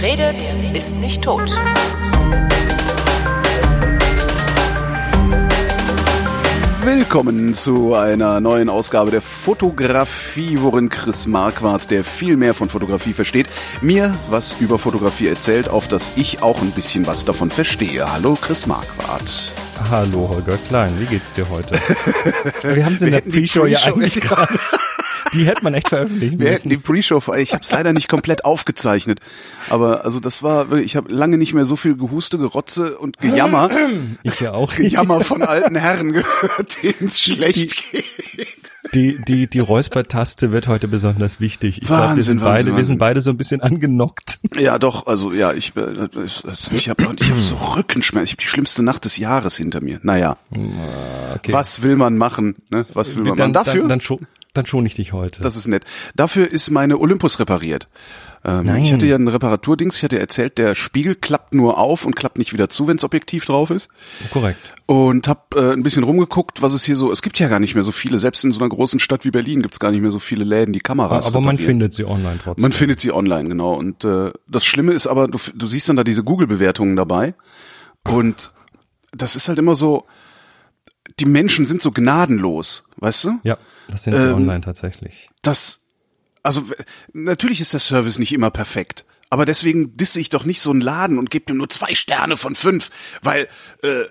Wer redet, ist nicht tot. Willkommen zu einer neuen Ausgabe der Fotografie, worin Chris Marquardt, der viel mehr von Fotografie versteht, mir was über Fotografie erzählt, auf das ich auch ein bisschen was davon verstehe. Hallo Chris Marquardt. Hallo Holger Klein, wie geht's dir heute? Wir haben es in der Pre-Show ja eigentlich gerade. Die hätte man echt veröffentlichen Wir müssen. hätten die Pre-Show, ich habe es leider nicht komplett aufgezeichnet, aber also das war, wirklich- ich habe lange nicht mehr so viel Gehuste, Gerotze und Gejammer, Ich ja auch. Gejammer von alten Herren gehört, denen es schlecht geht. Die, die, die Räuspertaste wird heute besonders wichtig. Ich glaube, wir Wahnsinn, sind Wahnsinn, beide, wir Wahnsinn. sind beide so ein bisschen angenockt. Ja, doch, also ja, ich, äh, ich habe ich hab so Rückenschmerzen. Ich habe die schlimmste Nacht des Jahres hinter mir. Naja, Okay. was will man machen? Ne? Was will man dann, machen? Dafür, Dann, dann, schon, dann schon ich dich heute. das ist nett. Dafür ist meine Olympus repariert. Ähm, Nein. Ich hatte ja ein Reparaturdings. Ich hatte erzählt, der Spiegel klappt nur auf und klappt nicht wieder zu, wenns Objektiv drauf ist. Korrekt. Und hab äh, ein bisschen rumgeguckt, was es hier so. Es gibt ja gar nicht mehr so viele. Selbst in so einer großen Stadt wie Berlin gibt's gar nicht mehr so viele Läden, die Kameras. Aber man reparieren. findet sie online trotzdem. Man findet sie online, genau. Und äh, das Schlimme ist aber, du, du siehst dann da diese Google-Bewertungen dabei. Und das ist halt immer so, die Menschen sind so gnadenlos, weißt du? ja, das sind sie Ähm, online tatsächlich. Das, also natürlich ist der Service nicht immer perfekt. Aber deswegen disse ich doch nicht so einen Laden und gebe ihm nur zwei Sterne von fünf, weil äh,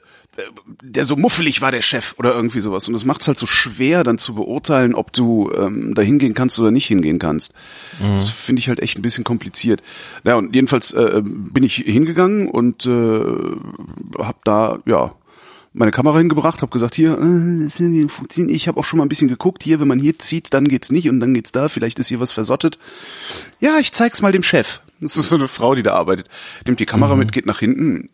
der so muffelig war, der Chef oder irgendwie sowas. Und das macht es halt so schwer, dann zu beurteilen, ob du ähm, da hingehen kannst oder nicht hingehen kannst. Das finde ich halt echt ein bisschen kompliziert. Ja, und jedenfalls äh, bin ich hingegangen und äh, habe da, ja, meine Kamera hingebracht, habe gesagt, hier, äh, funktioniert. ich habe auch schon mal ein bisschen geguckt, hier, wenn man hier zieht, dann geht's nicht und dann geht's da, vielleicht ist hier was versottet. Ja, ich zeig's mal dem Chef. Das ist so eine Frau, die da arbeitet. Nimmt die Kamera mit, geht nach hinten,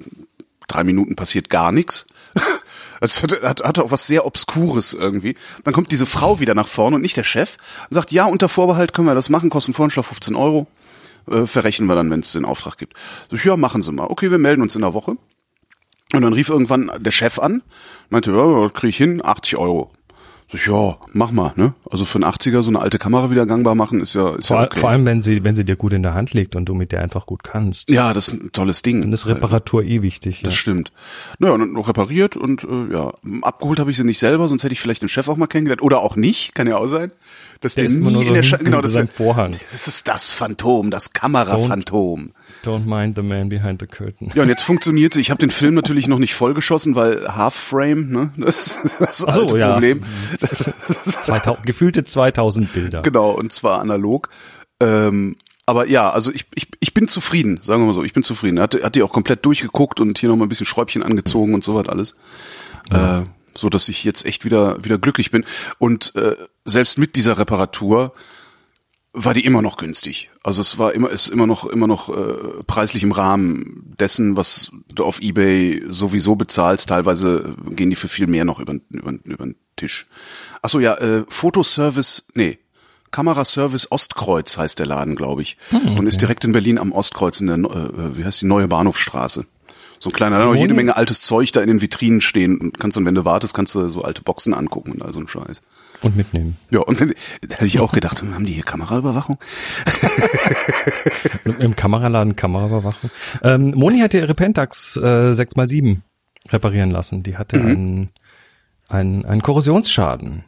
drei Minuten passiert gar nichts. Es hat, hat, auch was sehr Obskures irgendwie. Dann kommt diese Frau wieder nach vorne und nicht der Chef und sagt, ja, unter Vorbehalt können wir das machen, kosten Voranschlag 15 Euro. Äh, verrechnen wir dann, wenn es den Auftrag gibt. So, ich, ja, machen Sie mal. Okay, wir melden uns in der Woche. Und dann rief irgendwann der Chef an, meinte, ja, kriege ich hin, 80 Euro. So, ich, ja, mach mal, ne? Also für einen 80er so eine alte Kamera wieder gangbar machen, ist ja, ist Vor, ja okay. vor allem, wenn sie, wenn sie dir gut in der Hand liegt und du mit der einfach gut kannst. ja, das ist ein tolles Ding. Dann ist Reparatur eh wichtig. Ja. Das stimmt. Naja, und noch repariert und äh, ja, abgeholt habe ich sie nicht selber, sonst hätte ich vielleicht den Chef auch mal kennengelernt. Oder auch nicht, kann ja auch sein. Dass Der der, ist immer nur so in der hinten genau, das, seinem Vorhang. das ist das Phantom, das Kameraphantom. Don't mind the man behind the curtain. Ja, und jetzt funktioniert sie. Ich habe den Film natürlich noch nicht vollgeschossen, weil Half Frame, ne? Das ist das so, alte ja. Problem. 2000, gefühlte 2000 Bilder. Genau, und zwar analog. Ähm, aber ja, also ich, ich, ich bin zufrieden, sagen wir mal so, ich bin zufrieden. Hat, hat die auch komplett durchgeguckt und hier nochmal ein bisschen Schräubchen angezogen und so was alles. Äh, so dass ich jetzt echt wieder, wieder glücklich bin. Und äh, selbst mit dieser Reparatur war die immer noch günstig. Also es war immer, ist immer noch, immer noch äh, preislich im Rahmen dessen, was du auf Ebay sowieso bezahlst. Teilweise gehen die für viel mehr noch über, über, über den Tisch. Ach so, ja, äh, Fotoservice, nee, Kameraservice Ostkreuz heißt der Laden, glaube ich. Und ist direkt in Berlin am Ostkreuz in der, äh, wie heißt die, Neue Bahnhofstraße. So ein kleiner, da jede Menge altes Zeug da in den Vitrinen stehen und kannst dann, wenn du wartest, kannst du so alte Boxen angucken und all so ein Scheiß. Und mitnehmen. Ja, und dann da hätte ich auch gedacht, haben die hier Kameraüberwachung? Im Kameraladen Kameraüberwachung. Ähm, Moni hat ihre Pentax äh, 6x7 reparieren lassen. Die hatte Mhm. einen, einen, einen Korrosionsschaden.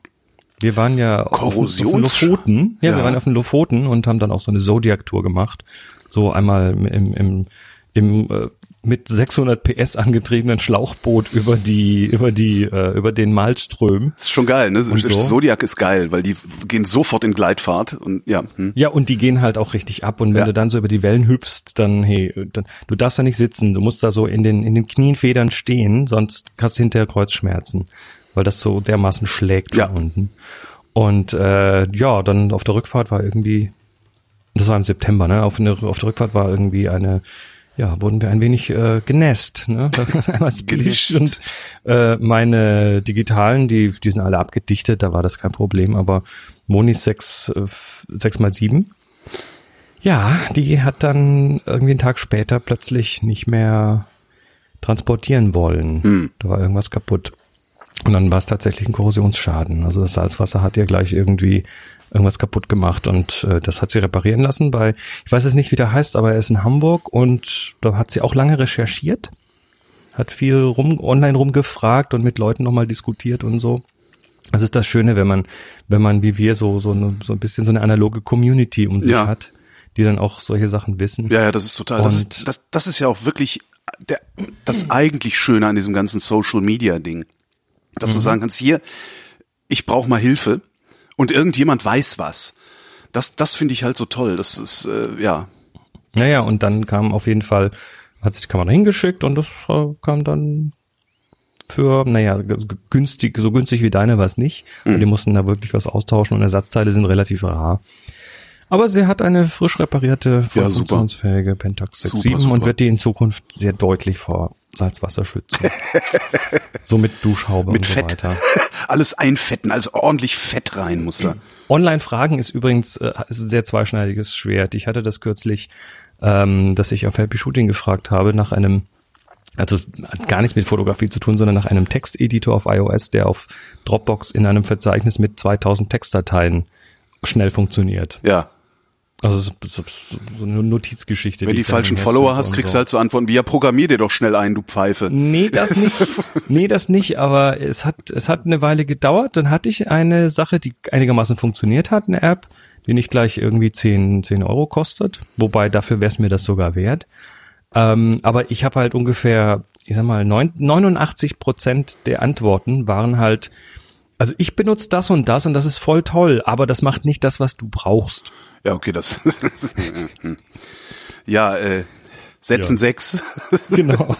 Wir waren ja auf, auf Korrosions- Lofoten. Ja, Ja. wir waren auf den Lofoten und haben dann auch so eine Zodiac-Tour gemacht. So einmal im, im, im äh, mit 600 PS angetriebenen Schlauchboot über die über die äh, über den Malström. Das ist schon geil, ne? Und so? Zodiac ist geil, weil die gehen sofort in Gleitfahrt und ja. Hm. Ja, und die gehen halt auch richtig ab. Und wenn Ja. du dann so über die Wellen hüpfst, dann, hey, dann, du darfst da nicht sitzen. Du musst da so in den, in den Knienfedern stehen, sonst hast du hinterher Kreuzschmerzen, weil das so dermaßen schlägt Ja. von unten. Und äh, ja, dann auf der Rückfahrt war irgendwie, das war im September, ne? Auf, der auf der Rückfahrt war irgendwie eine, ja, wurden wir ein wenig äh, genässt, ne? Einmal Splish und äh, meine digitalen, die, die sind alle abgedichtet, da war das kein Problem, aber Monis 6, äh, 6 mal 7 ja, die hat dann irgendwie einen Tag später plötzlich nicht mehr transportieren wollen. Hm. Da war irgendwas kaputt. Und dann war es tatsächlich ein Korrosionsschaden. Also das Salzwasser hat ihr gleich irgendwie irgendwas kaputt gemacht und äh, das hat sie reparieren lassen bei, ich weiß jetzt nicht, wie der heißt, aber er ist in Hamburg und da hat sie auch lange recherchiert, hat viel rum, online rumgefragt und mit Leuten nochmal diskutiert und so. Das ist das Schöne, wenn man, wenn man wie wir so, so, eine, so ein bisschen so eine analoge Community um sich Ja. hat, die dann auch solche Sachen wissen. Ja, ja, das ist total. Das ist, das, das ist ja auch wirklich der, das eigentlich Schöne an diesem ganzen Social Media Ding. Dass du sagen kannst, hier, ich brauche mal Hilfe und irgendjemand weiß was. Das, das finde ich halt so toll. Das ist, äh, ja, Naja, und dann kam auf jeden Fall, hat sich die Kamera hingeschickt und das äh, kam dann für, naja, günstig, so günstig wie deine war es nicht. Und die mussten da wirklich was austauschen und Ersatzteile sind relativ rar. Aber sie hat eine frisch reparierte, voll Ja, funktionsfähige Pentax Super, 6.7 super. und wird die in Zukunft sehr deutlich vor Salzwasser schützen. so mit Duschhaube mit und so Fett. weiter. Alles einfetten, also ordentlich Fett rein muss da. Online-Fragen ist übrigens äh, ist ein sehr zweischneidiges Schwert. Ich hatte das kürzlich, ähm, dass ich auf Happy Shooting gefragt habe nach einem, also hat gar nichts mit Fotografie zu tun, sondern nach einem Texteditor auf iOS, der auf Dropbox in einem Verzeichnis mit 2000 Textdateien schnell funktioniert. Ja. Also es ist so eine Notizgeschichte. Wenn die dann falschen Follower hast, kriegst so. du halt so Antworten wie, ja, programmier dir doch schnell ein, du Pfeife. Nee, das nicht. Nee, das nicht, aber es hat, es hat eine Weile gedauert. Dann hatte ich eine Sache, die einigermaßen funktioniert hat, eine App, die nicht gleich irgendwie 10, 10 Euro kostet. Wobei dafür wäre es mir das sogar wert. Ähm, aber ich habe halt ungefähr, ich sag mal, neun- 89 Prozent der Antworten waren halt, also ich benutze das und das und das ist voll toll, aber das macht nicht das, was du brauchst. Ja, okay, das. ja, äh, setzen Ja. sechs. Genau.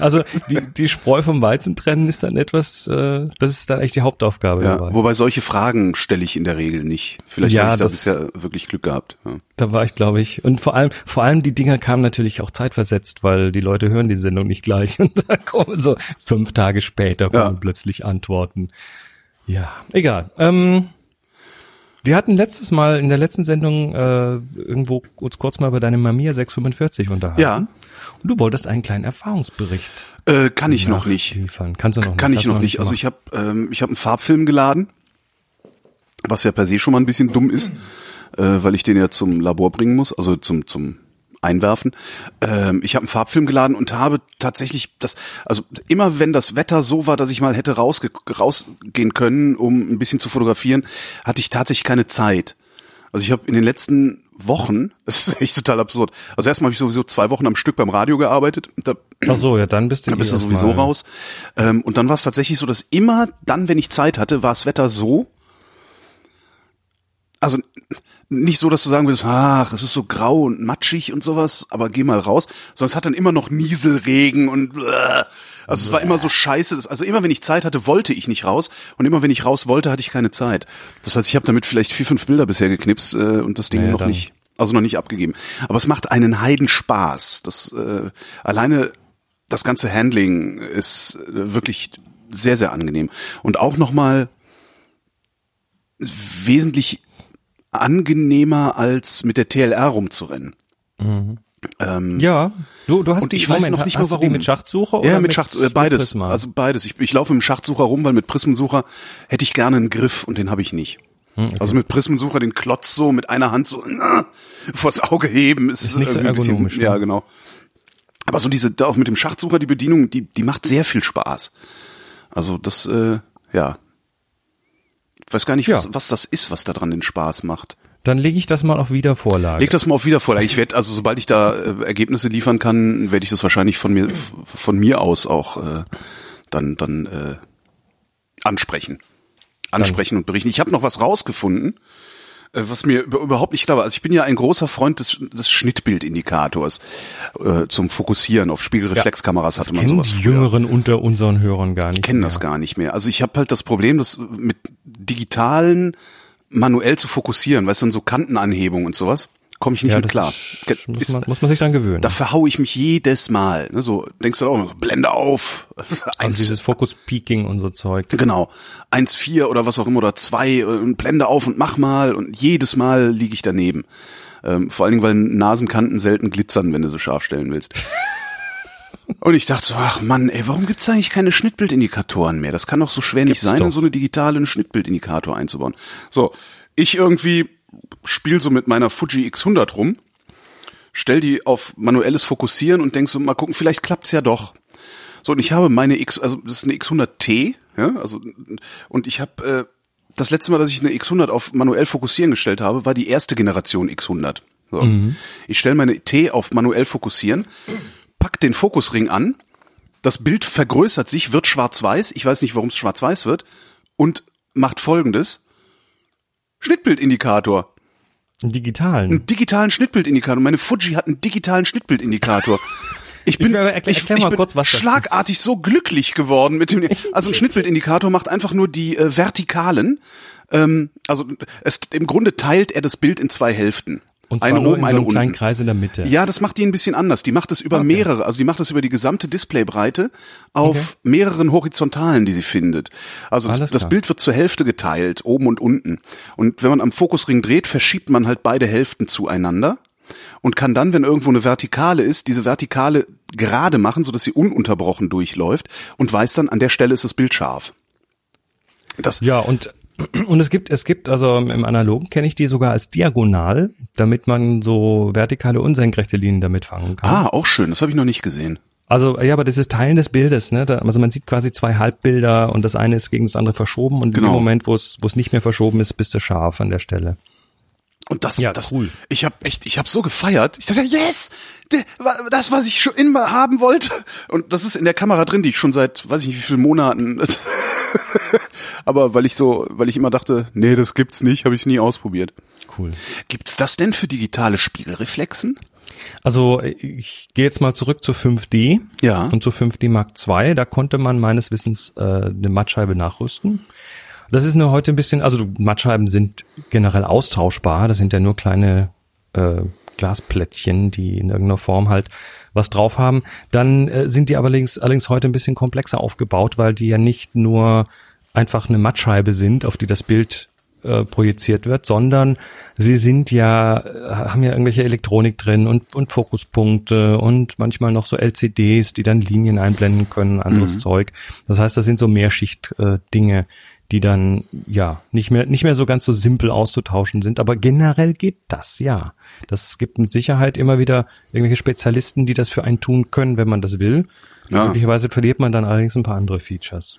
Also die, die Spreu vom Weizen trennen ist dann etwas, äh, das ist dann eigentlich die Hauptaufgabe Ja, dabei. wobei solche Fragen stelle ich in der Regel nicht. Vielleicht Ja, habe ich da das- bisher wirklich Glück gehabt. Ja. Da war ich, glaube ich. Und vor allem, vor allem die Dinger kamen natürlich auch zeitversetzt, weil die Leute hören die Sendung nicht gleich. Und da kommen so fünf Tage später kommen plötzlich Antworten. Ja, egal. Ähm, wir hatten letztes Mal in der letzten Sendung äh, irgendwo kurz, kurz mal über deine Mamiya 645 unterhalten. Ja. Und du wolltest einen kleinen Erfahrungsbericht Äh, kann ich noch nicht. liefern. Kannst du noch Kann nicht? ich du noch nicht. Also gemacht? ich habe ähm, ich habe einen Farbfilm geladen, was ja per se schon mal ein bisschen dumm ist, äh, weil ich den ja zum Labor bringen muss, also zum zum Einwerfen. Ähm, ich habe einen Farbfilm geladen und habe tatsächlich das, also immer wenn das Wetter so war, dass ich mal hätte rausge rausgehen können, um ein bisschen zu fotografieren, hatte ich tatsächlich keine Zeit. Also ich habe in den letzten Wochen, das ist echt total absurd. Also erstmal habe ich sowieso zwei Wochen am Stück beim Radio gearbeitet. Da Ach so, ja, dann bist du, dann bist du eh sowieso erstmal- raus. Ähm, und dann war es tatsächlich so, dass immer dann, wenn ich Zeit hatte, war das Wetter so, also nicht so, dass du sagen würdest, ach, es ist so grau und matschig und sowas, aber geh mal raus, es hat dann immer noch Nieselregen und äh, also es war immer so scheiße. Das, also immer wenn ich Zeit hatte, wollte ich nicht raus und immer wenn ich raus wollte, hatte ich keine Zeit. Das heißt, ich habe damit vielleicht vier, fünf Bilder bisher geknipst äh, und das Ding Naja, noch dann- nicht, also noch nicht abgegeben. Aber es macht einen Heidenspaß. Das äh, alleine das ganze Handling ist äh, wirklich sehr, sehr angenehm. Und auch nochmal wesentlich angenehmer als mit der TLR rumzurennen. Ähm, Ja, du, du hast die, ich weiß Moment, noch nicht mal warum. mit Schachtsucher ja, oder mit Schacht, äh, beides. Prisma? also beides. Ich, ich laufe mit dem Schachtsucher rum, weil mit Prismensucher hätte ich gerne einen Griff und den habe ich nicht. Hm, Also mit Prismensucher den Klotz so mit einer Hand so äh, vors Auge heben ist, Ist nicht so irgendwie ein bisschen, ergonomisch, ne? Ja, genau. Aber so diese, auch mit dem Schachtsucher die Bedienung, die, die macht sehr viel Spaß. Also das, äh, ja. Ich weiß gar nicht, Ja. was, was das ist, was da dran den Spaß macht. Dann lege ich das mal auf Wiedervorlage. Leg das mal auf Wiedervorlage. Ich werde, also sobald ich da äh, Ergebnisse liefern kann, werde ich das wahrscheinlich von mir von mir aus auch äh, dann dann äh, ansprechen, ansprechen und berichten. Ich habe noch was rausgefunden, was mir über, überhaupt nicht klar war. Also ich bin ja ein großer Freund des, des Schnittbildindikators äh, zum Fokussieren auf Spiegelreflexkameras hatte man Kennen sowas die früher Jüngeren unter unseren Hörern gar nicht. kennen mehr. das gar nicht mehr. Also ich habe halt das Problem, das mit digitalen manuell zu fokussieren, weißt du, dann so Kantenanhebung und sowas, komme ich nicht Ja, mit klar. ist- muss, man, muss man sich dann gewöhnen. da verhau ich mich jedes Mal. Ne? So denkst du auch, Blende auf. also dieses Focus Peaking und so Zeug. genau. Eins vier oder was auch immer oder zwei und Blende auf und mach mal und jedes Mal liege ich daneben. Ähm, vor allen Dingen, weil Nasenkanten selten glitzern, wenn du sie scharf stellen willst. Und ich dachte so, ach Mann, ey, warum gibt's eigentlich keine Schnittbildindikatoren mehr? Das kann doch so schwer nicht Gibt's sein, doch. in so eine digitale Schnittbildindikator einzubauen. So, ich irgendwie spiel so mit meiner Fuji X100 rum, stell die auf manuelles Fokussieren und denk so, mal gucken, vielleicht klappt's ja doch. So, und ich habe meine X, also das ist eine X100T, ja, also, und ich habe, äh, das letzte Mal, dass ich eine X100 auf manuell fokussieren gestellt habe, war die erste Generation X100. So. Ich stelle meine T auf manuell fokussieren, pack den Fokusring an, das Bild vergrößert sich, wird schwarz-weiß, ich weiß nicht, warum es schwarz-weiß wird, und macht folgendes. Schnittbildindikator. Einen digitalen. Einen digitalen Schnittbildindikator. Meine Fuji hat einen digitalen Schnittbildindikator. Ich bin, aber erklär- ich, erklär ich bin kurz, schlagartig so glücklich geworden mit dem. Also ein Schnittbildindikator macht einfach nur die äh, Vertikalen. Ähm, also es, im Grunde teilt er das Bild in zwei Hälften. Und eine oben, in so eine einem kleinen. Kreis in der Mitte. Ja, das macht die ein bisschen anders. Die macht es über Okay. mehrere, also die macht es über die gesamte Displaybreite auf mehreren Horizontalen, die sie findet. Also das, das. Bild wird zur Hälfte geteilt, oben und unten. Und wenn man am Fokusring dreht, verschiebt man halt beide Hälften zueinander und kann dann, wenn irgendwo eine Vertikale ist, diese Vertikale gerade machen, sodass sie ununterbrochen durchläuft und weiß dann, an der Stelle ist das Bild scharf. Das, Ja, und, und es gibt, es gibt, also im Analogen kenne ich die sogar als diagonal, damit man so vertikale und senkrechte Linien damit fangen kann. ah, auch schön, das habe ich noch nicht gesehen. Also, ja, aber das ist Teilen des Bildes, ne? Da, also man sieht quasi zwei Halbbilder und das eine ist gegen das andere verschoben und Genau. im Moment, wo es, wo es nicht mehr verschoben ist, bist du scharf an der Stelle. Und das, Ja, das, cool. ich habe echt, ich habe so gefeiert. Ich dachte, yes, das, was ich schon immer haben wollte. Und das ist in der Kamera drin, die ich schon seit, weiß ich nicht, wie vielen Monaten. Aber weil ich so, weil ich immer dachte, nee, das gibt's nicht, habe ich es nie ausprobiert. Cool. Gibt's das denn für digitale Spiegelreflexen? Also ich gehe jetzt mal zurück zu 5D Ja. und zu 5D Mark II. Da konnte man meines Wissens äh, eine Mattscheibe nachrüsten. Das ist nur heute ein bisschen, also Mattscheiben sind generell austauschbar. Das sind ja nur kleine äh, Glasplättchen, die in irgendeiner Form halt was drauf haben. Dann äh, sind die allerdings, allerdings heute ein bisschen komplexer aufgebaut, weil die ja nicht nur einfach eine Mattscheibe sind, auf die das Bild äh, projiziert wird, sondern sie sind ja, äh, haben ja irgendwelche Elektronik drin und, und Fokuspunkte und manchmal noch so LCDs, die dann Linien einblenden können, anderes Zeug. Das heißt, das sind so Mehrschicht-Dinge, die dann ja nicht mehr nicht mehr so ganz so simpel auszutauschen sind, aber generell geht das ja. Das gibt mit Sicherheit immer wieder irgendwelche Spezialisten, die das für einen tun können, wenn man das will. Ja. Möglicherweise verliert man dann allerdings ein paar andere Features.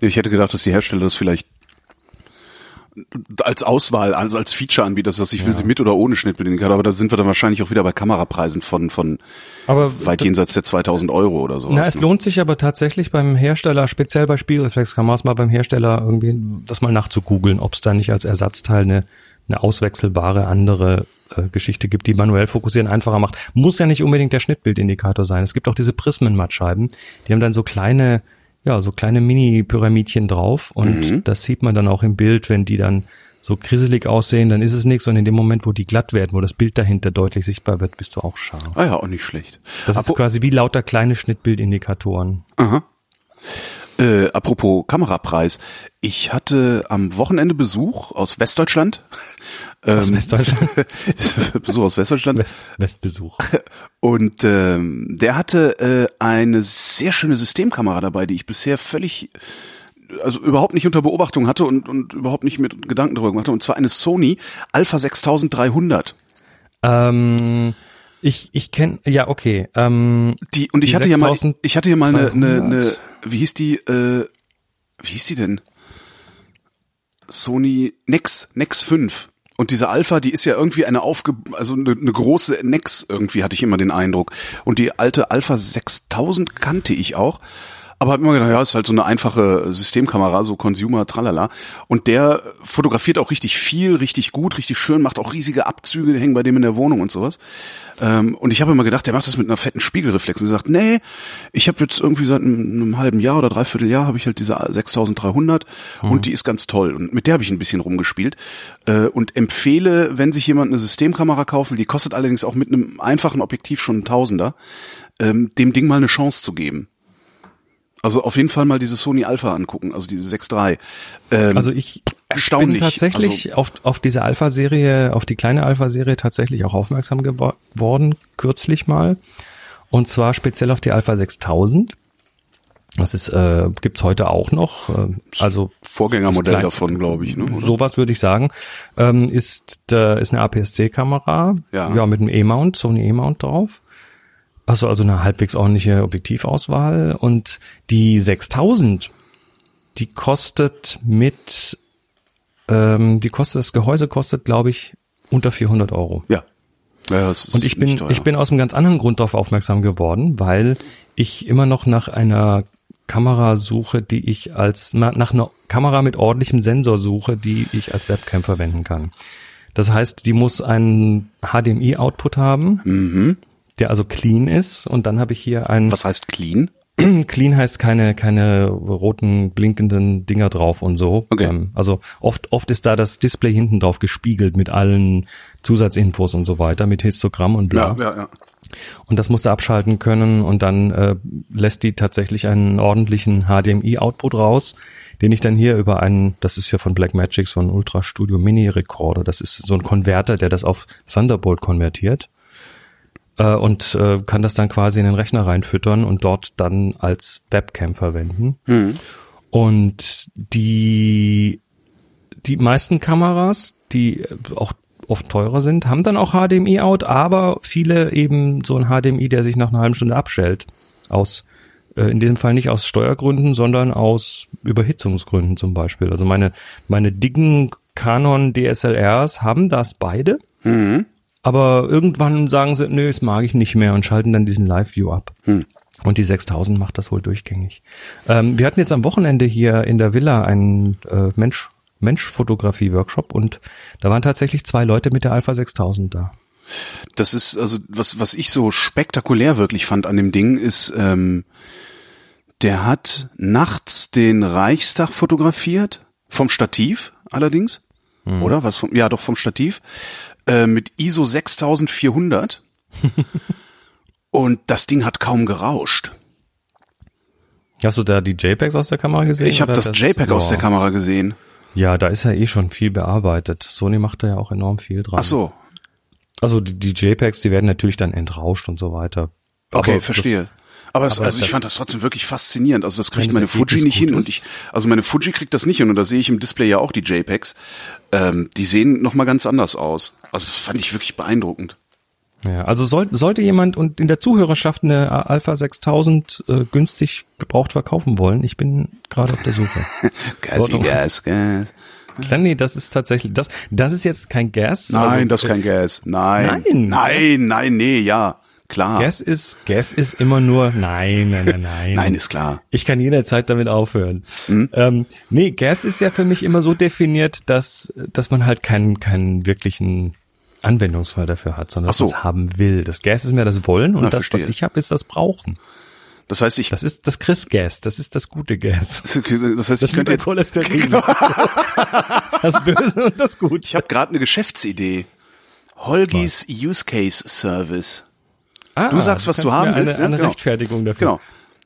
Ich hätte gedacht, dass die Hersteller das vielleicht als Auswahl, also als Feature anbieten, dass ich will sie mit oder ohne Schnittbildindikator, aber da sind wir dann wahrscheinlich auch wieder bei Kamerapreisen von, von Aber weit jenseits der 2000 Euro oder so. Na, es lohnt sich aber tatsächlich beim Hersteller, speziell bei Spiegelreflexkameras, mal beim Hersteller irgendwie das mal nachzugoogeln, ob es da nicht als Ersatzteil eine, eine auswechselbare andere äh, Geschichte gibt, die manuell fokussieren einfacher macht. Muss ja nicht unbedingt der Schnittbildindikator sein. Es gibt auch diese Prismenmattscheiben, die haben dann so kleine, ja, so kleine Mini-Pyramidchen drauf und das sieht man dann auch im Bild, wenn die dann so kriselig aussehen, dann ist es nichts und in dem Moment, wo die glatt werden, wo das Bild dahinter deutlich sichtbar wird, bist du auch scharf. Ah ja, auch nicht schlecht. Das ist Apo- quasi wie lauter kleine Schnittbildindikatoren. Äh, apropos Kamerapreis. Ich hatte am Wochenende Besuch aus Westdeutschland. Aus Ähm, Westdeutschland. Besuch aus Westdeutschland. West, Westbesuch. Und ähm, der hatte äh, eine sehr schöne Systemkamera dabei, die ich bisher völlig, also überhaupt nicht unter Beobachtung hatte und, und überhaupt nicht mit Gedanken darüber gemacht hatte. Und zwar eine Sony Alpha 6300. ähm, ich ich kenne, ja, okay. Ähm, Die, und ich Die hatte ja mal, 6300. ich hatte ja mal eine, eine, eine wie hieß die, äh, wie hieß die denn? Sony Nex, Nex 5. Und diese Alpha, die ist ja irgendwie eine aufge, also eine, eine große Nex irgendwie, hatte ich immer den Eindruck. Und die alte Alpha 6000 kannte ich auch. Aber hab immer gedacht, ja, ist halt so eine einfache Systemkamera, so Consumer, tralala. Und der fotografiert auch richtig viel, richtig gut, richtig schön, macht auch riesige Abzüge, die hängen bei dem in der Wohnung und sowas. Ähm, und ich habe immer gedacht, der macht das mit einer fetten Spiegelreflex. Und er sagt, nee, ich habe jetzt irgendwie seit einem, einem halben Jahr oder dreiviertel Jahr habe ich halt diese 6300 und die ist ganz toll. Und mit der habe ich ein bisschen rumgespielt äh, und empfehle, wenn sich jemand eine Systemkamera kaufen will, die kostet allerdings auch mit einem einfachen Objektiv schon ein Tausender, ähm, dem Ding mal eine Chance zu geben. Also auf jeden Fall mal diese Sony Alpha angucken, also diese 6.3. Ähm, also ich erstaunlich. bin tatsächlich auf, auf diese Alpha-Serie, auf die kleine Alpha-Serie tatsächlich auch aufmerksam geworden, kürzlich mal. Und zwar speziell auf die Alpha 6000. Das ist, äh, gibt's heute auch noch. Äh, also Vorgängermodell klein- davon, glaube ich. Ne? Oder? sowas würde ich sagen. Ähm, ist, äh, ist eine APS-C-Kamera. Ja. ja, mit einem E-Mount, Sony E-Mount drauf. Also, also eine halbwegs ordentliche Objektivauswahl. Und die 6000, die kostet mit, ähm, die kostet, das Gehäuse kostet, glaube ich, unter 400 Euro. Ja. ja das ist Und ich bin, ich bin aus einem ganz anderen Grund darauf aufmerksam geworden, weil ich immer noch nach einer Kamera suche, die ich als, na- nach einer Kamera mit ordentlichem Sensor suche, die ich als Webcam verwenden kann. Das heißt, die muss einen HDMI-Output haben, Mhm. Der also clean ist. Und dann habe ich hier einen, Was heißt clean? clean heißt keine, keine roten blinkenden Dinger drauf und so. Okay. Ähm, also oft, oft ist da das Display hinten drauf gespiegelt mit allen Zusatzinfos und so weiter, mit Histogramm und bla. Ja, ja, ja. Und das musst du abschalten können und dann äh, lässt die tatsächlich einen ordentlichen HDMI-Output raus, den ich dann hier über einen, das ist ja von Blackmagic, so ein Ultra Studio Mini Recorder, das ist so ein Konverter, der das auf Thunderbolt konvertiert äh, und äh, kann das dann quasi in den Rechner reinfüttern und dort dann als Webcam verwenden. Und die die meisten Kameras, die auch oft teurer sind, haben dann auch HDMI-Out, aber viele eben so ein HDMI, der sich nach einer halben Stunde abschält. Aus, äh, in diesem Fall nicht aus Steuergründen, sondern aus Überhitzungsgründen zum Beispiel. Also meine, meine dicken Canon DSLRs haben das beide. Aber irgendwann sagen sie, nö, das mag ich nicht mehr und schalten dann diesen Live-View ab. Und die 6000 macht das wohl durchgängig. Ähm, wir hatten jetzt am Wochenende hier in der Villa einen äh, Mensch, Mensch-Fotografie-Workshop und da waren tatsächlich zwei Leute mit der Alpha 6000 da. Das ist, also, was, was ich so spektakulär wirklich fand an dem Ding, ist, ähm, der hat nachts den Reichstag fotografiert, vom Stativ allerdings, oder? Was vom, ja, doch vom Stativ, äh, mit ISO 6400. Und das Ding hat kaum gerauscht. Hast du da die JPEGs aus der Kamera gesehen? Ich habe oder das, JPEG aus der. Kamera gesehen. Ja, da ist ja eh schon viel bearbeitet. Sony macht da ja auch enorm viel dran. Ach so, Also die, die JPEGs, die werden natürlich dann entrauscht und so weiter. okay, Aber verstehe. Aber, es, aber also ich fand das trotzdem wirklich faszinierend. Also das kriegt meine Fuji nicht hin und ist. ich, also meine Fuji kriegt das nicht hin und da sehe ich im Display ja auch die JPEGs. Ähm, die sehen noch mal ganz anders aus. Also das fand ich wirklich beeindruckend. Ja, also soll, sollte jemand und in der Zuhörerschaft eine Alpha 6000 äh, günstig gebraucht verkaufen wollen, ich bin gerade auf der Suche. Warte. Gas, Gas. Klar, nee, das ist tatsächlich, das, das ist jetzt kein Gas. Nein, also, das ist kein Gas. Nein. Nein, Nein, nein, nee, ja. Klar. Gas ist, Gas ist immer nur, nein, nein, nein, nein. Nein, ist klar. Ich kann jederzeit damit aufhören. Hm? Ähm, nee, Gas ist ja für mich immer so definiert, dass, dass man halt keinen, keinen wirklichen Anwendungsfall dafür hat, sondern Ach so. dass man es haben will. Das Gas ist mehr das Wollen und Na, das, was verstehe. ich habe, ist das Brauchen. Das heißt, ich, Das ist das Chris-Gas, das ist das gute Gas. das heißt, Das ich könnte mit jetzt, Cholesterin. Das Böse und das Gute. ich habe gerade eine Geschäftsidee. Holgis Use Case Service. Ah, Du sagst, was du haben mir willst, Eine, ja, eine genau. Rechtfertigung dafür. Genau.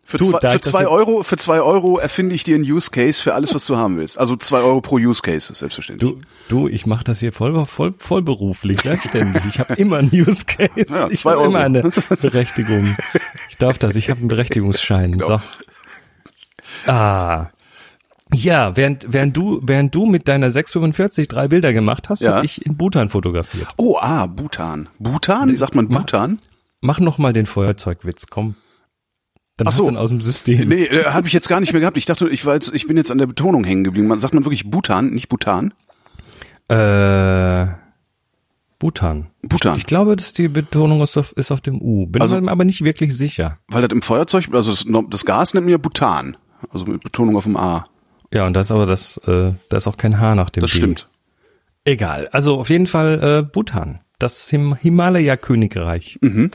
Für, Du, zwei, für zwei Euro, für zwei Euro erfinde ich dir einen Use Case für alles, was du haben willst. Also zwei Euro pro Use Case, selbstverständlich. Du, du, ich mache das hier voll, voll, voll beruflich, selbstständig. Ich habe immer einen Use Case. Ja, ich habe immer eine Berechtigung. Ich darf das, ich habe einen Berechtigungsschein. Genau. So. Ah. Ja, während, während du, während du mit deiner 645 drei Bilder gemacht hast, Ja. habe ich in Bhutan fotografiert. Oh, ah, Bhutan. Bhutan? Sagt man Bhutan? Mach noch mal den Feuerzeugwitz, komm. Dann Ach hast so. du ihn aus dem System. Nee, äh, habe ich jetzt gar nicht mehr gehabt. Ich dachte, ich war jetzt, ich bin jetzt an der Betonung hängen geblieben. Man sagt man wirklich Bhutan, nicht Bhutan? Äh, Bhutan. Bhutan. Ich glaube, dass die Betonung ist auf, ist auf dem U. Bin Also- mir aber nicht wirklich sicher. Weil das im Feuerzeug, also das, das Gas nennt man ja Bhutan. Also mit Betonung auf dem A. Ja, und da ist aber das, äh, da ist auch kein Haar nach dem Das B. stimmt. Egal. Also auf jeden Fall äh, Bhutan. Das Him Himalaya-Königreich. Mhm.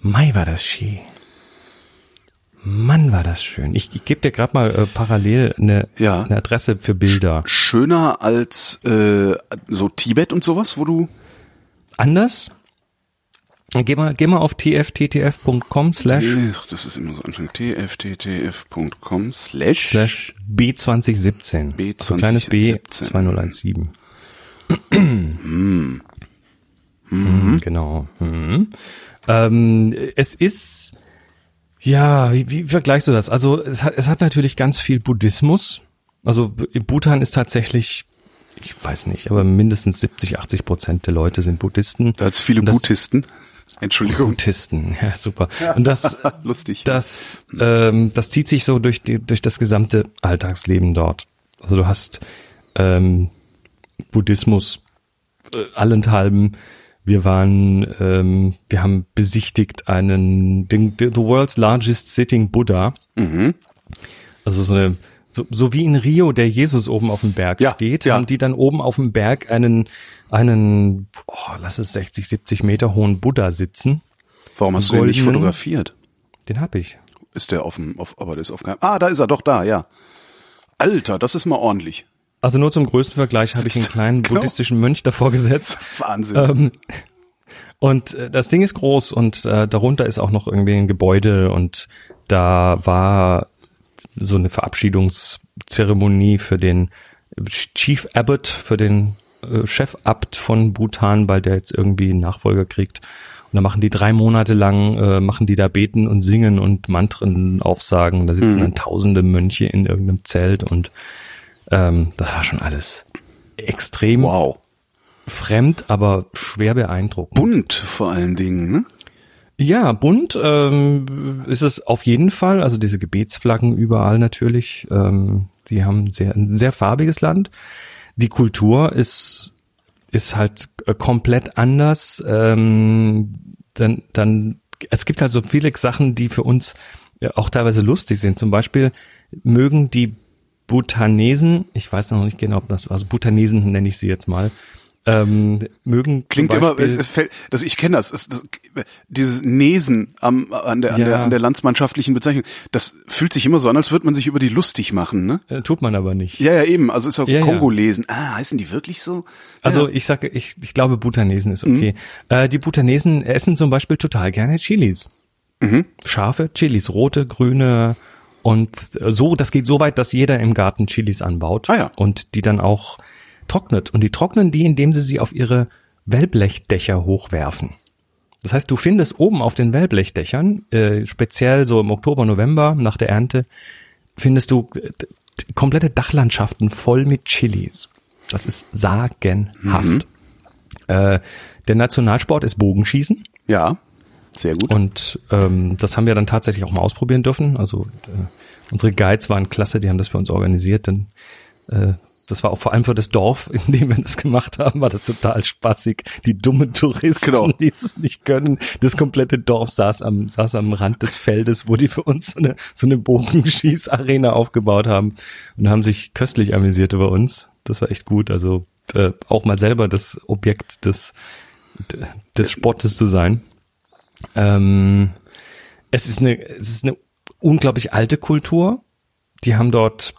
Mai war das schön. Mann, war das schön. Ich, ich gebe dir gerade mal äh, parallel eine, Ja. eine Adresse für Bilder. Schöner als äh, so Tibet und sowas, wo du. Anders? Geh mal, geh mal auf tfttf.com slash das ist immer so anstrengend. tfttf.com slash. slash B2017. B2017. Also kleines B 2017. Mhm. Genau. Mhm. Ähm, es ist, ja, wie, wie vergleichst du das? Also es hat, es hat natürlich ganz viel Buddhismus. Also Bhutan ist tatsächlich, ich weiß nicht, aber mindestens 70, 80 Prozent der Leute sind Buddhisten. Da hat's viele das- Buddhisten. Entschuldigung. Buddhisten, ja super. Und das, Lustig. das, ähm, das zieht sich so durch die, durch das gesamte Alltagsleben dort. Also du hast ähm, Buddhismus äh, allenthalben. Wir waren, ähm, wir haben besichtigt einen, den, the world's largest sitting Buddha. Also so eine, so, so wie in Rio der Jesus oben auf dem Berg Ja, steht, ja. haben die dann oben auf dem Berg einen, einen, oh, lass es 60, 70 Meter hohen Buddha sitzen. Warum hast du den nicht goldenen- fotografiert? Den hab ich. Ist der auf dem, auf, aber der ist auf keinem. Ah, da ist er doch da, ja. Alter, das ist mal ordentlich. Also nur zum größten Vergleich habe ich einen kleinen genau. buddhistischen Mönch davor gesetzt. Wahnsinn. Ähm, und äh, das Ding ist groß und äh, darunter ist auch noch irgendwie ein Gebäude und da war so eine Verabschiedungszeremonie für den Chief Abbot, für den äh, Chefabt von Bhutan, weil der jetzt irgendwie einen Nachfolger kriegt. Und da machen die drei Monate lang, äh, machen die da beten und singen und Mantren aufsagen. Da sitzen dann tausende Mönche in irgendeinem Zelt und ähm, das war schon alles extrem wow. fremd, aber schwer beeindruckend. Bunt vor allen Dingen, ne? Ja, bunt ähm, ist es auf jeden Fall. Also diese Gebetsflaggen überall natürlich. Ähm, die haben sehr, ein sehr farbiges Land. Die Kultur ist ist halt äh, komplett anders. Ähm, dann, dann, es gibt halt so viele Sachen, die für uns auch teilweise lustig sind. Zum Beispiel mögen die Bhutanesen, ich weiß noch nicht genau, ob das, also Bhutanesen nenne ich sie jetzt mal, ähm, mögen Klingt immer, es fällt, das, ich kenne das, es, das, dieses Nesen am, an, der, an, Ja. der, an der landsmannschaftlichen Bezeichnung, das fühlt sich immer so an, als würde man sich über die lustig machen, ne? Äh, tut man aber nicht. Ja, ja, eben, also ist ja Ja, ja. Kongolesen. Ah, heißen die wirklich so? Also ja. ich sage, ich, ich glaube, Bhutanesen ist okay. Äh, die Bhutanesen essen zum Beispiel total gerne Chilis. Scharfe Chilis, rote, grüne und so, das geht so weit, dass jeder im Garten Chilis anbaut Ah ja. und die dann auch trocknet. Und die trocknen die, indem sie sie auf ihre Wellblechdächer hochwerfen. Das heißt, du findest oben auf den Wellblechdächern, äh, speziell so im Oktober, November nach der Ernte, findest du äh, komplette Dachlandschaften voll mit Chilis. Das ist sagenhaft. Äh, der Nationalsport ist Bogenschießen ja, sehr gut. und ähm, das haben wir dann tatsächlich auch mal ausprobieren dürfen. Also äh, unsere Guides waren klasse, die haben das für uns organisiert. Denn, äh, das war auch vor allem für das Dorf, in dem wir das gemacht haben, war das total spaßig. Die dummen Touristen, Genau. die es nicht können. Das komplette Dorf saß am, saß am Rand des Feldes, wo die für uns so eine, so eine Bogenschießarena aufgebaut haben und haben sich köstlich amüsiert über uns. Das war echt gut. Also äh, auch mal selber das Objekt des, des Spottes zu sein. Ähm, es ist eine, es ist eine unglaublich alte Kultur. Die haben dort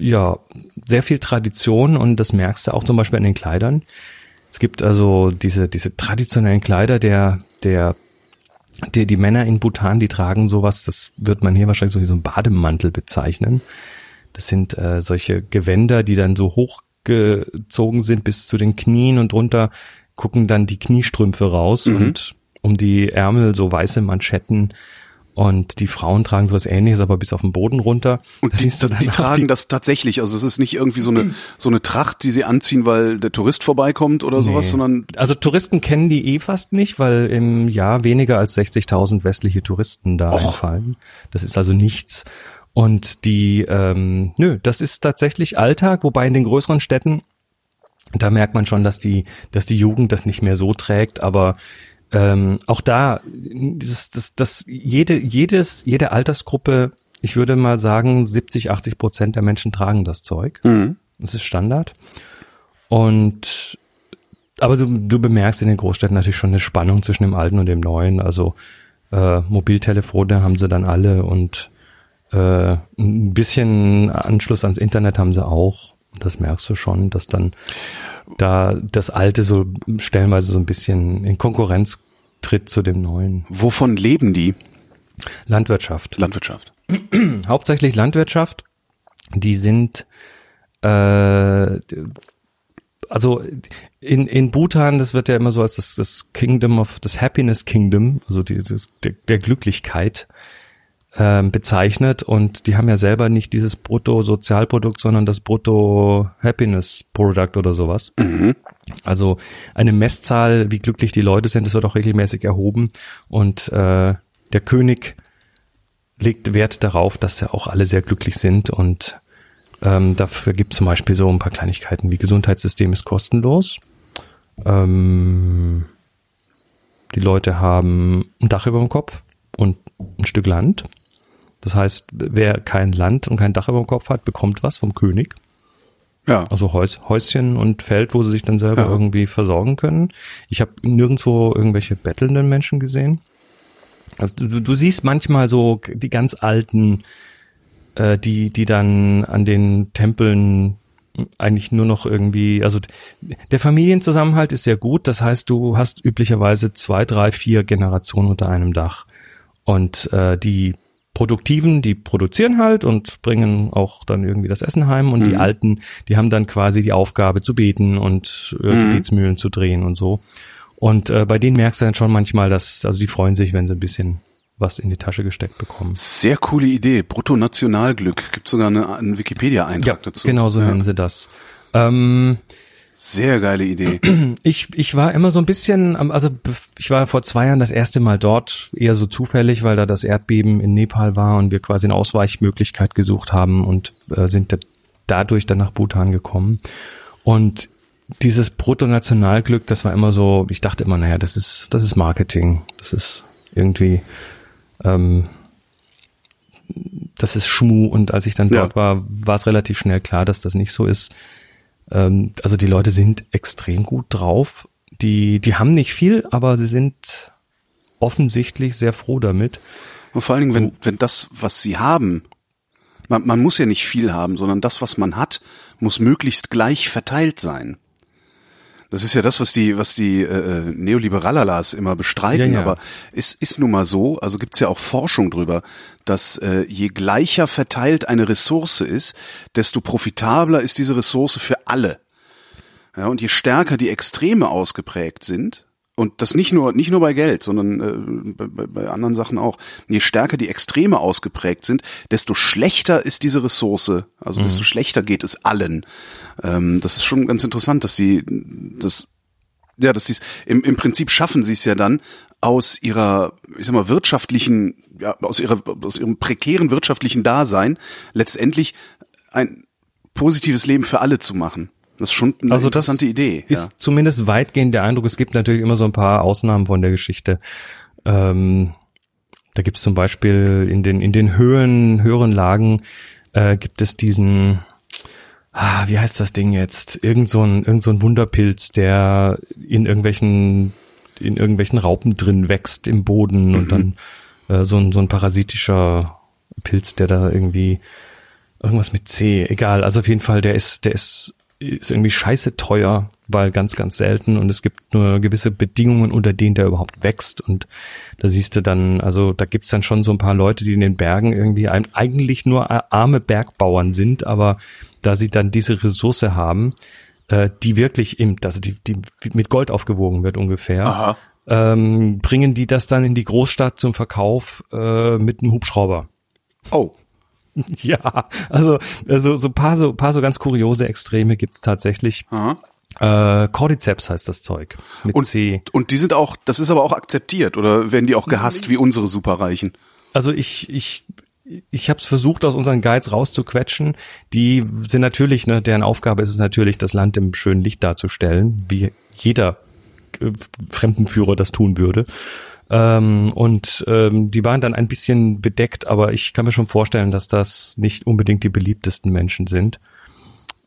ja sehr viel Tradition und das merkst du auch zum Beispiel an den Kleidern. Es gibt also diese diese traditionellen Kleider der der die, die Männer in Bhutan, die tragen sowas, das wird man hier wahrscheinlich so wie so ein Bademantel bezeichnen. Das sind äh, solche Gewänder, die dann so hochgezogen sind bis zu den Knien und drunter gucken dann die Kniestrümpfe raus und um die Ärmel so weiße Manschetten und die Frauen tragen sowas ähnliches, aber bis auf den Boden runter. Und Da die, siehst du dann die tragen das tatsächlich. Also es ist nicht irgendwie so eine so eine Tracht, die sie anziehen, weil der Tourist vorbeikommt oder sowas, Nee. sondern Also Touristen kennen die eh fast nicht, weil im Jahr weniger als 60.000 westliche Touristen da einfallen. Das ist also nichts. Und die, ähm, nö, das ist tatsächlich Alltag, wobei in den größeren Städten, da merkt man schon, dass die, dass die Jugend das nicht mehr so trägt, aber ähm, auch da, das, das, das, jede, jedes, jede Altersgruppe, ich würde mal sagen, 70, 80 Prozent der Menschen tragen das Zeug. Das ist Standard. Und aber du, du bemerkst in den Großstädten natürlich schon eine Spannung zwischen dem Alten und dem Neuen. Also äh, Mobiltelefone haben sie dann alle und äh, ein bisschen Anschluss ans Internet haben sie auch. Das merkst du schon, dass dann da das Alte so stellenweise so ein bisschen in Konkurrenz tritt zu dem Neuen. wovon leben die? Landwirtschaft. Landwirtschaft. hauptsächlich Landwirtschaft. Die sind äh, also in, in Bhutan, das wird ja immer so als das, das Kingdom of, das Happiness Kingdom, also dieses, der, der Glücklichkeit ähm, bezeichnet und die haben ja selber nicht dieses Brutto-Sozialprodukt, sondern das Brutto-Happiness-Product oder sowas. Mhm. Also eine Messzahl, wie glücklich die Leute sind, das wird auch regelmäßig erhoben und äh, der König legt Wert darauf, dass ja auch alle sehr glücklich sind und ähm, dafür gibt es zum Beispiel so ein paar Kleinigkeiten wie Gesundheitssystem ist kostenlos. Ähm, die Leute haben ein Dach über dem Kopf und ein Stück Land. Das heißt, wer kein Land und kein Dach über dem Kopf hat, bekommt was vom König. Ja. Also Häus, Häuschen und Feld, wo sie sich dann selber ja. irgendwie versorgen können. Ich habe nirgendwo irgendwelche bettelnden Menschen gesehen. Also du, du siehst manchmal so die ganz alten, äh, die, die dann an den Tempeln eigentlich nur noch irgendwie, also der Familienzusammenhalt ist sehr gut. Das heißt, du hast üblicherweise zwei, drei, vier Generationen unter einem Dach. Und äh, die Produktiven, die produzieren halt und bringen auch dann irgendwie das Essen heim und mhm. die Alten, die haben dann quasi die Aufgabe zu beten und äh, mhm. Gebetsmühlen zu drehen und so. Und äh, bei denen merkst du dann schon manchmal, dass, also die freuen sich, wenn sie ein bisschen was in die Tasche gesteckt bekommen. Sehr coole Idee. Bruttonationalglück. Gibt sogar eine, einen Wikipedia-Eintrag ja, dazu. Genau so ja. nennen sie das. Ähm, sehr geile Idee. Ich, ich war immer so ein bisschen, also ich war vor zwei Jahren das erste Mal dort, eher so zufällig, weil da das Erdbeben in Nepal war und wir quasi eine Ausweichmöglichkeit gesucht haben und äh, sind dadurch dann nach Bhutan gekommen. Und dieses Bruttonationalglück, das war immer so, ich dachte immer, naja, das ist, das ist Marketing. Das ist irgendwie, ähm, das ist Schmu. Und als ich dann dort ja. war, war es relativ schnell klar, dass das nicht so ist. Ähm, also die Leute sind extrem gut drauf. Die, die haben nicht viel, aber sie sind offensichtlich sehr froh damit. Und vor allen Dingen, wenn, wenn das, was sie haben, man, man muss ja nicht viel haben, sondern das, was man hat, muss möglichst gleich verteilt sein. Das ist ja das, was die, was die äh, Neoliberalalas immer bestreiten, ja, ja. aber es ist nun mal so, also gibt's ja auch Forschung drüber, dass äh, je gleicher verteilt eine Ressource ist, desto profitabler ist diese Ressource für alle. Ja, und je stärker die Extreme ausgeprägt sind, und das nicht nur nicht nur bei Geld, sondern äh, bei, bei anderen Sachen auch. Je stärker die Extreme ausgeprägt sind, desto schlechter ist diese Ressource. Also mhm. desto schlechter geht es allen. Ähm, das ist schon ganz interessant, dass sie das ja, dass sie es im, im Prinzip schaffen sie es ja dann aus ihrer, ich sag mal, wirtschaftlichen, ja, aus ihrer, aus ihrem prekären wirtschaftlichen Dasein letztendlich ein positives Leben für alle zu machen. Das ist schon eine also interessante Idee. Ist ja. zumindest weitgehend der Eindruck. Es gibt natürlich immer so ein paar Ausnahmen von der Geschichte. Ähm, da gibt es zum Beispiel in den in den höheren höheren Lagen äh, gibt es diesen ah, wie heißt das Ding jetzt? Irgend so ein irgend so ein Wunderpilz, der in irgendwelchen in irgendwelchen Raupen drin wächst im Boden mhm. und dann äh, so ein so ein parasitischer Pilz, der da irgendwie irgendwas mit C, egal. Also auf jeden Fall, der ist der ist ist irgendwie scheiße teuer, weil ganz, ganz selten und es gibt nur gewisse Bedingungen, unter denen der überhaupt wächst und da siehst du dann, also da gibt's dann schon so ein paar Leute, die in den Bergen irgendwie ein, eigentlich nur arme Bergbauern sind, aber da sie dann diese Ressource haben, äh, die wirklich im, also die, die mit Gold aufgewogen wird ungefähr, Aha. Ähm, bringen die das dann in die Großstadt zum Verkauf äh, mit einem Hubschrauber. Oh. Ja, also, also so paar so paar so ganz kuriose Extreme gibt's tatsächlich. Aha. Äh, Cordyceps heißt das Zeug. Mit und, C. und die sind auch, das ist aber auch akzeptiert oder werden die auch gehasst wie unsere Superreichen? Also ich, ich, ich habe es versucht, aus unseren Guides rauszuquetschen. Die sind natürlich, ne, deren Aufgabe ist es natürlich, das Land im schönen Licht darzustellen, wie jeder äh, Fremdenführer das tun würde. Ähm, und ähm, die waren dann ein bisschen bedeckt, aber ich kann mir schon vorstellen, dass das nicht unbedingt die beliebtesten Menschen sind.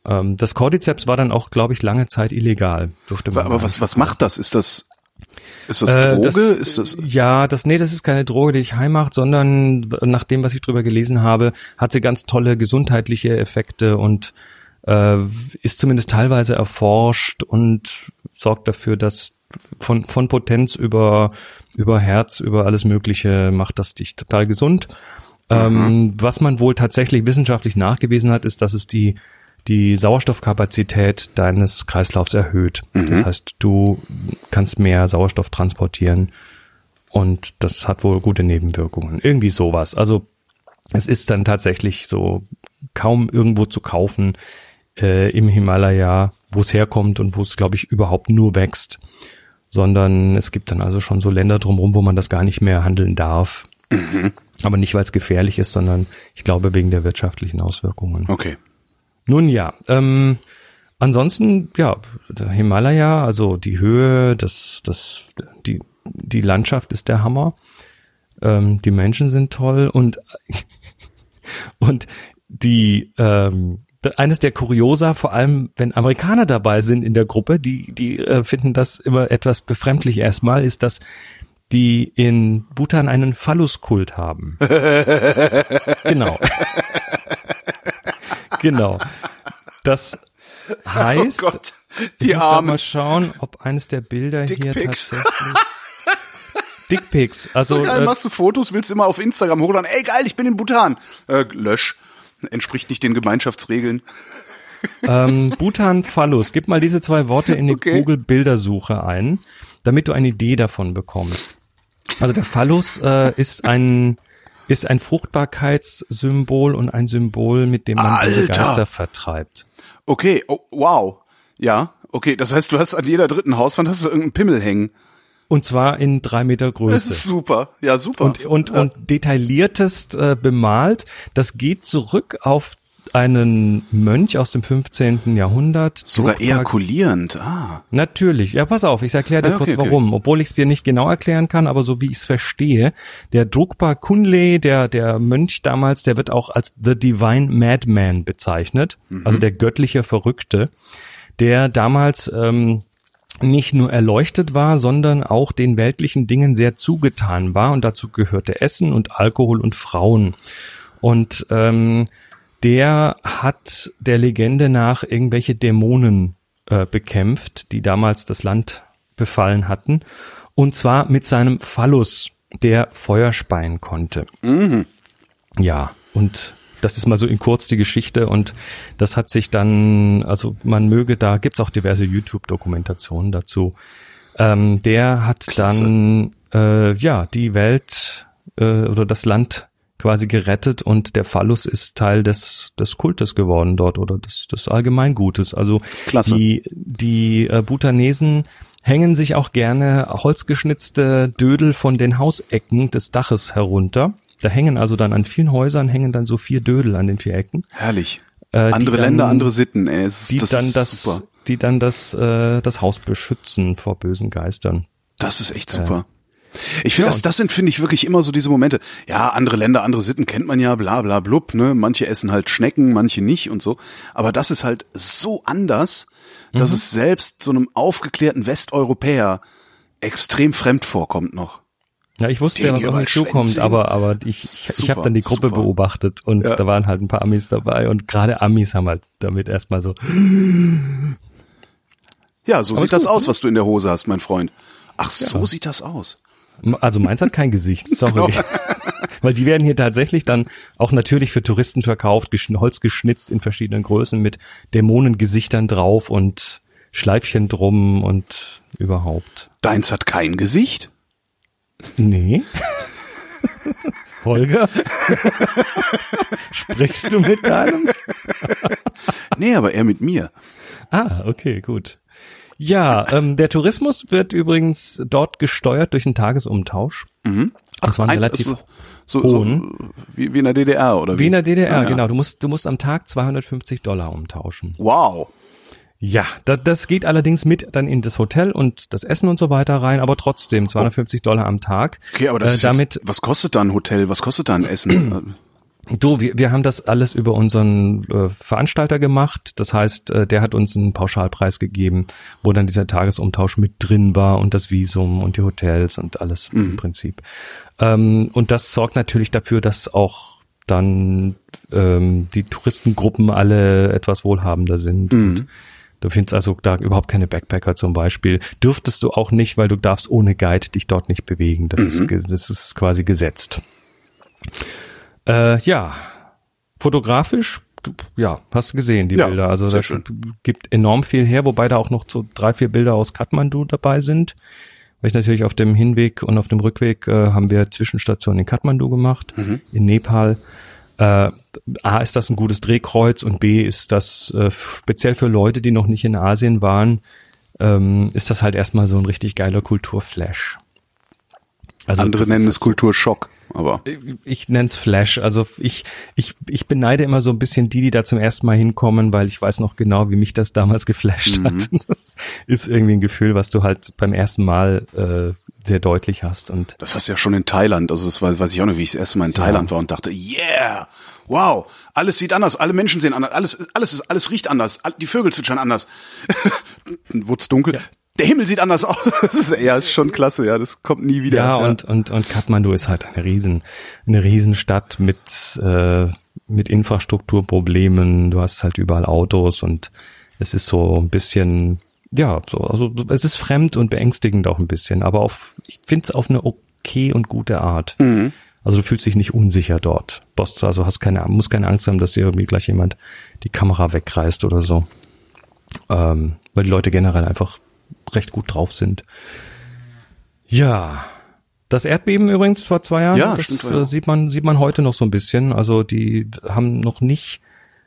Ähm, das Cordyceps war dann auch, glaube ich, lange Zeit illegal. Durfte man aber was, was macht das? Ist das ist das Droge? Äh, das, ist das? Ja, das, nee, das ist keine Droge, die dich heim macht, sondern nach dem, was ich drüber gelesen habe, hat sie ganz tolle gesundheitliche Effekte und äh, ist zumindest teilweise erforscht und sorgt dafür, dass von, von Potenz über, über Herz, über alles Mögliche macht das dich total gesund. Ähm, was man wohl tatsächlich wissenschaftlich nachgewiesen hat, ist, dass es die, die Sauerstoffkapazität deines Kreislaufs erhöht. Das heißt, du kannst mehr Sauerstoff transportieren und das hat wohl gute Nebenwirkungen. Irgendwie sowas. Also es ist dann tatsächlich so kaum irgendwo zu kaufen äh, im Himalaya, wo es herkommt und wo es, glaube ich, überhaupt nur wächst, sondern es gibt dann also schon so Länder drumherum, wo man das gar nicht mehr handeln darf. Aber nicht, weil es gefährlich ist, sondern ich glaube wegen der wirtschaftlichen Auswirkungen. Okay. Nun ja, ähm, ansonsten, ja, der Himalaya, also die Höhe, das, das, die, die Landschaft ist der Hammer. Ähm, die Menschen sind toll und, und die, ähm, eines der Kuriosa, vor allem wenn Amerikaner dabei sind in der Gruppe, die, die äh, finden das immer etwas befremdlich erstmal, ist, dass die in Bhutan einen Phalluskult haben. genau. genau. Das heißt, oh Gott, ich die muss grad Armen. mal schauen, ob eines der Bilder hier Dickpics. tatsächlich Dickpics, also So geil, äh, machst du Fotos, willst immer auf Instagram hochladen. Ey, geil, ich bin in Bhutan. Äh, lösch. Entspricht nicht den Gemeinschaftsregeln. ähm, Bhutan Phallus. Gib mal diese zwei Worte in die Okay. Google Bildersuche ein, damit du eine Idee davon bekommst. Also der Phallus äh, ist ein ist ein Fruchtbarkeitssymbol und ein Symbol, mit dem man Alter. Geister vertreibt. Okay, oh, wow. Ja, okay, das heißt, du hast an jeder dritten Hauswand hast du irgendeinen Pimmel hängen. Und zwar in drei Meter Das Größe. ist super. Ja, super. und und, ja. und detailliertest äh, bemalt. Das geht zurück auf einen Mönch aus dem 15. Jahrhundert. sogar Drukpa ejakulierend. Ah. Natürlich. Ja, pass auf, ich erkläre dir Ah, okay, kurz okay. warum. Obwohl ich es dir nicht genau erklären kann, aber so wie ich es verstehe, der Drukpa Kunle, der, der Mönch damals, der wird auch als The Divine Madman bezeichnet, Mhm. also der göttliche Verrückte, der damals ähm, nicht nur erleuchtet war, sondern auch den weltlichen Dingen sehr zugetan war und dazu gehörte Essen und Alkohol und Frauen. Und ähm, der hat der Legende nach irgendwelche Dämonen äh, bekämpft, die damals das Land befallen hatten. Und zwar mit seinem Phallus, der Feuer speien konnte. Ja, und das ist mal so in kurz die Geschichte und das hat sich dann, also man möge, da gibt's auch diverse YouTube-Dokumentationen dazu. Ähm, der hat Klasse. dann äh, ja die Welt äh, oder das Land quasi gerettet und der Phallus ist Teil des, des Kultes geworden dort oder des, des Allgemeingutes. Also Klasse. die, die äh, Bhutanesen hängen sich auch gerne holzgeschnitzte Dödel von den Hausecken des Daches herunter. Da hängen also dann an vielen Häusern hängen dann so vier Dödel an den vier Ecken, Herrlich. Äh, andere dann- Länder, andere Sitten. Ey, es, die das dann das, super. die dann das, äh, das Haus beschützen vor bösen Geistern. Das ist echt super. Ich finde, Ja, das, das sind, finde ich, wirklich immer so diese Momente. Ja, andere Länder, andere Sitten kennt man ja, bla bla blub, ne? Manche essen halt Schnecken, manche nicht und so. Aber das ist halt so anders, dass Mhm. es selbst so einem aufgeklärten Westeuropäer extrem fremd vorkommt noch. Ja, ich wusste ja, was auf mich zukommt, aber, aber ich, ich, ich Super, habe dann die Gruppe super. beobachtet und Ja. da waren halt ein paar Amis dabei und gerade Amis haben halt damit erstmal so, Ja, so Aber sieht das gut, aus, ne? was du in der Hose hast, mein Freund. Ach, so sieht das aus. also meins hat kein Gesicht, sorry. Genau. Weil die werden hier tatsächlich dann auch natürlich für Touristen verkauft, Holz geschnitzt in verschiedenen Größen mit Dämonengesichtern drauf und Schleifchen drum und überhaupt. Deins hat kein Gesicht? Nee. Holger? Sprichst du mit deinem? Nee, aber er mit mir. Ah, okay, gut. Ja, ähm, der Tourismus wird übrigens dort gesteuert durch einen Tagesumtausch. Mhm. Und zwar einen Ein- relativ also, so, so, hohen. wie, wie in der DDR, oder wie? wie in der DDR, Ah, ja. genau. Du musst, du musst am Tag 250 Dollar umtauschen. Wow. Ja, das, das geht allerdings mit dann in das Hotel und das Essen und so weiter rein, aber trotzdem 250 Dollar am Tag. Okay, aber das äh, ist damit jetzt, was kostet da ein Hotel? Was kostet da ein Essen? Du, wir, wir haben das alles über unseren äh, Veranstalter gemacht. Das heißt, äh, der hat uns einen Pauschalpreis gegeben, wo dann dieser Tagesumtausch mit drin war und das Visum und die Hotels und alles im Prinzip. Ähm, und das sorgt natürlich dafür, dass auch dann ähm, die Touristengruppen alle etwas wohlhabender sind. Und du findest also da überhaupt keine Backpacker zum Beispiel. Dürftest du auch nicht, weil du darfst ohne Guide dich dort nicht bewegen. Das, ist, ge- das ist quasi gesetzt. Äh, ja, fotografisch ja, hast du gesehen, die Ja, Bilder. Also sehr da schön. gibt enorm viel her, wobei da auch noch so drei, vier Bilder aus Kathmandu dabei sind. Weil ich natürlich auf dem Hinweg und auf dem Rückweg äh, haben wir Zwischenstationen in Kathmandu gemacht, Mhm. in Nepal. Äh, A ist das ein gutes Drehkreuz und B ist das äh, speziell für Leute, die noch nicht in Asien waren, ähm, ist das halt erstmal so ein richtig geiler Kulturflash. Also Andere nennen es Kulturschock, aber ich nenn's Flash. Also ich, ich, ich beneide immer so ein bisschen die, die da zum ersten Mal hinkommen, weil ich weiß noch genau, wie mich das damals geflasht Mhm. hat. Das ist irgendwie ein Gefühl, was du halt beim ersten Mal äh, sehr deutlich hast. Und das hast du ja schon in Thailand. Also das weiß, weiß ich auch noch, wie ich das erste Mal in Thailand war und dachte, yeah, wow, alles sieht anders, alle Menschen sehen anders, alles, alles ist, alles riecht anders, die Vögel zwitschern anders. Wurd's dunkel. Der Himmel sieht anders aus. Das ist, ja, ist schon klasse, ja, das kommt nie wieder. ja, und, und, und Kathmandu ist halt eine riesen, eine Riesenstadt mit, äh, mit Infrastrukturproblemen. Du hast halt überall Autos und es ist so ein bisschen, ja, so, also es ist fremd und beängstigend auch ein bisschen, aber auf, ich finde es auf eine okay und gute Art. Also du fühlst dich nicht unsicher dort. Bost, also hast keine, musst keine Angst haben, dass dir irgendwie gleich jemand die Kamera wegreißt oder so. Ähm, weil die Leute generell einfach recht gut drauf sind. Ja. Das Erdbeben übrigens vor zwei Jahren, Ja, das stimmt, äh, ja. sieht man, sieht man heute noch so ein bisschen. Also die haben noch nicht,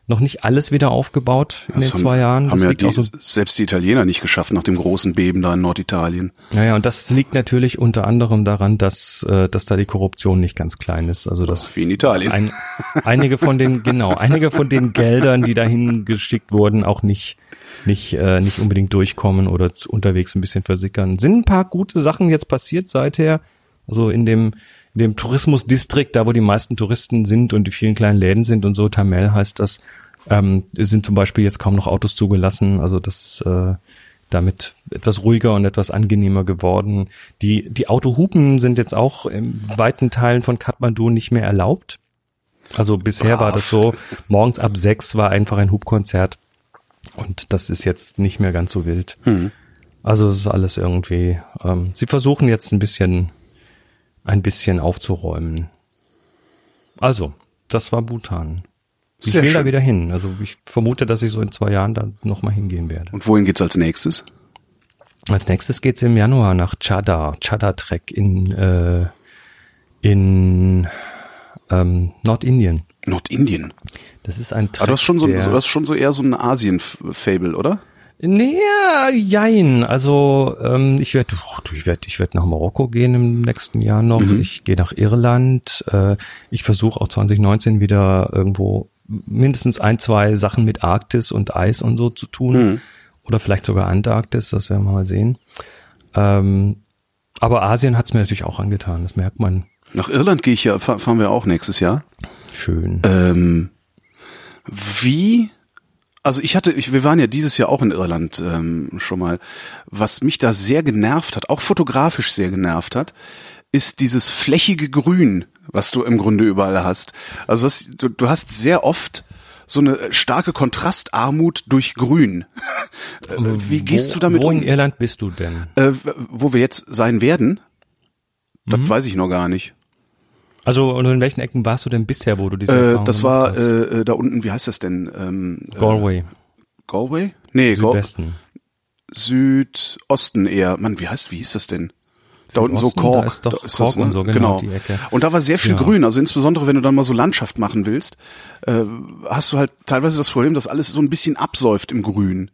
noch nicht alles wieder aufgebaut in Das den zwei Jahren. Haben Das ja liegt die, auch so selbst die Italiener nicht geschafft nach dem großen Beben da in Norditalien. Naja, und das liegt natürlich unter anderem daran, dass, äh, dass da die Korruption nicht ganz klein ist. Also dass Wie in Italien. ein, einige von den, genau, einige von den Geldern, die dahin geschickt wurden, auch nicht, nicht, äh, nicht unbedingt durchkommen oder unterwegs ein bisschen versickern. Sind ein paar gute Sachen jetzt passiert seither. Also in dem, dem Tourismusdistrikt, da wo die meisten Touristen sind und die vielen kleinen Läden sind und so, Tamel heißt das, ähm, sind zum Beispiel jetzt kaum noch Autos zugelassen. Also das äh, damit etwas ruhiger und etwas angenehmer geworden. Die, die Autohupen sind jetzt auch in weiten Teilen von Kathmandu nicht mehr erlaubt. Also bisher war Brav. das so, morgens ab sechs war einfach ein Hubkonzert und das ist jetzt nicht mehr ganz so wild. Also es ist alles irgendwie, ähm, sie versuchen jetzt ein bisschen, ein bisschen aufzuräumen. Also, das war Bhutan. Ich Sehr will da schön. wieder hin. Also ich vermute, dass ich so in zwei Jahren da nochmal hingehen werde. Und wohin geht's als nächstes? Als nächstes geht's im Januar nach Chada, Chada Trek in, äh, in ähm, Nordindien. Nordindien. Das ist ein Trek, Aber das ist schon so, das ist schon so eher so ein Asien-Fable, oder? Nee, ja, jein. Also ähm, ich werde ich werd, ich werd nach Marokko gehen im nächsten Jahr noch. Ich gehe nach Irland. Äh, ich versuche auch 2019 wieder irgendwo mindestens ein, zwei Sachen mit Arktis und Eis und so zu tun. Oder vielleicht sogar Antarktis, das werden wir mal sehen. Ähm, aber Asien hat's mir natürlich auch angetan, das merkt man. Nach Irland gehe ich ja, fahr- fahren wir auch nächstes Jahr. Schön. Ähm, wie, also ich hatte, ich, wir waren ja dieses Jahr auch in Irland ähm, schon mal. Was mich da sehr genervt hat, auch fotografisch sehr genervt hat, ist dieses flächige Grün, was du im Grunde überall hast. Also das, du, du hast sehr oft so eine starke Kontrastarmut durch Grün. Äh, Wie gehst wo, du damit Wo um? in Irland bist du denn? Äh, wo wir jetzt sein werden, das Mhm. weiß ich noch gar nicht. Also und in welchen Ecken warst du denn bisher, wo du diese Äh, das gemacht war hast? äh, äh, da unten, wie heißt das denn? Ähm, äh, Galway, Galway? Nee, Südwesten. Südosten eher. Mann, wie heißt, wie hieß das denn? Da unten so Kork. da ist doch ist Cork und so, genau, Ecke. Und da war sehr viel Ja. Grün. Also insbesondere, wenn du dann mal so Landschaft machen willst, äh, hast du halt teilweise das Problem, dass alles so ein bisschen absäuft im Grün.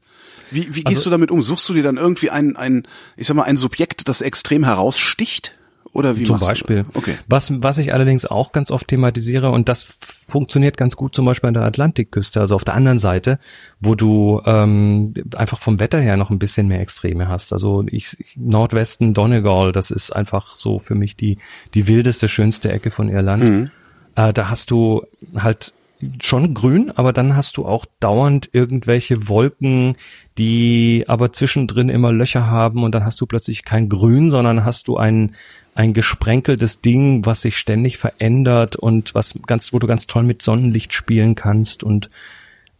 Wie, wie gehst Also du damit um? Suchst du dir dann irgendwie ein, ein, ich sag mal, ein Subjekt, das extrem heraussticht? Oder wie Zum Beispiel. Du? Okay. Was, was ich allerdings auch ganz oft thematisiere, und das funktioniert ganz gut zum Beispiel an der Atlantikküste, also auf der anderen Seite, wo du ähm, einfach vom Wetter her noch ein bisschen mehr Extreme hast. Also ich, ich Nordwesten, Donegal, das ist einfach so für mich die, die wildeste, schönste Ecke von Irland. Äh, da hast du halt schon grün, aber dann hast du auch dauernd irgendwelche Wolken, die aber zwischendrin immer Löcher haben und dann hast du plötzlich kein Grün, sondern hast du ein ein gesprenkeltes Ding, was sich ständig verändert und was ganz, wo du ganz toll mit Sonnenlicht spielen kannst und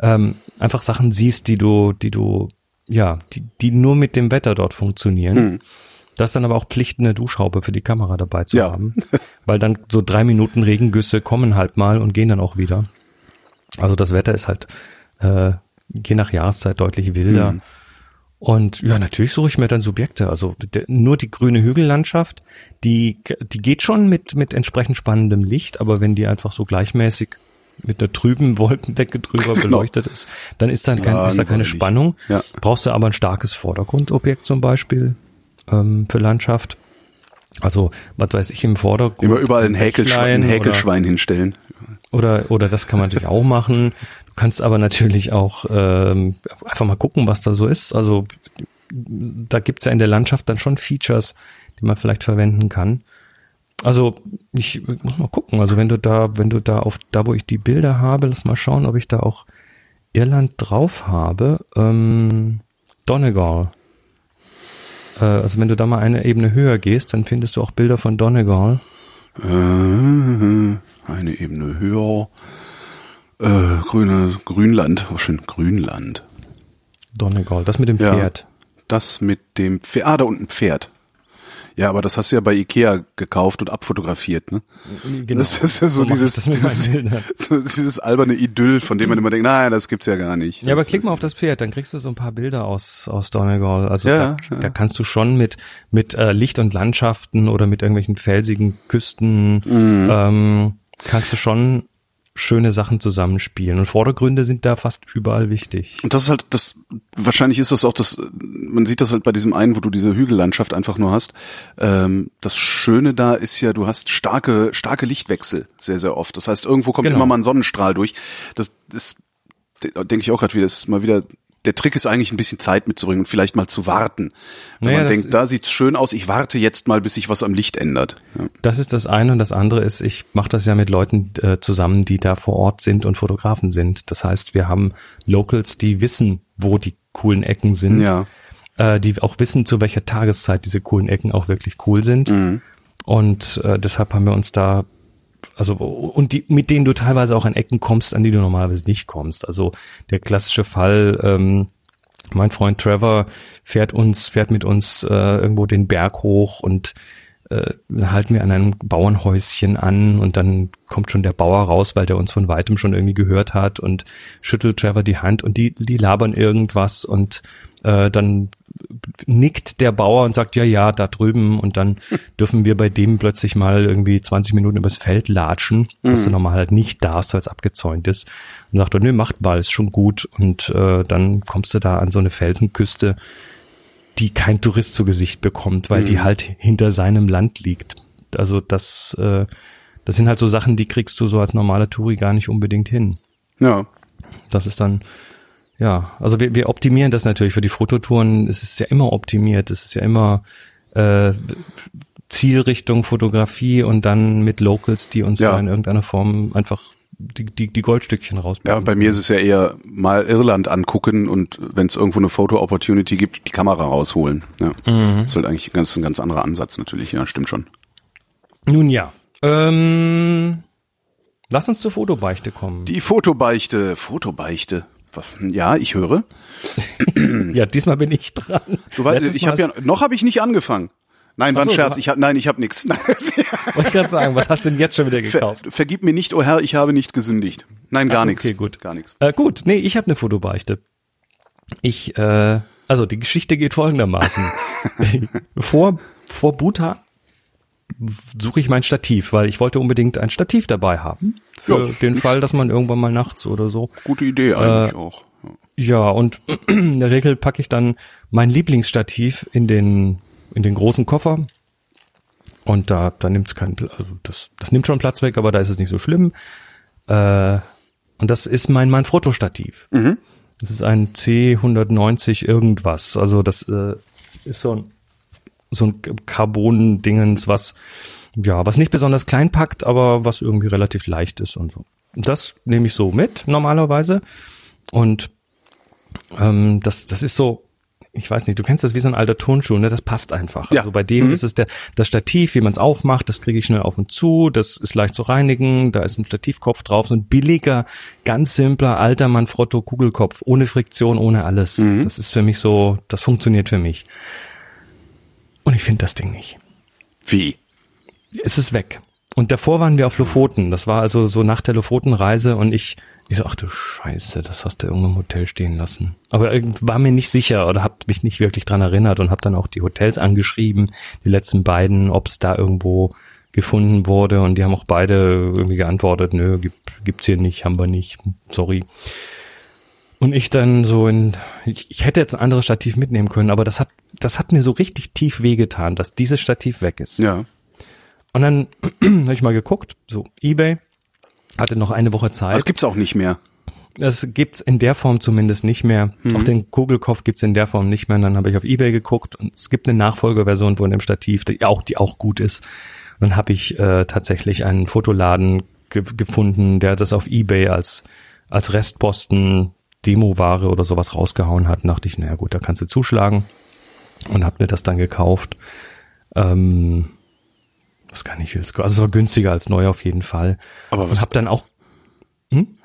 ähm, einfach Sachen siehst, die du, die du, ja, die, die nur mit dem Wetter dort funktionieren. Das ist dann aber auch Pflicht, eine Duschhaube für die Kamera dabei zu Ja. haben, weil dann so drei Minuten Regengüsse kommen halt mal und gehen dann auch wieder. Also das Wetter ist halt äh, je nach Jahreszeit deutlich wilder. Mhm. Und ja, natürlich suche ich mir dann Subjekte. Also der, nur die grüne Hügellandschaft, die, die geht schon mit, mit entsprechend spannendem Licht, aber wenn die einfach so gleichmäßig mit einer trüben Wolkendecke drüber Genau. beleuchtet ist, dann ist dann kein, Ja, ist da keine. Spannung. Ja. Brauchst du aber ein starkes Vordergrundobjekt zum Beispiel ähm, für Landschaft. Also, was weiß ich, im Vordergrund. Immer überall ein Häkelschwein, ein Häkelschwein hinstellen. Oder, oder, oder das kann man natürlich auch machen. Du kannst aber natürlich auch ähm, einfach mal gucken, was da so ist. Also da gibt's ja in der Landschaft dann schon Features, die man vielleicht verwenden kann. Also ich muss mal gucken. Also wenn du da, wenn du da auf da, wo ich die Bilder habe, lass mal schauen, ob ich da auch Irland drauf habe. Ähm, Donegal. Äh, also wenn du da mal eine Ebene höher gehst, dann findest du auch Bilder von Donegal. Äh, eine Ebene höher. Äh, grüne, Grünland. Oh, schön, Grünland. Donegal, das mit dem Ja. Pferd. Das mit dem Pferd. Ah, da unten ein Pferd. Ja, aber das hast du ja bei Ikea gekauft und abfotografiert, ne? Genau. Das ist ja so, So dieses, dieses, so dieses alberne Idyll, von dem man immer denkt, nein, das gibt's ja gar nicht. Ja, aber Das klick ist- mal auf das Pferd, dann kriegst du so ein paar Bilder aus, aus Donegal. Also Ja, da, ja. da kannst du schon mit, mit äh, Licht und Landschaften oder mit irgendwelchen felsigen Küsten, Mhm. ähm, kannst du schon schöne Sachen zusammenspielen. Und Vordergründe sind da fast überall wichtig. Und das ist halt das, wahrscheinlich ist das auch das, man sieht das halt bei diesem einen, wo du diese Hügellandschaft einfach nur hast. Ähm, das Schöne da ist ja, du hast starke, starke Lichtwechsel sehr, sehr oft. Das heißt, irgendwo kommt Genau. immer mal ein Sonnenstrahl durch. Das ist, denke ich auch gerade wieder, das ist mal wieder, der Trick ist eigentlich ein bisschen Zeit mitzubringen und vielleicht mal zu warten. Wenn Naja, man denkt, da sieht's schön aus, ich warte jetzt mal, bis sich was am Licht ändert. Ja. Das ist das eine und das andere ist, ich mache das ja mit Leuten äh, zusammen, die da vor Ort sind und Fotografen sind. Das heißt, wir haben Locals, die wissen, wo die coolen Ecken sind, Ja. äh, die auch wissen, zu welcher Tageszeit diese coolen Ecken auch wirklich cool sind. Mhm. Und äh, deshalb haben wir uns da also und die, mit denen du teilweise auch an Ecken kommst, an die du normalerweise nicht kommst. Also der klassische Fall, ähm, mein Freund Trevor fährt uns, fährt mit uns äh, irgendwo den Berg hoch und äh, halten wir an einem Bauernhäuschen an und dann kommt schon der Bauer raus, weil der uns von weitem schon irgendwie gehört hat und schüttelt Trevor die Hand und die, die labern irgendwas und äh, dann nickt der Bauer und sagt, ja, ja, da drüben und dann dürfen wir bei dem plötzlich mal irgendwie 20 Minuten übers Feld latschen, was du normal halt nicht darfst, weil es abgezäunt ist. Und sagt er, nö, macht mal, ist schon gut. Und äh, dann kommst du da an so eine Felsenküste, die kein Tourist zu Gesicht bekommt, weil die halt hinter seinem Land liegt. Also das, äh, das sind halt so Sachen, die kriegst du so als normaler Touri gar nicht unbedingt hin. Ja. Das ist dann, ja, also wir, wir optimieren das natürlich für die Fototouren. Es ist ja immer optimiert. Es ist ja immer äh, Zielrichtung Fotografie und dann mit Locals, die uns Ja. da in irgendeiner Form einfach die, die, die Goldstückchen Ja, rausbringen. und bei mir ist es ja eher mal Irland angucken und wenn es irgendwo eine Foto-Opportunity gibt, die Kamera rausholen. Ja. Das ist halt eigentlich ein ganz, ein ganz anderer Ansatz natürlich, ja, stimmt schon. Nun ja, ähm, lass uns zur Fotobeichte kommen. Die Fotobeichte, Fotobeichte. Ja, ich höre. ja, diesmal bin ich dran. Du weißt, ich habe ja noch habe ich nicht angefangen. Nein, war ein so, Scherz. Ich hab, nein, ich habe nichts. wollte ich gerade sagen, was hast du denn jetzt schon wieder Ver, gekauft? vergib mir nicht, oh Herr, ich habe nicht gesündigt. Nein, gar Ah, nichts. okay, gut. Gar nichts. Äh, gut, nee, ich habe eine Fotobeichte. Ich, äh, also die Geschichte geht folgendermaßen. vor, vor Bhutan suche ich mein Stativ, weil ich wollte unbedingt ein Stativ dabei haben. Für Ja, den Fall, dass man irgendwann mal nachts oder so. Gute Idee eigentlich auch. Ja. Ja, und in der Regel packe ich dann mein Lieblingsstativ in den, in den großen Koffer. Und da, da nimmt's keinen Platz, also das, das nimmt schon Platz weg, aber da ist es nicht so schlimm. Äh, und das ist mein, mein Fotostativ. Das ist ein C190 irgendwas. Also das äh, ist so ein, so ein Carbon-Dingens, was, ja, was nicht besonders klein packt, aber was irgendwie relativ leicht ist und so. Das nehme ich so mit, normalerweise. Und ähm, das, das ist so, ich weiß nicht, du kennst das wie so ein alter Turnschuh, ne? Das passt einfach. Ja. Also bei dem ist es der, das Stativ, wie man es aufmacht, das kriege ich schnell auf und zu, das ist leicht zu reinigen, da ist ein Stativkopf drauf, so ein billiger, ganz simpler, alter Manfrotto Kugelkopf, ohne Friktion, ohne alles. Das ist für mich so, das funktioniert für mich. Und ich finde das Ding nicht. Wie? Es ist weg. Und davor waren wir auf Lofoten. Das war also so nach der Lofotenreise und ich, ich so, ach du Scheiße, das hast du irgendwo im Hotel stehen lassen. Aber war mir nicht sicher oder hab mich nicht wirklich dran erinnert und habe dann auch die Hotels angeschrieben, die letzten beiden, ob es da irgendwo gefunden wurde und die haben auch beide irgendwie geantwortet, nö, gibt, gibt's hier nicht, haben wir nicht, sorry. Und ich dann so in, ich, ich hätte jetzt ein anderes Stativ mitnehmen können, aber das hat, das hat mir so richtig tief wehgetan, dass dieses Stativ weg ist. Ja. Und dann habe ich mal geguckt, so eBay hatte noch eine Woche Zeit. Das gibt's auch nicht mehr. Das gibt's in der Form zumindest nicht mehr. Mhm. Auch den Kugelkopf gibt's in der Form nicht mehr. Und dann habe ich auf eBay geguckt und es gibt eine Nachfolgerversion von dem Stativ, die auch, die auch gut ist. Und dann habe ich äh, tatsächlich einen Fotoladen ge gefunden, der das auf eBay als als Restposten Demo-Ware oder sowas rausgehauen hat. Und dachte ich, naja gut, da kannst du zuschlagen. Und hab mir das dann gekauft. Ähm, das kann nicht viel. Also es war günstiger als neu auf jeden Fall. Aber was? Und hab dann auch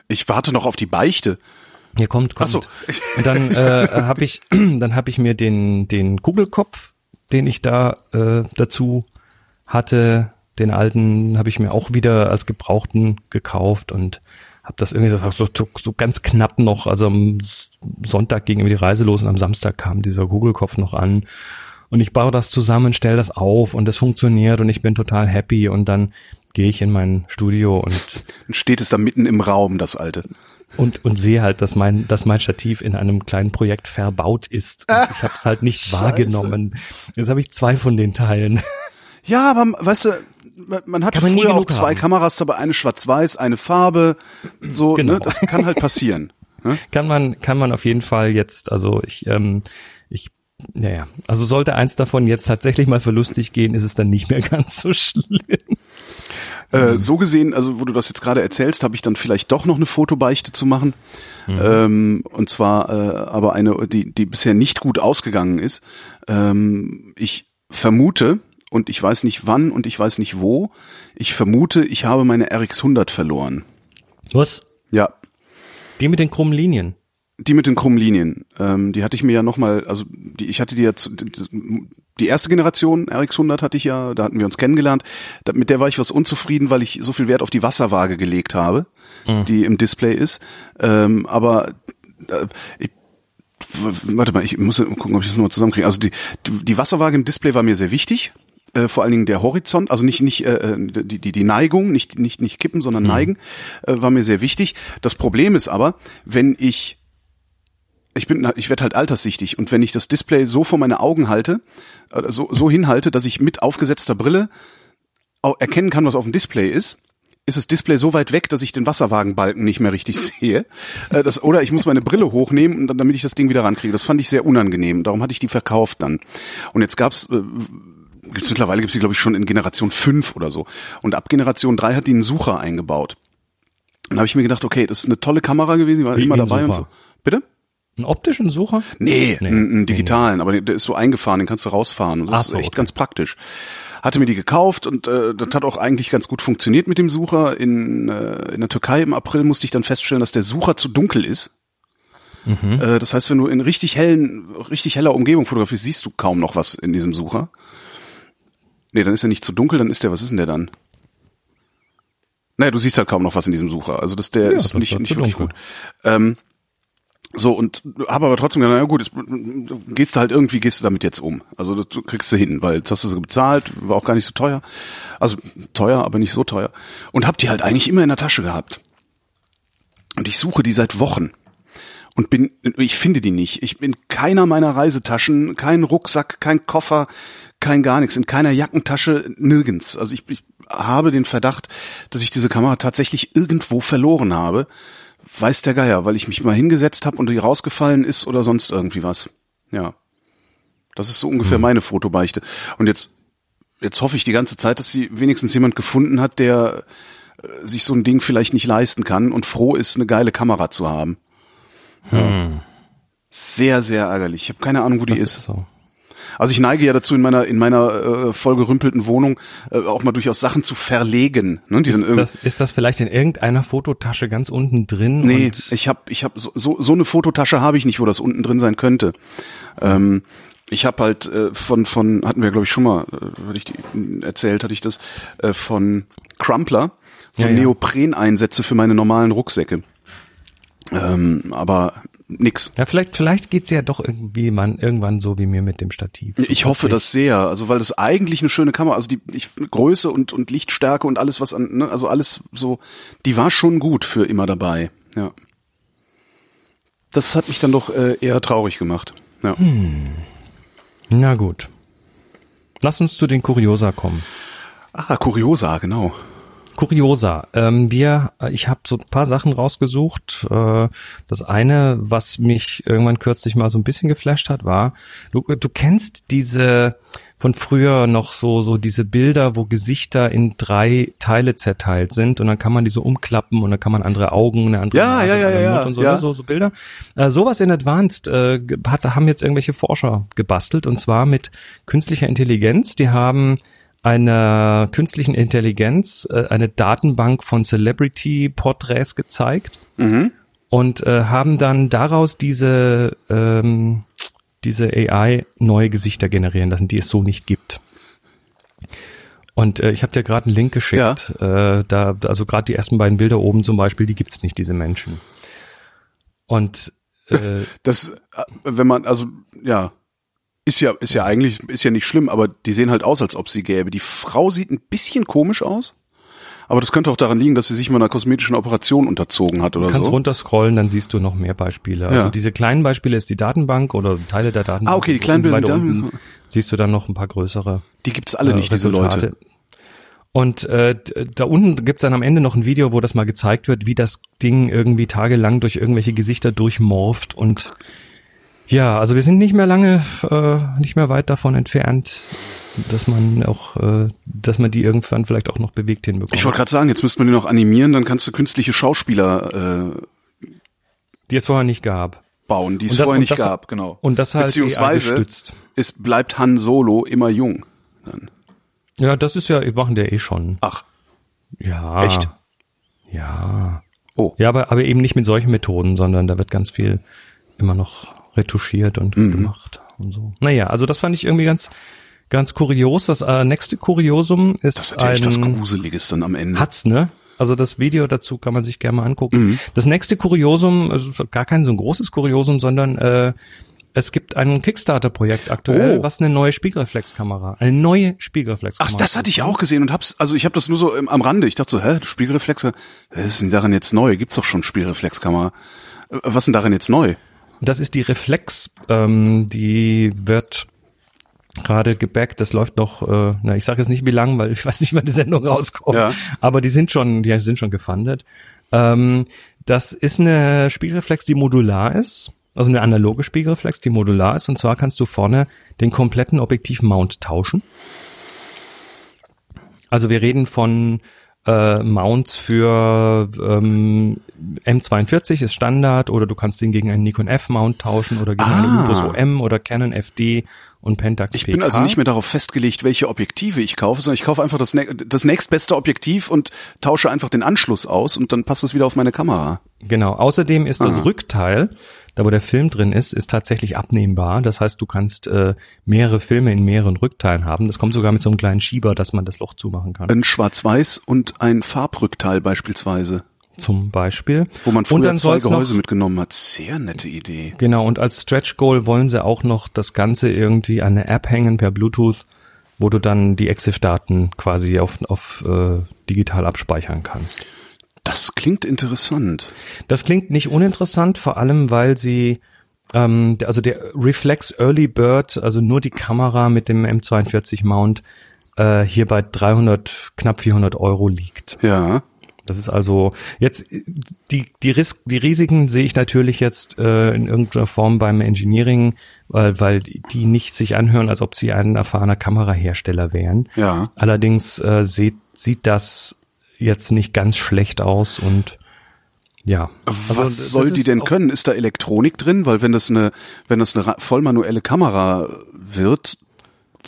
Ich warte noch auf die Beichte. hier kommt, kommt. Ach so. Und dann äh, habe ich, dann habe ich mir den den Kugelkopf, den ich da äh, dazu hatte, den alten, habe ich mir auch wieder als gebrauchten gekauft und habe das irgendwie das so, so, so ganz knapp noch. Also am Sonntag ging irgendwie die Reise los und am Samstag kam dieser Kugelkopf noch an. Und ich baue das zusammen, stelle das auf und es funktioniert und ich bin total happy und dann gehe ich in mein Studio und Dann steht es da mitten im Raum, das alte. und und sehe halt, dass mein dass mein Stativ in einem kleinen Projekt verbaut ist. Und ich habe es halt nicht wahrgenommen. Jetzt habe ich zwei von den Teilen. Ja, aber weißt du, man- hatte nie früher auch zwei haben. Kameras dabei, eine schwarz-weiß, eine Farbe, so, Genau. ne, das kann halt passieren. Ne? kann man kann man auf jeden Fall jetzt. Also ich ähm, ich naja, also sollte eins davon jetzt tatsächlich mal verlustig gehen, ist es dann nicht mehr ganz so schlimm. Äh, so gesehen, also wo du das jetzt gerade erzählst, habe ich dann vielleicht doch noch eine Fotobeichte zu machen. Ähm, und zwar äh, aber eine, die, die bisher nicht gut ausgegangen ist. Ähm, ich vermute, und ich weiß nicht wann und ich weiß nicht wo, ich vermute, ich habe meine RX 100 verloren. Was? Ja, Die mit den krummen Linien. Die mit den krummen Linien, ähm, die hatte ich mir ja nochmal, also die, ich hatte die jetzt, die erste Generation RX100 hatte ich ja, da hatten wir uns kennengelernt, da, mit der war ich was unzufrieden, weil ich so viel Wert auf die Wasserwaage gelegt habe, die im Display ist, ähm, aber äh, ich, warte mal, ich muss gucken, ob ich das nochmal zusammenkriege. Also die, die, Wasserwaage im Display war mir sehr wichtig, äh, vor allen Dingen der Horizont, also nicht nicht äh, die, die die Neigung, nicht nicht nicht kippen, sondern neigen, äh, war mir sehr wichtig. Das Problem ist aber, wenn ich ich bin, ich werde halt alterssichtig und wenn ich das Display so vor meine Augen halte, äh, so, so hinhalte, dass ich mit aufgesetzter Brille erkennen kann, was auf dem Display ist, ist das Display so weit weg, dass ich den Wasserwagenbalken nicht mehr richtig sehe. Äh, Das, oder ich muss meine Brille hochnehmen, und dann, damit ich das Ding wieder rankriege. Das fand ich sehr unangenehm. Darum hatte ich die verkauft dann. Und jetzt gab's äh, gibt's mittlerweile gibt's die, glaube ich, schon in Generation 5 oder so. Und ab Generation 3 hat die einen Sucher eingebaut. Dann habe ich mir gedacht, okay, das ist eine tolle Kamera gewesen, die war Wie immer dabei und so. Bitte? Einen optischen Sucher? Nee, Nee, einen, einen nee, digitalen, aber der ist so eingefahren, den kannst du rausfahren. Und das Ach ist so, echt okay. ganz praktisch. Hatte mir die gekauft und äh, das hat auch eigentlich ganz gut funktioniert mit dem Sucher. In, äh, in der Türkei im April musste ich dann feststellen, dass der Sucher zu dunkel ist. Mhm. Äh, das heißt, wenn du in richtig hellen, richtig heller Umgebung fotografierst, siehst du kaum noch was in diesem Sucher. Nee, dann ist er nicht zu dunkel, dann ist der, was ist denn der dann? Naja, du siehst halt kaum noch was in diesem Sucher. Also das, der Ja, ist das nicht, nicht wirklich dunkel. gut. Ähm, so, und habe aber trotzdem gedacht, na gut, gehst du halt irgendwie, gehst du damit jetzt um. Also das kriegst du hin, weil jetzt hast du sie bezahlt, war auch gar nicht so teuer. Also teuer, aber nicht so teuer. Und hab die halt eigentlich immer in der Tasche gehabt. Und ich suche die seit Wochen. Und bin, ich finde die nicht. Ich bin keiner meiner Reisetaschen, kein Rucksack, kein Koffer, kein gar nichts, in keiner Jackentasche, nirgends. Also ich, ich habe den Verdacht, dass ich diese Kamera tatsächlich irgendwo verloren habe. Weiß der Geier, weil ich mich mal hingesetzt habe und die rausgefallen ist oder sonst irgendwie was. Ja. Das ist so ungefähr meine Fotobeichte. Und jetzt, jetzt hoffe ich die ganze Zeit, dass sie wenigstens jemand gefunden hat, der äh, sich so ein Ding vielleicht nicht leisten kann und froh ist, eine geile Kamera zu haben. Ja. Sehr, sehr ärgerlich. Ich habe keine Ahnung, wo die Das ist. so. Also ich neige ja dazu, in meiner in meiner äh, vollgerümpelten Wohnung äh, auch mal durchaus Sachen zu verlegen. Ne? Die dann Ist irgendwie- das, ist das vielleicht in irgendeiner Fototasche ganz unten drin? Nee, ich habe ich hab so, so, so eine Fototasche habe ich nicht, wo das unten drin sein könnte. Ähm, Ich habe halt äh, von von hatten wir glaube ich schon mal, äh, hatte ich die, erzählt, hatte ich das äh, von Crumpler so Ja, ja. Neopreneinsätze für meine normalen Rucksäcke. Ähm, aber nix. Ja, vielleicht, vielleicht geht's ja doch irgendwie man, irgendwann so wie mir mit dem Stativ. Ich hoffe das sehr, also weil das eigentlich eine schöne Kamera, also die ich, Größe und und Lichtstärke und alles was an, ne, also alles so, die war schon gut für immer dabei. Ja. Das hat mich dann doch äh, eher traurig gemacht. Ja. Na gut. Lass uns zu den Kuriosa kommen. Ah, Kuriosa, genau. Kuriosa. Ähm, wir, äh, ich habe so ein paar Sachen rausgesucht. Äh, das eine, was mich irgendwann kürzlich mal so ein bisschen geflasht hat, war, du, du kennst diese von früher noch so so diese Bilder, wo Gesichter in drei Teile zerteilt sind und dann kann man die so umklappen und dann kann man andere Augen, eine andere Ja, Nase, ja, ja, ja, Mund und so, ja. ne, so, so Bilder. Äh, sowas in Advanced äh, hat, haben jetzt irgendwelche Forscher gebastelt und zwar mit künstlicher Intelligenz. Die haben einer künstlichen Intelligenz äh, eine Datenbank von Celebrity-Porträts gezeigt und äh, haben dann daraus diese ähm, diese AI neue Gesichter generieren lassen, die es so nicht gibt. Und äh, ich habe dir gerade einen Link geschickt. Äh, da, also gerade die ersten beiden Bilder oben zum Beispiel, die gibt's nicht, diese Menschen. Und äh, Das, äh, wenn man, also, ja, ist ja, ist ja eigentlich, ist ja nicht schlimm, aber die sehen halt aus, als ob sie gäbe. Die Frau sieht ein bisschen komisch aus, aber das könnte auch daran liegen, dass sie sich mal einer kosmetischen Operation unterzogen hat oder Du kannst so. runterscrollen, dann siehst du noch mehr Beispiele. Also Ja. diese kleinen Beispiele ist die Datenbank oder Teile der Datenbank. Ah, okay, die kleinen Bilder sind siehst du dann noch ein paar größere. Die gibt's alle äh, nicht, diese Resultate. Leute. Und äh, d- da unten gibt's dann am Ende noch ein Video, wo das mal gezeigt wird, wie das Ding irgendwie tagelang durch irgendwelche Gesichter durchmorpht und ja, also wir sind nicht mehr lange, äh, nicht mehr weit davon entfernt, dass man auch, äh, dass man die irgendwann vielleicht auch noch bewegt hinbekommt. Ich wollte gerade sagen, jetzt müsste man die noch animieren, dann kannst du künstliche Schauspieler äh, die es vorher nicht gab. bauen, die es das- vorher nicht das- gab, genau. und das halt Beziehungsweise es bleibt Han Solo immer jung. Dann. Ja, das ist ja, machen der eh schon. Ach, Ja. Echt? Ja. oh. Ja, aber, aber eben nicht mit solchen Methoden, sondern da wird ganz viel immer noch retuschiert und Mhm. gemacht und so. Naja, also das fand ich irgendwie ganz, ganz kurios. Das äh, nächste Kuriosum ist Das ist natürlich das ein, Gruseliges dann am Ende. hat's, ne? Also das Video dazu kann man sich gerne mal angucken. Mhm. Das nächste Kuriosum, also gar kein so ein großes Kuriosum, sondern äh, es gibt ein Kickstarter-Projekt aktuell, Oh. was eine neue Spiegelreflexkamera, eine neue Spiegelreflexkamera. Ach, das hatte ich auch gesehen und hab's, also ich habe das nur so im, am Rande. Ich dachte so, hä, Spiegelreflexe, was ist denn daran jetzt neu? Gibt's doch schon Spiegelreflexkamera. Äh, Was ist denn daran jetzt neu? Das ist die Reflex, ähm, die wird gerade gebackt, das läuft noch, äh, na, ich sage jetzt nicht wie lang, weil ich weiß nicht, wann die Sendung rauskommt, Ja. aber die sind schon, die sind schon gefundet. Ähm, das ist eine Spiegelreflex, die modular ist, also eine analoge Spiegelreflex, die modular ist, und zwar kannst du vorne den kompletten Objektivmount tauschen. Also wir reden von äh, Mounts für ähm, M42 ist Standard oder du kannst den gegen einen Nikon F-Mount tauschen oder gegen Ah. Olympus OM oder Canon FD und Pentax Ich PK. bin also nicht mehr darauf festgelegt, welche Objektive ich kaufe, sondern ich kaufe einfach das, nä- das nächstbeste Objektiv und tausche einfach den Anschluss aus und dann passt es wieder auf meine Kamera. Genau. Außerdem ist das Aha. Rückteil, da wo der Film drin ist, ist tatsächlich abnehmbar. Das heißt, du kannst äh, mehrere Filme in mehreren Rückteilen haben. Das kommt sogar mit so einem kleinen Schieber, dass man das Loch zumachen kann. Ein Schwarz-Weiß und ein Farbrückteil beispielsweise, Zum Beispiel. wo man und früher dann zwei Gehäuse noch, mitgenommen hat. Sehr nette Idee. Genau, und als Stretch Goal wollen sie auch noch das Ganze irgendwie an eine App hängen per Bluetooth, wo du dann die EXIF-Daten quasi auf, auf äh, digital abspeichern kannst. Das klingt interessant. Das klingt nicht uninteressant, vor allem weil sie, ähm, also der Reflex Early Bird, also nur die Kamera mit dem M42 Mount, äh, hier bei 300, knapp 400 Euro liegt. Ja. Das ist also jetzt die die, Ris die Risiken sehe ich natürlich jetzt äh, in irgendeiner Form beim Engineering, weil weil die nicht sich anhören, als ob sie ein erfahrener Kamerahersteller wären. Ja. Allerdings äh, sieht sieht das jetzt nicht ganz schlecht aus und ja. Also Was das soll die denn können? Ist da Elektronik drin? Weil wenn das eine, wenn das eine ra- vollmanuelle Kamera wird,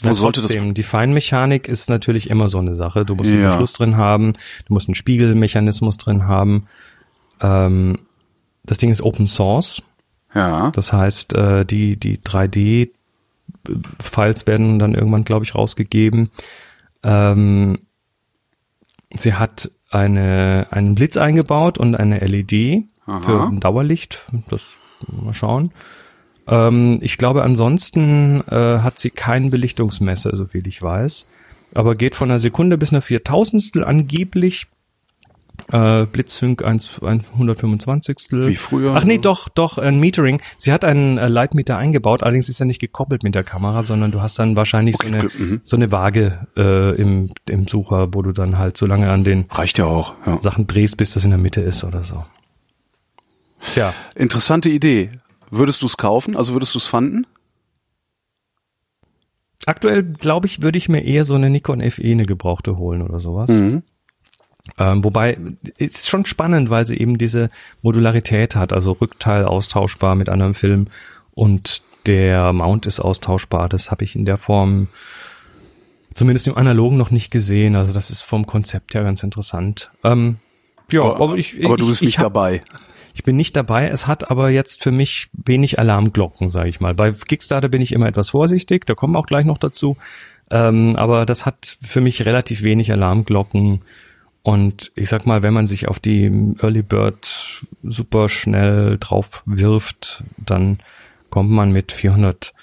wo Na, sollte das? trotzdem, die Feinmechanik ist natürlich immer so eine Sache. Du musst einen Ja. Verschluss drin haben, du musst einen Spiegelmechanismus drin haben. Ähm, das Ding ist Open Source. Ja. Das heißt, äh, die, die 3D Files werden dann irgendwann, glaube ich, rausgegeben. Ähm, sie hat eine, einen Blitz eingebaut und eine LED Aha. für ein Dauerlicht. Das mal schauen. Ähm, ich glaube, ansonsten äh, hat sie kein Belichtungsmesser, so viel ich weiß. Aber geht von einer Sekunde bis einer Viertausendstel angeblich. Äh, Blitzsync 1, 125. Wie früher? Ach nee, doch, doch, ein Metering. Sie hat einen äh, Lightmeter eingebaut, allerdings ist er nicht gekoppelt mit der Kamera, sondern du hast dann wahrscheinlich so eine, mhm. so eine Waage äh, im, im Sucher, wo du dann halt so lange an den Reicht ja auch. Ja. Sachen drehst, bis das in der Mitte ist oder so. Tja, Interessante Idee. Würdest du es kaufen? Also würdest du es fanden? aktuell glaube ich, würde ich mir eher so eine Nikon FE eine gebrauchte holen oder sowas. Mhm. Ähm, wobei ist schon spannend, weil sie eben diese Modularität hat, also Rückteil austauschbar mit anderem Film und der Mount ist austauschbar. Das habe ich in der Form zumindest im Analogen noch nicht gesehen. Also das ist vom Konzept her ganz interessant. Ähm, ja, aber, aber, ich, aber du ich, bist ich nicht hab- dabei. Ich bin nicht dabei. Es hat aber jetzt für mich wenig Alarmglocken, sage ich mal. Bei Kickstarter bin ich immer etwas vorsichtig. Da kommen wir auch gleich noch dazu. Ähm, aber das hat für mich relativ wenig Alarmglocken. Und ich sag mal, wenn man sich auf die Early Bird super schnell drauf wirft, dann kommt man mit 400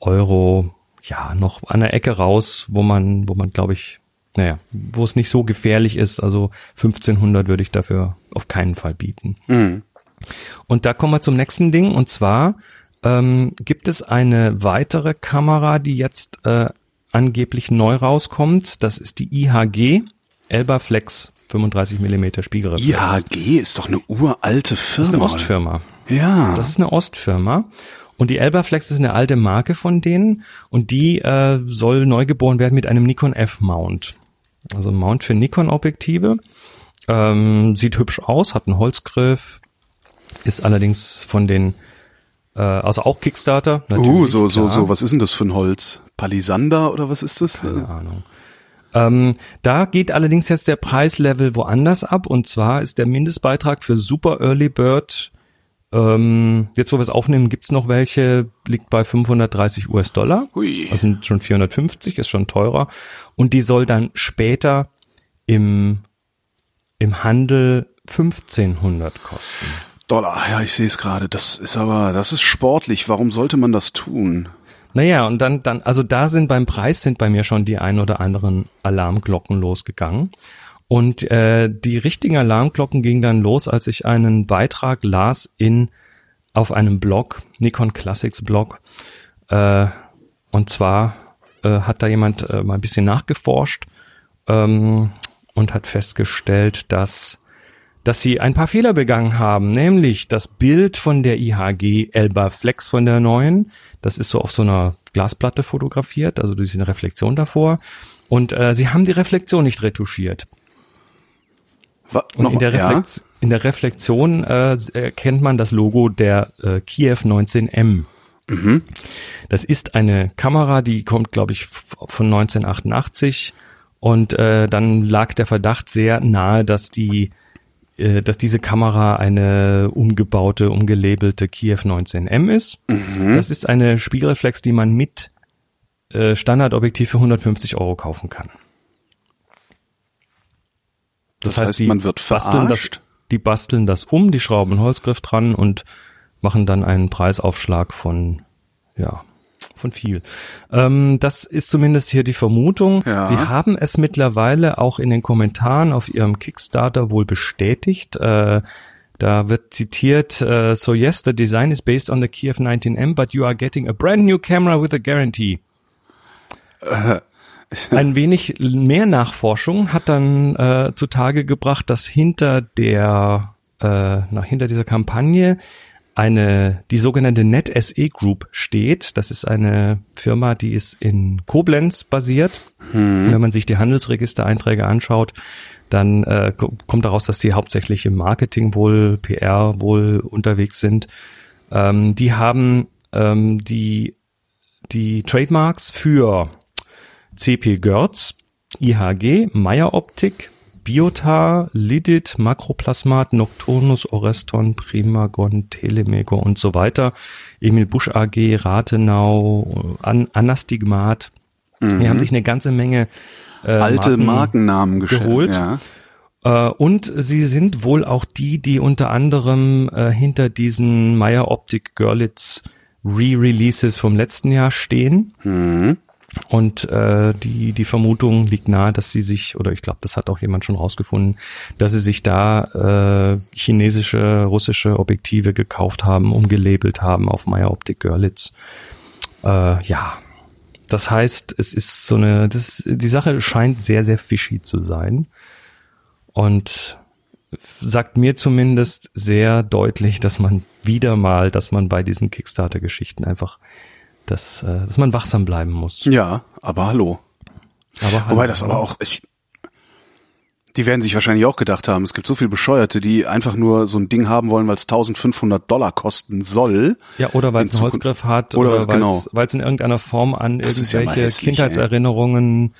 Euro ja noch an der Ecke raus, wo man, wo man glaube ich, naja, wo es nicht so gefährlich ist. Also 1500 würde ich dafür auf keinen Fall bieten. Mhm. Und da kommen wir zum nächsten Ding. Und zwar ähm, gibt es eine weitere Kamera, die jetzt äh, angeblich neu rauskommt. Das ist die IHG Elba Flex 35 mm Spiegelreflex. IHG ist doch eine uralte Firma. Das ist eine? Ostfirma. Ja. Das ist eine Ostfirma. Und die Elbaflex ist eine alte Marke von denen und die äh, soll neu geboren werden mit einem Nikon F-Mount. Also ein Mount für Nikon-Objektive. Ähm, sieht hübsch aus, hat einen Holzgriff, ist allerdings von den, äh, also auch Kickstarter. uh, so, so, klar. so, was ist denn das für ein Holz? Palisander oder was ist das? Keine Ahnung. Ähm, da geht allerdings jetzt der Preislevel woanders ab und zwar ist der Mindestbeitrag für Super Early Bird, ähm, jetzt wo wir es aufnehmen, gibt's noch welche, liegt bei 530 US-Dollar. Das sind schon 450, ist schon teurer. Und die soll dann später im, im Handel 1500 kosten. Dollar, ja, ich sehe es gerade. Das ist aber, das ist sportlich. Warum sollte man das tun? Naja, und dann, dann, also da sind beim Preis sind bei mir schon die ein oder anderen Alarmglocken losgegangen. Und äh, die richtigen Alarmglocken gingen dann los, als ich einen Beitrag las in auf einem Blog, Nikon Classics Blog. Äh, und zwar äh, hat da jemand äh, mal ein bisschen nachgeforscht ähm, und hat festgestellt, dass dass sie ein paar Fehler begangen haben, nämlich das Bild von der IHG Elba Flex von der neuen, das ist so auf so einer Glasplatte fotografiert, also du siehst eine Reflexion davor und äh, sie haben die Reflexion nicht retuschiert. Wa Und in der, ja? Reflex in der Reflexion äh, erkennt man das Logo der äh, Kiev 19M. Mhm. Das ist eine Kamera, die kommt, glaube ich, von 1988 und äh, dann lag der Verdacht sehr nahe, dass die dass diese Kamera eine umgebaute, umgelabelte Kiev 19M ist. Mhm. Das ist eine Spiegelreflex, die man mit äh, Standardobjektiv für 150 Euro kaufen kann. Das heißt, die man wird basteln das, die basteln das um, die schrauben einen Holzgriff dran und machen dann einen Preisaufschlag von, ja, von viel. Ähm, das ist zumindest hier die Vermutung. Ja. Sie haben es mittlerweile auch in den Kommentaren auf ihrem Kickstarter wohl bestätigt. Äh, da wird zitiert, äh, so yes, the design is based on the Kiev 19M, but you are getting a brand new camera with a guarantee. Ein wenig mehr Nachforschung hat dann äh, zutage gebracht, dass hinter der, äh, nach hinter dieser Kampagne eine die sogenannte NetSE Group steht. Das ist eine Firma, die ist in Koblenz basiert. Und wenn man sich die Handelsregistereinträge anschaut, dann äh, ko- kommt daraus, dass die hauptsächlich im Marketing wohl, PR wohl unterwegs sind. Ähm, die haben ähm, die die Trademarks für CP Görz, IHG, Meyer Optik, Biota, Lidit, Makroplasmat, Nocturnus, Oreston, Primagon, Telemego und so weiter. Emil Busch AG, Rathenau, An Anastigmat. Mhm. Die haben sich eine ganze Menge äh, alte Marken Markennamen geholt. Ja. Äh, und sie sind wohl auch die, die unter anderem äh, hinter diesen Meyer Optik Görlitz Re-Releases vom letzten Jahr stehen. Mhm. Und äh, die, die Vermutung liegt nahe, dass sie sich, oder ich glaube, das hat auch jemand schon rausgefunden, dass sie sich da äh, chinesische, russische Objektive gekauft haben, umgelabelt haben auf Meyer Optik Görlitz. Äh, ja, das heißt, es ist so eine, das, die Sache scheint sehr, sehr fishy zu sein. Und sagt mir zumindest sehr deutlich, dass man wieder mal, dass man bei diesen Kickstarter-Geschichten einfach, dass, äh, dass man wachsam bleiben muss. Ja, aber hallo. Aber hallo. Wobei das aber auch, ich, die werden sich wahrscheinlich auch gedacht haben, es gibt so viel Bescheuerte, die einfach nur so ein Ding haben wollen, weil es 1500 Dollar kosten soll. Ja, oder weil es einen Holzgriff hat oder, oder weil genau. es in irgendeiner Form an das irgendwelche ja Kindheitserinnerungen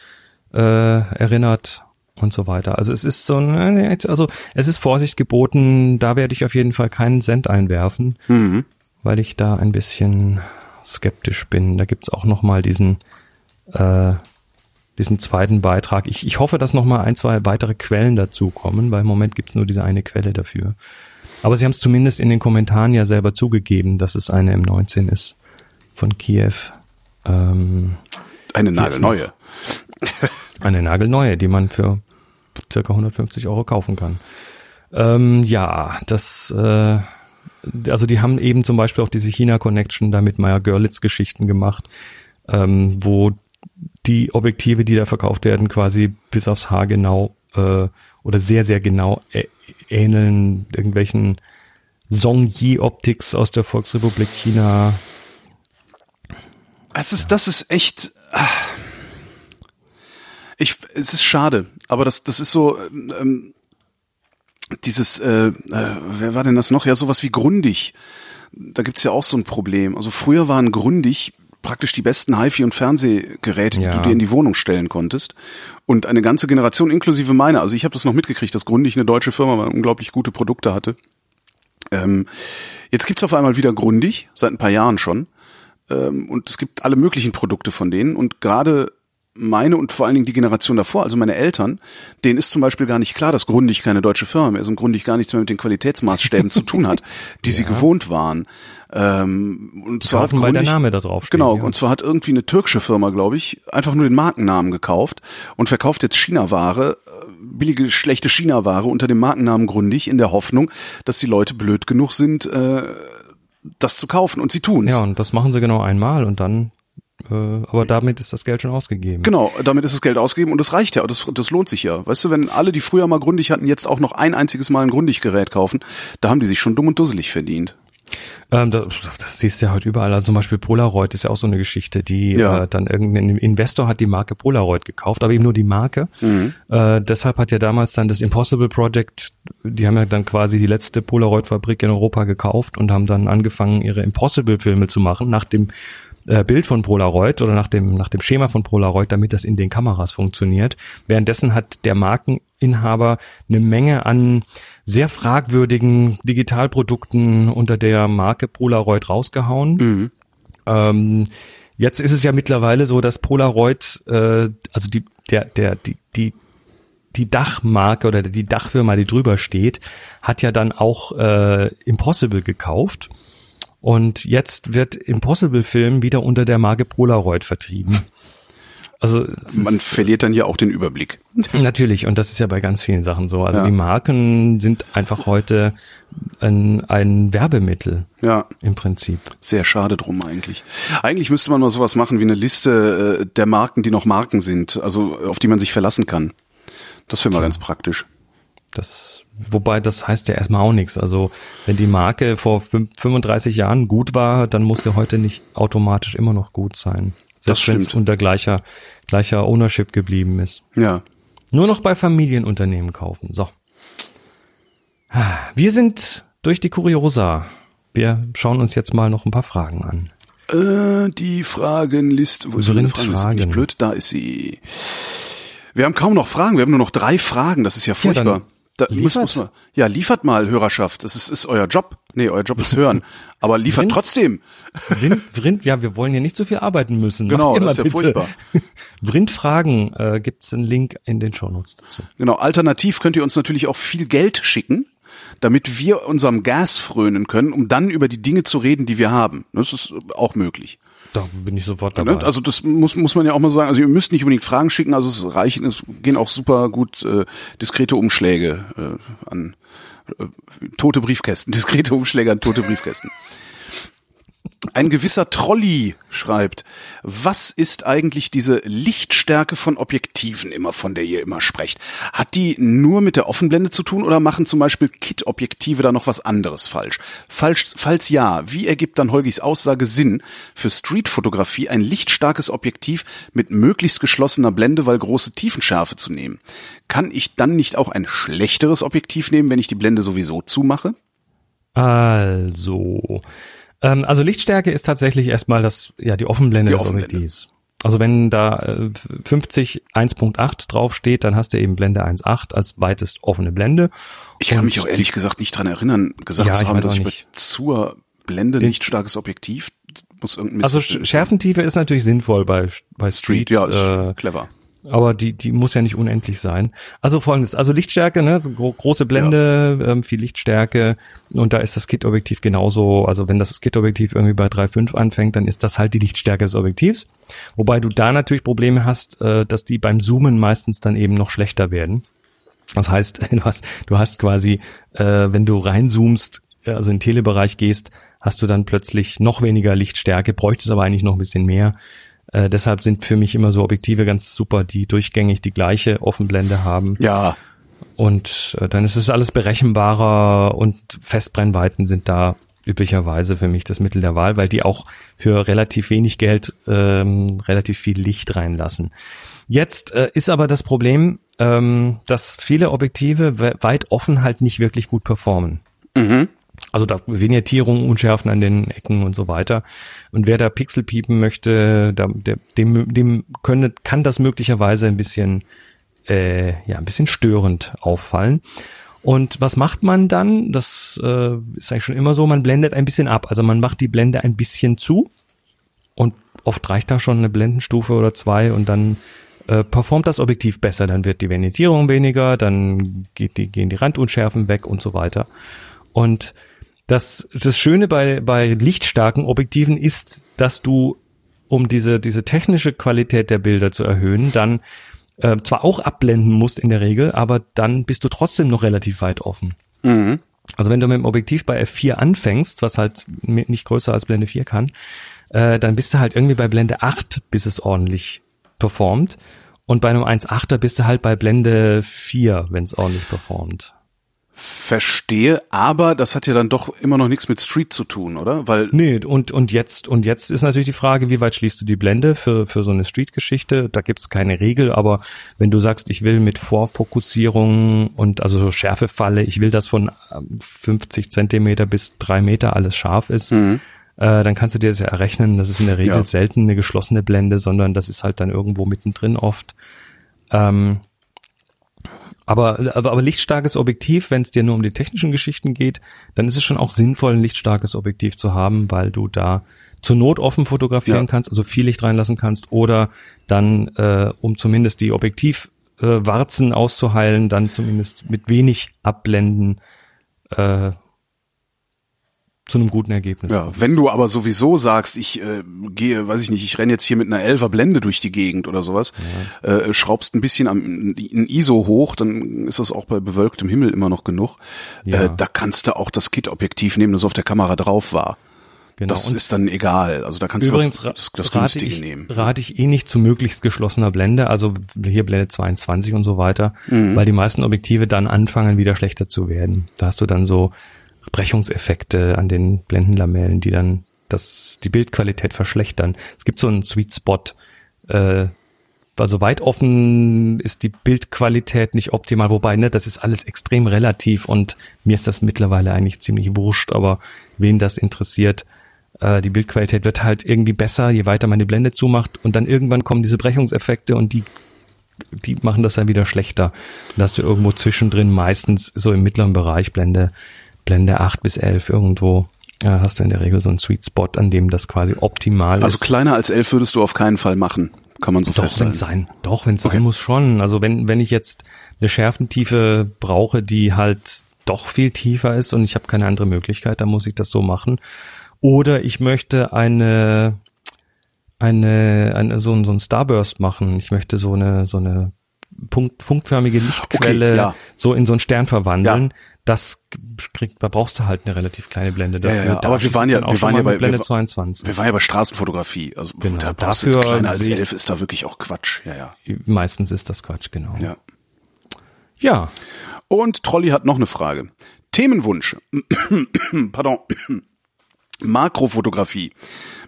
äh, erinnert und so weiter. Also es ist so ein, also es ist Vorsicht geboten, da werde ich auf jeden Fall keinen Cent einwerfen, mhm. weil ich da ein bisschen skeptisch bin. Da gibt's auch noch mal diesen äh, diesen zweiten Beitrag. Ich, ich hoffe, dass noch mal ein, zwei weitere Quellen dazu kommen, weil im Moment gibt's nur diese eine Quelle dafür. Aber sie haben es zumindest in den Kommentaren ja selber zugegeben, dass es eine M19 ist von Kiew. Ähm, eine nagelneue. Eine nagelneue, die man für circa 150 Euro kaufen kann. Ähm, ja, das, äh, also die haben eben zum Beispiel auch diese China-Connection da mit Meyer Görlitz-Geschichten gemacht, ähm, wo die Objektive, die da verkauft werden, quasi bis aufs Haar genau äh, oder sehr, sehr genau ähneln irgendwelchen Songyi Optics aus der Volksrepublik China. Es ist, das ist echt. Ich, es ist schade, aber das, das ist so. Ähm, dieses, äh, äh, wer war denn das noch? Ja, sowas wie Grundig. Da gibt's ja auch so ein Problem. Also früher waren Grundig praktisch die besten HiFi- und Fernsehgeräte, ja. die du dir in die Wohnung stellen konntest. Und eine ganze Generation, inklusive meiner, also ich habe das noch mitgekriegt, dass Grundig eine deutsche Firma war, unglaublich gute Produkte hatte. Ähm, jetzt gibt's auf einmal wieder Grundig, seit ein paar Jahren schon. Ähm, und es gibt alle möglichen Produkte von denen. Und gerade meine und vor allen Dingen die Generation davor, also meine Eltern, denen ist zum Beispiel gar nicht klar, dass Grundig keine deutsche Firma mehr ist und Grundig gar nichts mehr mit den Qualitätsmaßstäben zu tun hat, die ja. sie gewohnt waren. Ähm, und zwar Kaufen, Grundig, weil der Name da drauf steht. Genau, ja. und zwar hat irgendwie eine türkische Firma, glaube ich, einfach nur den Markennamen gekauft und verkauft jetzt China-Ware, äh, billige, schlechte China-Ware unter dem Markennamen Grundig in der Hoffnung, dass die Leute blöd genug sind, äh, das zu kaufen und sie tun's. Ja, und das machen sie genau einmal und dann aber damit ist das Geld schon ausgegeben. Genau, damit ist das Geld ausgegeben und das reicht ja, das, das lohnt sich ja. Weißt du, wenn alle, die früher mal Grundig hatten, jetzt auch noch ein einziges Mal ein Grundig-Gerät kaufen, da haben die sich schon dumm und dusselig verdient. Ähm, das, das siehst du ja heute überall. Also zum Beispiel Polaroid ist ja auch so eine Geschichte, die ja. äh, dann irgendein Investor hat die Marke Polaroid gekauft, aber eben nur die Marke. Mhm. Äh, deshalb hat ja damals dann das Impossible Project, die haben ja dann quasi die letzte Polaroid-Fabrik in Europa gekauft und haben dann angefangen, ihre Impossible-Filme zu machen, nach dem äh, Bild von Polaroid oder nach dem, nach dem Schema von Polaroid, damit das in den Kameras funktioniert. Währenddessen hat der Markeninhaber eine Menge an sehr fragwürdigen Digitalprodukten unter der Marke Polaroid rausgehauen. Mhm. Ähm, jetzt ist es ja mittlerweile so, dass Polaroid, äh, also die, der, der, die, die, die Dachmarke oder die Dachfirma, die drüber steht, hat ja dann auch äh, Impossible gekauft. Und jetzt wird Impossible Film wieder unter der Marke Polaroid vertrieben. Also man verliert dann ja auch den Überblick. Natürlich, und das ist ja bei ganz vielen Sachen so. Also ja. die Marken sind einfach heute ein, ein Werbemittel. Ja. Im Prinzip. Sehr schade drum eigentlich. Eigentlich müsste man mal sowas machen wie eine Liste äh, der Marken, die noch Marken sind, also auf die man sich verlassen kann. Das wäre mal ganz praktisch. Das Wobei das heißt ja erstmal auch nichts. Also wenn die Marke vor 35 Jahren gut war, dann muss sie heute nicht automatisch immer noch gut sein. Selbst wenn es unter gleicher, gleicher Ownership geblieben ist. Ja. Nur noch bei Familienunternehmen kaufen. So. Wir sind durch die Kuriosa. Wir schauen uns jetzt mal noch ein paar Fragen an. Äh, die Fragenliste. Wo ist die Fragenliste? Fragen. Nicht blöd, da ist sie. Wir haben kaum noch Fragen. Wir haben nur noch drei Fragen. Das ist ja furchtbar. dann da muss, liefert. muss man, ja, liefert mal Hörerschaft. Das ist, ist euer Job. Nee, euer Job ist hören. Aber liefert Rind- trotzdem. Vrind, Vrind, ja, wir wollen hier nicht so viel arbeiten müssen. Genau, das ist ja bitte. furchtbar. Vrind-Fragen äh, gibt's einen Link in den Shownotes dazu. Genau. Alternativ könnt ihr uns natürlich auch viel Geld schicken, damit wir unserem Gas frönen können, um dann über die Dinge zu reden, die wir haben. Das ist auch möglich. Da bin ich sofort dabei. Ne? Also das muss, muss man ja auch mal sagen. Also ihr müsst nicht unbedingt Fragen schicken, also es reichen, es gehen auch super gut äh, diskrete Umschläge äh, an äh, tote Briefkästen, diskrete Umschläge an tote Briefkästen. Ein gewisser Trolli schreibt, was ist eigentlich diese Lichtstärke von Objektiven immer, von der ihr immer sprecht? Hat die nur mit der Offenblende zu tun oder machen zum Beispiel Kit-Objektive da noch was anderes falsch? falsch? Falls ja, wie ergibt dann Holgis Aussage Sinn, für Streetfotografie ein lichtstarkes Objektiv mit möglichst geschlossener Blende, weil große Tiefenschärfe zu nehmen? Kann ich dann nicht auch ein schlechteres Objektiv nehmen, wenn ich die Blende sowieso zumache? Also, ähm, also Lichtstärke ist tatsächlich erstmal das, ja, die Offenblende Die des Offenblende. Objektivs. Also wenn da äh, 50 1.8 draufsteht, dann hast du eben Blende 1.8 als weitest offene Blende. Ich kann mich auch ehrlich gesagt nicht dran erinnern, gesagt Ja, zu haben, dass ich bei nicht. zur Blende Den- nicht starkes Objektiv muss irgendein Also Schärfentiefe ist natürlich sinnvoll bei bei Street, Street, ja, ist äh, clever. Aber die die muss ja nicht unendlich sein. Also folgendes, also Lichtstärke, ne, gro große Blende, ähm, viel Lichtstärke und da ist das Kit-Objektiv genauso. Also wenn das Kit-Objektiv irgendwie bei 3,5 anfängt, dann ist das halt die Lichtstärke des Objektivs. Wobei du da natürlich Probleme hast, äh, dass die beim Zoomen meistens dann eben noch schlechter werden. Das heißt, du hast, du hast quasi, äh, wenn du reinzoomst, äh, also in den Telebereich gehst, hast du dann plötzlich noch weniger Lichtstärke, bräuchtest aber eigentlich noch ein bisschen mehr. Äh, deshalb sind für mich immer so Objektive ganz super, die durchgängig die gleiche Offenblende haben. Ja, Und äh, dann ist es alles berechenbarer und Festbrennweiten sind da üblicherweise für mich das Mittel der Wahl, weil die auch für relativ wenig Geld ähm, relativ viel Licht reinlassen. Jetzt äh, ist aber das Problem, ähm, dass viele Objektive we weit offen halt nicht wirklich gut performen. Also da Vignettierung, Unschärfen an den Ecken und so weiter. Und wer da Pixel piepen möchte, da, der, dem, dem könne, kann das möglicherweise ein bisschen, äh, ja, ein bisschen störend auffallen. Und was macht man dann? Das äh, ist eigentlich schon immer so, man blendet ein bisschen ab. Also man macht die Blende ein bisschen zu und oft reicht da schon eine Blendenstufe oder zwei und dann äh, performt das Objektiv besser. Dann wird die Vignettierung weniger, dann geht die, gehen die Randunschärfen weg und so weiter. Und das, das Schöne bei, bei lichtstarken Objektiven ist, dass du, um diese, diese technische Qualität der Bilder zu erhöhen, dann äh, zwar auch abblenden musst in der Regel, aber dann bist du trotzdem noch relativ weit offen. Also wenn du mit dem Objektiv bei F4 anfängst, was halt nicht größer als Blende 4 kann, äh, dann bist du halt irgendwie bei Blende 8, bis es ordentlich performt. Und bei einem 1.8er bist du halt bei Blende 4, wenn es ordentlich performt. Verstehe, aber das hat ja dann doch immer noch nichts mit Street zu tun, oder? Weil Nee, und, und jetzt, und jetzt ist natürlich die Frage, wie weit schließt du die Blende für, für so eine Street-Geschichte? Da gibt's keine Regel, aber wenn du sagst, ich will mit Vorfokussierung und also so Schärfefalle, ich will, dass von ähm, 50 Zentimeter bis drei Meter alles scharf ist, äh, dann kannst du dir das ja errechnen. Das ist in der Regel Ja. selten eine geschlossene Blende, sondern das ist halt dann irgendwo mittendrin oft. Ähm, aber, aber, aber lichtstarkes Objektiv, wenn es dir nur um die technischen Geschichten geht, dann ist es schon auch sinnvoll, ein lichtstarkes Objektiv zu haben, weil du da zur Not offen fotografieren Ja. kannst, also viel Licht reinlassen kannst oder dann, äh, um zumindest die Objektivwarzen äh, Warzen auszuheilen, dann zumindest mit wenig Abblenden äh, zu einem guten Ergebnis. Ja, wenn du aber sowieso sagst, ich äh, gehe, weiß ich nicht, ich renne jetzt hier mit einer Elfer Blende durch die Gegend oder sowas, äh, schraubst ein bisschen am ein ISO hoch, dann ist das auch bei bewölktem Himmel immer noch genug. Ja. Äh, da kannst du auch das Kit-Objektiv nehmen, das auf der Kamera drauf war. genau. Das Und ist dann egal. Also da kannst Übrigens du was, das, das rate günstige ich, nehmen. rate ich eh nicht zu möglichst geschlossener Blende, also hier Blende 22 und so weiter, Mhm. weil die meisten Objektive dann anfangen, wieder schlechter zu werden. Da hast du dann so Brechungseffekte an den Blendenlamellen, die dann das, die Bildqualität verschlechtern. Es gibt so einen Sweet Spot, äh, also weit offen ist die Bildqualität nicht optimal, wobei, ne, das ist alles extrem relativ und mir ist das mittlerweile eigentlich ziemlich wurscht, aber wen das interessiert, äh, die Bildqualität wird halt irgendwie besser, je weiter man die Blende zumacht und dann irgendwann kommen diese Brechungseffekte und die die machen das dann wieder schlechter. Da hast du irgendwo zwischendrin meistens so im mittleren Bereich Blende, Blende 8 bis 11 irgendwo äh, hast du in der Regel so einen Sweet Spot, an dem das quasi optimal Also ist. kleiner als 11 würdest du auf keinen Fall machen. Kann man so Doch, wenn festhalten. es sein, doch, wenn es Okay. sein muss schon. Also wenn, wenn ich jetzt eine Schärfentiefe brauche, die halt doch viel tiefer ist und ich habe keine andere Möglichkeit, dann muss ich das so machen. Oder ich möchte eine, eine, eine so, ein- so ein Starburst machen. Ich möchte so eine, so eine Punkt, punktförmige Lichtquelle Okay, ja. so in so einen Stern verwandeln. Ja. Das kriegt, da brauchst du halt eine relativ kleine Blende dafür. ja, ja. Da Aber wir waren ja- wir waren ja bei- Blende wir- 22. Wir waren ja bei Straßenfotografie. Also Genau, da brauchst du dafür kleiner als 11 ist da wirklich auch Quatsch. Ja, ja. Meistens ist das Quatsch, genau. ja. ja. Und Trolli hat noch eine Frage. Themenwunsch. Pardon. Makrofotografie.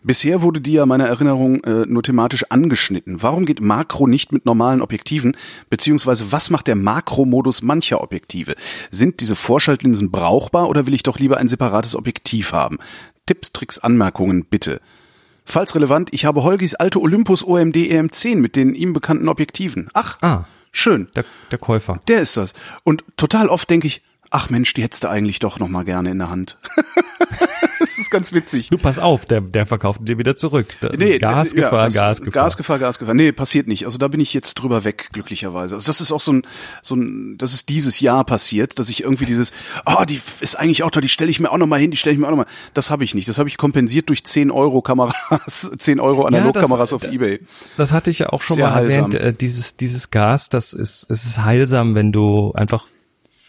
Bisher wurde die ja meiner Erinnerung äh, nur thematisch angeschnitten. Warum geht Makro nicht mit normalen Objektiven? Beziehungsweise was macht der Makromodus mancher Objektive? Sind diese Vorschaltlinsen brauchbar oder will ich doch lieber ein separates Objektiv haben? Tipps, Tricks, Anmerkungen bitte. Falls relevant, ich habe Holgis alte Olympus OMD EM10 mit den ihm bekannten Objektiven. Ach, Ah. schön. Der, der Käufer. Der ist das. Und total oft denke ich, ach Mensch, die hättest du eigentlich doch noch mal gerne in der Hand. das ist ganz witzig. Du pass auf, der, der verkauft dir wieder zurück. Nee, Gasgefahr, ja, das- Gasgefahr. Gasgefahr, Gasgefahr. Nee, passiert nicht. Also da bin ich jetzt drüber weg, glücklicherweise. Also das ist auch so ein, so ein, das ist dieses Jahr passiert, dass ich irgendwie dieses, ah, die ist eigentlich auch toll, die stelle ich mir auch noch mal hin, die stelle ich mir auch noch mal. Das habe ich nicht. Das habe ich kompensiert durch 10 Euro Kameras, 10 Euro Analogkameras auf Ebay. Das hatte ich ja auch schon Sehr mal heilsam. erwähnt. Äh, dieses, dieses Gas, das ist, es ist heilsam, wenn du einfach,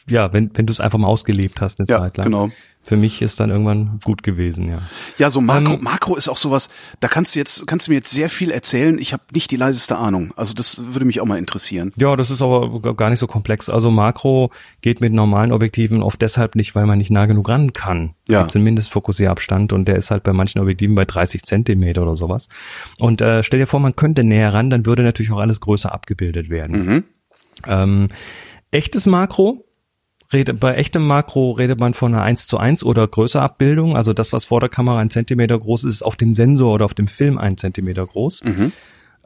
ja, wenn, wenn du es einfach mal ausgelebt hast eine Ja, Zeit lang. genau. Für mich ist dann irgendwann gut gewesen, ja. Ja, so Makro, Ähm, Makro ist auch sowas, da kannst du jetzt, kannst du mir jetzt sehr viel erzählen. Ich habe nicht die leiseste Ahnung. Also das würde mich auch mal interessieren. Ja, das ist aber gar nicht so komplex. Also Makro geht mit normalen Objektiven oft deshalb nicht, weil man nicht nah genug ran kann. Ja. Gibt's einen Mindestfokussierabstand und der ist halt bei manchen Objektiven bei 30 Zentimeter oder sowas. Und äh, stell dir vor, man könnte näher ran, dann würde natürlich auch alles größer abgebildet werden. Ähm, echtes Makro, rede, bei echtem Makro redet man von einer 1 zu 1 oder größer Abbildung. Also das, was vor der Kamera ein Zentimeter groß ist, ist auf dem Sensor oder auf dem Film ein Zentimeter groß.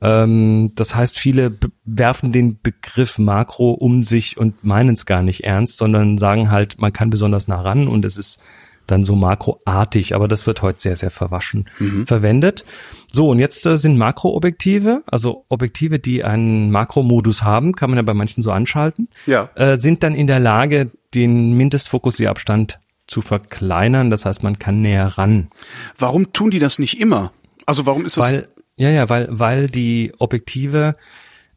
Ähm, das heißt, viele werfen den Begriff Makro um sich und meinen es gar nicht ernst, sondern sagen halt, man kann besonders nah ran und es ist dann so makroartig, aber das wird heute sehr, sehr verwaschen verwendet. So, und jetzt äh, sind Makroobjektive, also Objektive, die einen Makromodus haben, kann man ja bei manchen so anschalten, Ja. äh, sind dann in der Lage, den Mindestfokussierabstand zu verkleinern. Das heißt, man kann näher ran. Warum tun die das nicht immer? Also warum ist das? Weil, ja, ja, weil, weil die Objektive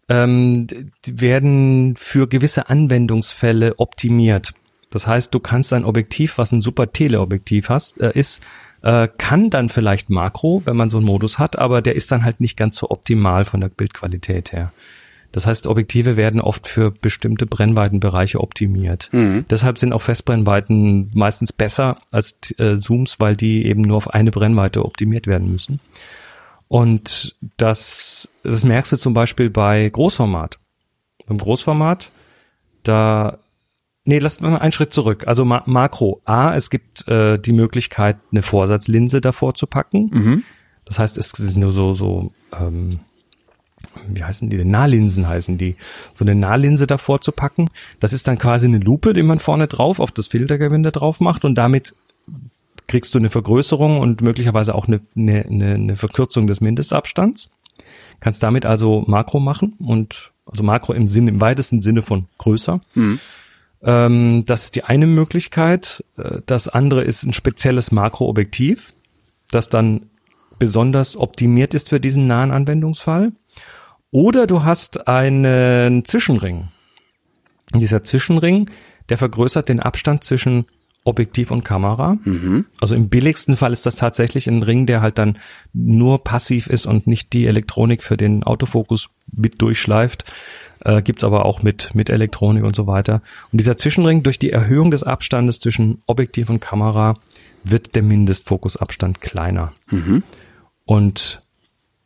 ähm, werden für gewisse Anwendungsfälle optimiert. Das heißt, du kannst ein Objektiv, was ein super Teleobjektiv hast, äh, ist, äh, kann dann vielleicht Makro, wenn man so einen Modus hat, aber der ist dann halt nicht ganz so optimal von der Bildqualität her. Das heißt, Objektive werden oft für bestimmte Brennweitenbereiche optimiert. Deshalb sind auch Festbrennweiten meistens besser als äh, Zooms, weil die eben nur auf eine Brennweite optimiert werden müssen. Und das, das merkst du zum Beispiel bei Großformat. Beim Großformat, da, nee, lass mal einen Schritt zurück. Also Ma Makro. A, es gibt äh, die Möglichkeit, eine Vorsatzlinse davor zu packen. Das heißt, es ist nur so, so, ähm, wie heißen die denn? Nahlinsen heißen die. So eine Nahlinse davor zu packen. Das ist dann quasi eine Lupe, die man vorne drauf auf das Filtergewinde drauf macht und damit kriegst du eine Vergrößerung und möglicherweise auch eine, eine, eine, Verkürzung des Mindestabstands. Kannst damit also Makro machen und also Makro im Sinn, im weitesten Sinne von größer. Ähm, das ist die eine Möglichkeit. Äh, Das andere ist ein spezielles Makroobjektiv, das dann besonders optimiert ist für diesen nahen Anwendungsfall. Oder du hast einen Zwischenring. Und dieser Zwischenring, der vergrößert den Abstand zwischen Objektiv und Kamera. Also im billigsten Fall ist das tatsächlich ein Ring, der halt dann nur passiv ist und nicht die Elektronik für den Autofokus mit durchschleift. Äh, gibt's aber auch mit, mit Elektronik und so weiter. Und dieser Zwischenring, durch die Erhöhung des Abstandes zwischen Objektiv und Kamera, wird der Mindestfokusabstand kleiner. Und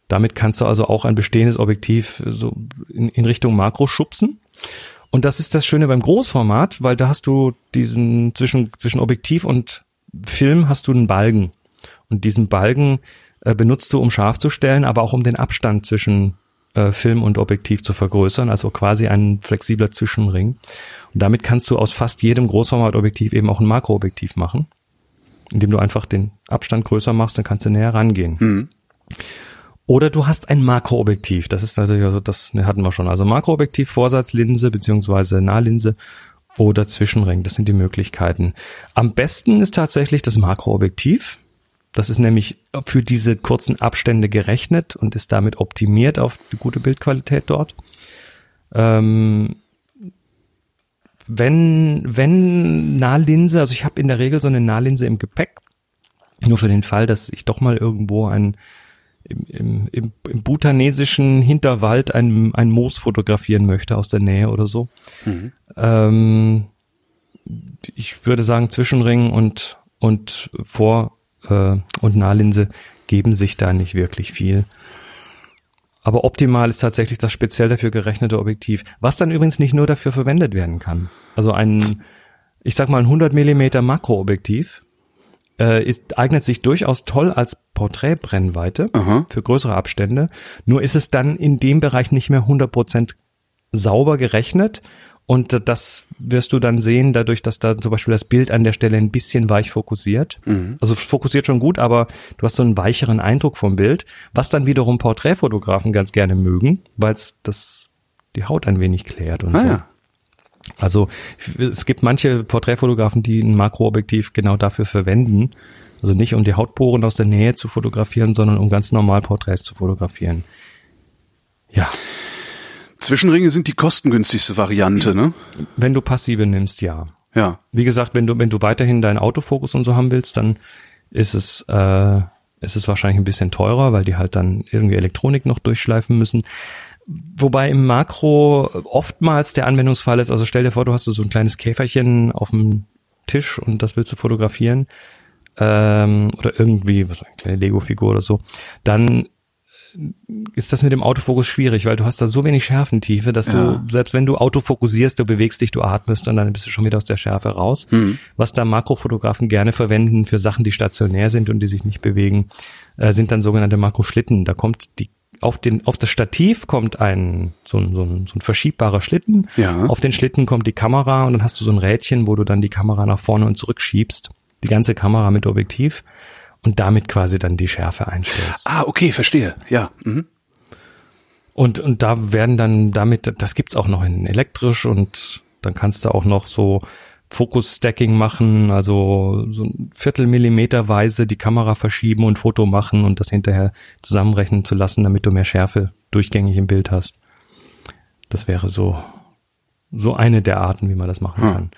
damit kannst du also auch ein bestehendes Objektiv so in, in Richtung Makro schubsen. Und das ist das Schöne beim Großformat, weil da hast du diesen zwischen, zwischen Objektiv und Film hast du einen Balken. Und diesen Balken äh, benutzt du, um scharf zu stellen, aber auch um den Abstand zwischen äh, Film und Objektiv zu vergrößern, also quasi ein flexibler Zwischenring. Und damit kannst du aus fast jedem Großformatobjektiv eben auch ein Makroobjektiv machen, indem du einfach den Abstand größer machst, dann kannst du näher rangehen. Mhm. Oder du hast ein Makroobjektiv. Das ist natürlich also das ne, hatten wir schon. Also Makroobjektiv, Vorsatzlinse beziehungsweise Nahlinse oder Zwischenring. Das sind die Möglichkeiten. Am besten ist tatsächlich das Makroobjektiv. Das ist nämlich für diese kurzen Abstände gerechnet und ist damit optimiert auf die gute Bildqualität dort. Ähm, wenn, wenn Nahlinse, also ich habe in der Regel so eine Nahlinse im Gepäck, nur für den Fall, dass ich doch mal irgendwo ein im, im, im, im butanesischen Hinterwald ein, ein Moos fotografieren möchte aus der Nähe oder so. Mhm. Ähm, ich würde sagen, Zwischenring und, und Vor- äh, und Nahlinse geben sich da nicht wirklich viel. Aber optimal ist tatsächlich das speziell dafür gerechnete Objektiv, was dann übrigens nicht nur dafür verwendet werden kann. Also ein, ich sag mal ein 100 Millimeter Makroobjektiv äh, ist, eignet sich durchaus toll als Porträtbrennweite Aha. für größere Abstände. Nur ist es dann in dem Bereich nicht mehr 100% sauber gerechnet. Und das wirst du dann sehen, dadurch, dass da zum Beispiel das Bild an der Stelle ein bisschen weich fokussiert. Mhm. Also fokussiert schon gut, aber du hast so einen weicheren Eindruck vom Bild, was dann wiederum Porträtfotografen ganz gerne mögen, weil es das die Haut ein wenig klärt und Ah, so. ja. Also es gibt manche Porträtfotografen, die ein Makroobjektiv genau dafür verwenden. Also nicht um die Hautporen aus der Nähe zu fotografieren, sondern um ganz normal Porträts zu fotografieren. Ja, Zwischenringe sind die kostengünstigste Variante, ne? wenn du passive nimmst, ja. Ja. Wie gesagt, wenn du wenn du weiterhin deinen Autofokus und so haben willst, dann ist es äh, ist es wahrscheinlich ein bisschen teurer, weil die halt dann irgendwie Elektronik noch durchschleifen müssen. Wobei im Makro oftmals der Anwendungsfall ist, also stell dir vor, du hast so ein kleines Käferchen auf dem Tisch und das willst du fotografieren ähm, oder irgendwie, was eine kleine Lego-Figur oder so, dann ist das mit dem Autofokus schwierig, weil du hast da so wenig Schärfentiefe, dass Ja. du, selbst wenn du autofokussierst, du bewegst dich, du atmest und dann bist du schon wieder aus der Schärfe raus. Hm. Was da Makrofotografen gerne verwenden für Sachen, die stationär sind und die sich nicht bewegen, äh, sind dann sogenannte Makroschlitten. Da kommt die auf den auf das Stativ kommt ein so ein, so ein, so ein verschiebbarer Schlitten. Ja. Auf den Schlitten kommt die Kamera und dann hast du so ein Rädchen, wo du dann die Kamera nach vorne und zurück schiebst. Die ganze Kamera mit Objektiv und damit quasi dann die Schärfe einstellst. Ah, okay, verstehe. Ja. Mhm. Und, und da werden dann damit, das gibt's auch noch in elektrisch und dann kannst du auch noch so Fokus-Stacking machen, also so ein Viertelmillimeterweise die Kamera verschieben und Foto machen und das hinterher zusammenrechnen zu lassen, damit du mehr Schärfe durchgängig im Bild hast. Das wäre so, so eine der Arten, wie man das machen Hm. kann.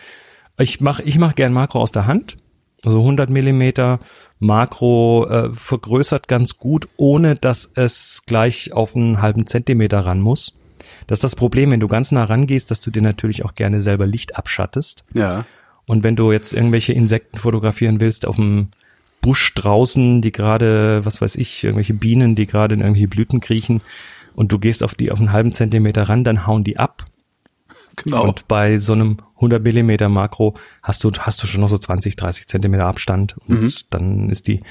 Ich mach, ich mach gern Makro aus der Hand. Also 100 Millimeter Makro äh, vergrößert ganz gut, ohne dass es gleich auf einen halben Zentimeter ran muss. Das ist das Problem, wenn du ganz nah rangehst, dass du dir natürlich auch gerne selber Licht abschattest. Ja. Und wenn du jetzt irgendwelche Insekten fotografieren willst auf dem Busch draußen, die gerade, was weiß ich, irgendwelche Bienen, die gerade in irgendwelche Blüten kriechen und du gehst auf die auf einen halben Zentimeter ran, dann hauen die ab. Genau. Und bei so einem 100 Millimeter Makro hast du, hast du schon noch so 20, 30 Zentimeter Abstand und Mhm. dann ist die,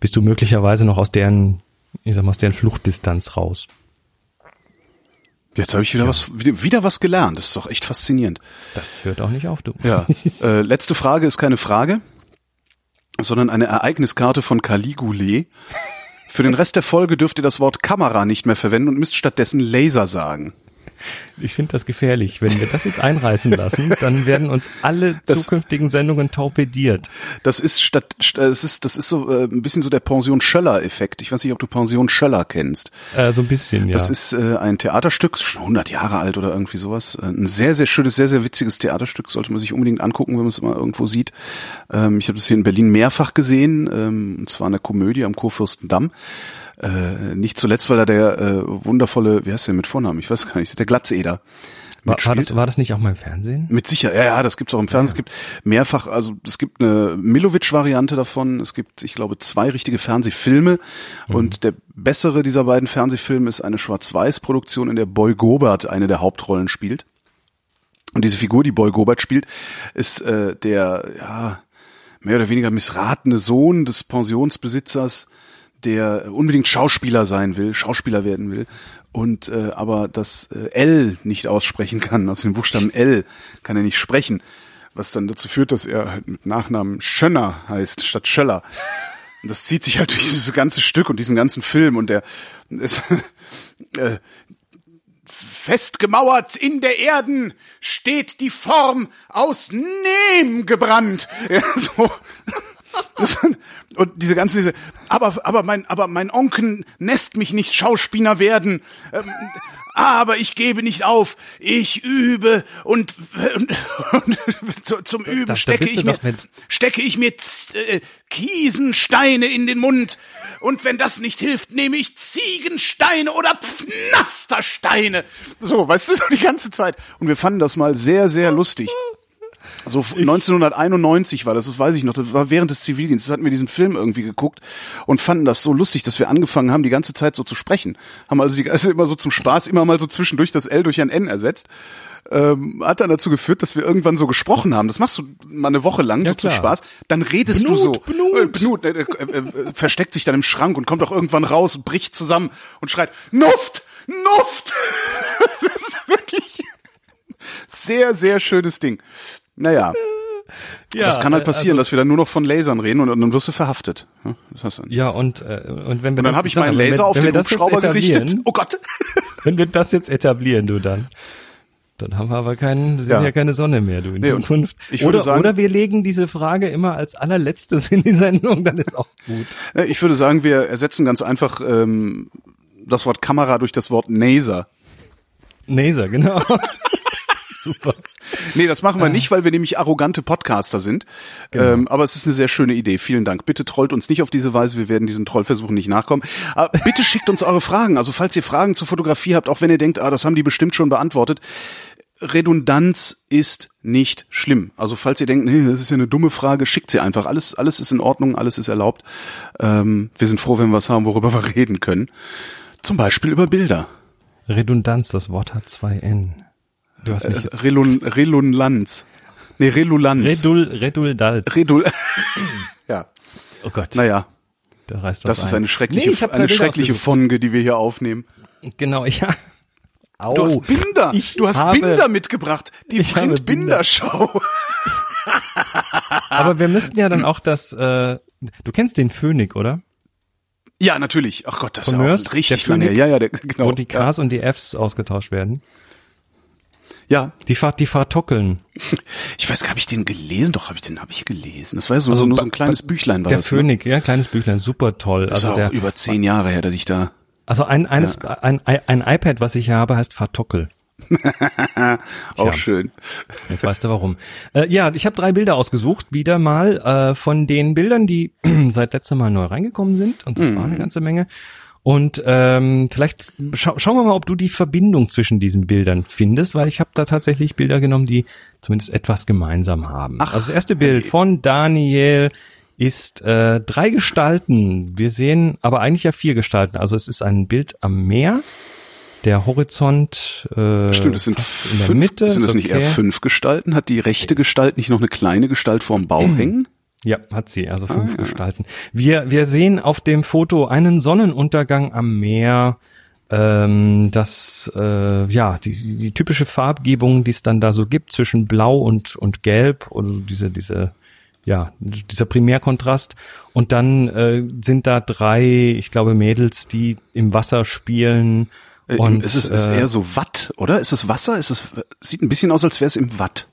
bist du möglicherweise noch aus deren, ich sag mal, aus deren Fluchtdistanz raus. Jetzt habe ich wieder was wieder, wieder was gelernt. Das ist doch echt faszinierend. Das hört auch nicht auf, du. Ja. äh, letzte Frage ist keine Frage, sondern eine Ereigniskarte von Caligule. Für den Rest der Folge dürft ihr das Wort Kamera nicht mehr verwenden und müsst stattdessen Laser sagen. Ich finde das gefährlich. Wenn wir das jetzt einreißen lassen, dann werden uns alle Das- zukünftigen Sendungen torpediert. Das ist statt, st- das ist, das ist so äh, ein bisschen so der Pension Schöller-Effekt. Ich weiß nicht, ob du Pension Schöller kennst. Äh, so ein bisschen, ja. Das ist äh, ein Theaterstück, schon 100 Jahre alt oder irgendwie sowas. Äh, Ein sehr, sehr schönes, sehr, sehr witziges Theaterstück. Sollte man sich unbedingt angucken, wenn man es mal irgendwo sieht. Ähm, ich habe das hier in Berlin mehrfach gesehen. Ähm, und zwar eine Komödie am Kurfürstendamm. Äh, nicht zuletzt, weil da der äh, wundervolle, wie heißt der mit Vornamen? Ich weiß gar nicht, der Glatzeder. war, war, das, war das nicht auch mal im Fernsehen? Mit Sicherheit, ja, ja, das gibt's auch im Fernsehen. Es gibt mehrfach, also es gibt eine Milovic-Variante davon. Es gibt, ich glaube, zwei richtige Fernsehfilme. Und der bessere dieser beiden Fernsehfilme ist eine Schwarz-Weiß-Produktion, in der Boy Gobert eine der Hauptrollen spielt. Und diese Figur, die Boy Gobert spielt, ist äh, der, ja, mehr oder weniger missratene Sohn des Pensionsbesitzers, der unbedingt Schauspieler sein will, Schauspieler werden will und äh, aber das äh, L nicht aussprechen kann, aus dem Buchstaben L kann er nicht sprechen, was dann dazu führt, dass er halt mit Nachnamen Schönner heißt statt Schöller. Und das zieht sich halt durch dieses ganze Stück und diesen ganzen Film und der ist äh, festgemauert in der Erden steht die Form aus Nehm gebrannt. Ja, so. Und diese ganze, diese, aber, aber mein, aber mein Onkel lässt mich nicht Schauspieler werden. Ähm, aber ich gebe nicht auf. Ich übe und, und, und zum Üben da stecke bist du ich mir, stecke ich mir Z- äh, Kiesensteine in den Mund. Und wenn das nicht hilft, nehme ich Ziegensteine oder Pfnastersteine. So, weißt du, so die ganze Zeit. Und wir fanden das mal sehr, sehr lustig. So 1991 war das, das weiß ich noch, das war während des Zivildienstes, hatten wir diesen Film irgendwie geguckt und fanden das so lustig, dass wir angefangen haben, die ganze Zeit so zu sprechen. Haben also, die, also immer so zum Spaß immer mal so zwischendurch das L durch ein N ersetzt. Ähm, hat dann dazu geführt, dass wir irgendwann so gesprochen haben. Das machst du mal eine Woche lang Ja, so zum klar. Spaß. Dann redest du Bnut, so. Äh, Bnut äh, äh, äh, versteckt sich dann im Schrank und kommt auch irgendwann raus bricht zusammen und schreit, Nuft! Nuft! das ist wirklich sehr, sehr schönes Ding. Naja, Ja, das kann halt äh, passieren, also- dass wir dann nur noch von Lasern reden und, und dann wirst du verhaftet. Ja, und, äh, und wenn wir Und dann habe ich meinen wenn Laser wir- auf wenn den Hubschrauber gerichtet. Oh Gott. Wenn wir das jetzt etablieren, du dann. Dann haben wir aber keinen, sind Ja. ja, keine Sonne mehr, du in Nee, Zukunft. ich würde oder, sagen- oder wir legen diese Frage immer als allerletztes in die Sendung, dann ist auch gut. Ich würde sagen, wir ersetzen ganz einfach ähm, das Wort Kamera durch das Wort Naser. Naser, genau. Super. Nee, das machen wir nicht, weil wir nämlich arrogante Podcaster sind. Ähm, aber es ist eine sehr schöne Idee. Vielen Dank. Bitte trollt uns nicht auf diese Weise. Wir werden diesen Trollversuchen nicht nachkommen. Aber bitte schickt uns eure Fragen. Also falls ihr Fragen zur Fotografie habt, auch wenn ihr denkt, ah, das haben die bestimmt schon beantwortet. Redundanz ist nicht schlimm. Also falls ihr denkt, nee, das ist ja eine dumme Frage, schickt sie einfach. Alles, alles ist in Ordnung, alles ist erlaubt. Ähm, wir sind froh, wenn wir was haben, worüber wir reden können. Zum Beispiel über Bilder. Redundanz, das Wort hat zwei N. Du hast mich Äh, jetzt Relun, Relulanz. Nee, Relulanz. Redul, Reduldanz. Redul. ja, oh Gott, naja, da reißt was das ist ein. eine schreckliche, Nee, eine schreckliche. Folge, die wir hier aufnehmen. Genau, ja. Au, Du hast Binder, ich du hast habe, Binder mitgebracht. Die Ich habe Print Binderschau. Aber wir müssten ja dann auch das, äh, du kennst den Phönik, oder? Ja, natürlich. Ach Gott, das ist ja auch richtig der lange. Ja, ja, der, genau. Wo die Ks und die Fs ausgetauscht werden. Ja, Die, Fa die Fartockeln. ich weiß gar nicht, habe ich den gelesen? Doch, habe ich den, habe ich gelesen. Das war ja so, Also so, nur so ein kleines Büchlein war Der das. ne? Phönik, ja, kleines Büchlein, super toll. Ist Also auch der, über zehn Jahre her, dass ich da. also ein, eines, ein, ein, ein iPad, was ich hier habe, heißt Fartockel. Auch schön. Jetzt weißt du warum. Äh, ja, ich habe drei Bilder ausgesucht, wieder mal äh, von den Bildern, die seit letztem Mal neu reingekommen sind. Und das war Mhm. eine ganze Menge. Und ähm, vielleicht schau, schauen wir mal, ob du die Verbindung zwischen diesen Bildern findest, weil ich habe da tatsächlich Bilder genommen, die zumindest etwas gemeinsam haben. Ach, also das erste Bild von Daniel ist äh, drei Gestalten. Wir sehen aber eigentlich ja vier Gestalten. Also es ist ein Bild am Meer. Der Horizont äh, Stimmt, es sind fast in der fünf, Mitte. sind das nicht eher okay. fünf Gestalten? Hat die rechte Gestalt nicht noch eine kleine Gestalt vorm Bauch hängen? Ja, hat sie, also fünf Gestalten. Wir, wir sehen auf dem Foto einen Sonnenuntergang am Meer. Ähm, das, äh, ja, die, die, typische Farbgebung, die es dann da so gibt zwischen Blau und, und Gelb und diese, diese, ja, dieser Primärkontrast. Und dann äh, sind da drei, ich glaube, Mädels, die im Wasser spielen. Äh, Und ist es ist äh, eher so Watt, oder? Ist es Wasser? Ist es sieht ein bisschen aus, als wäre es im Watt.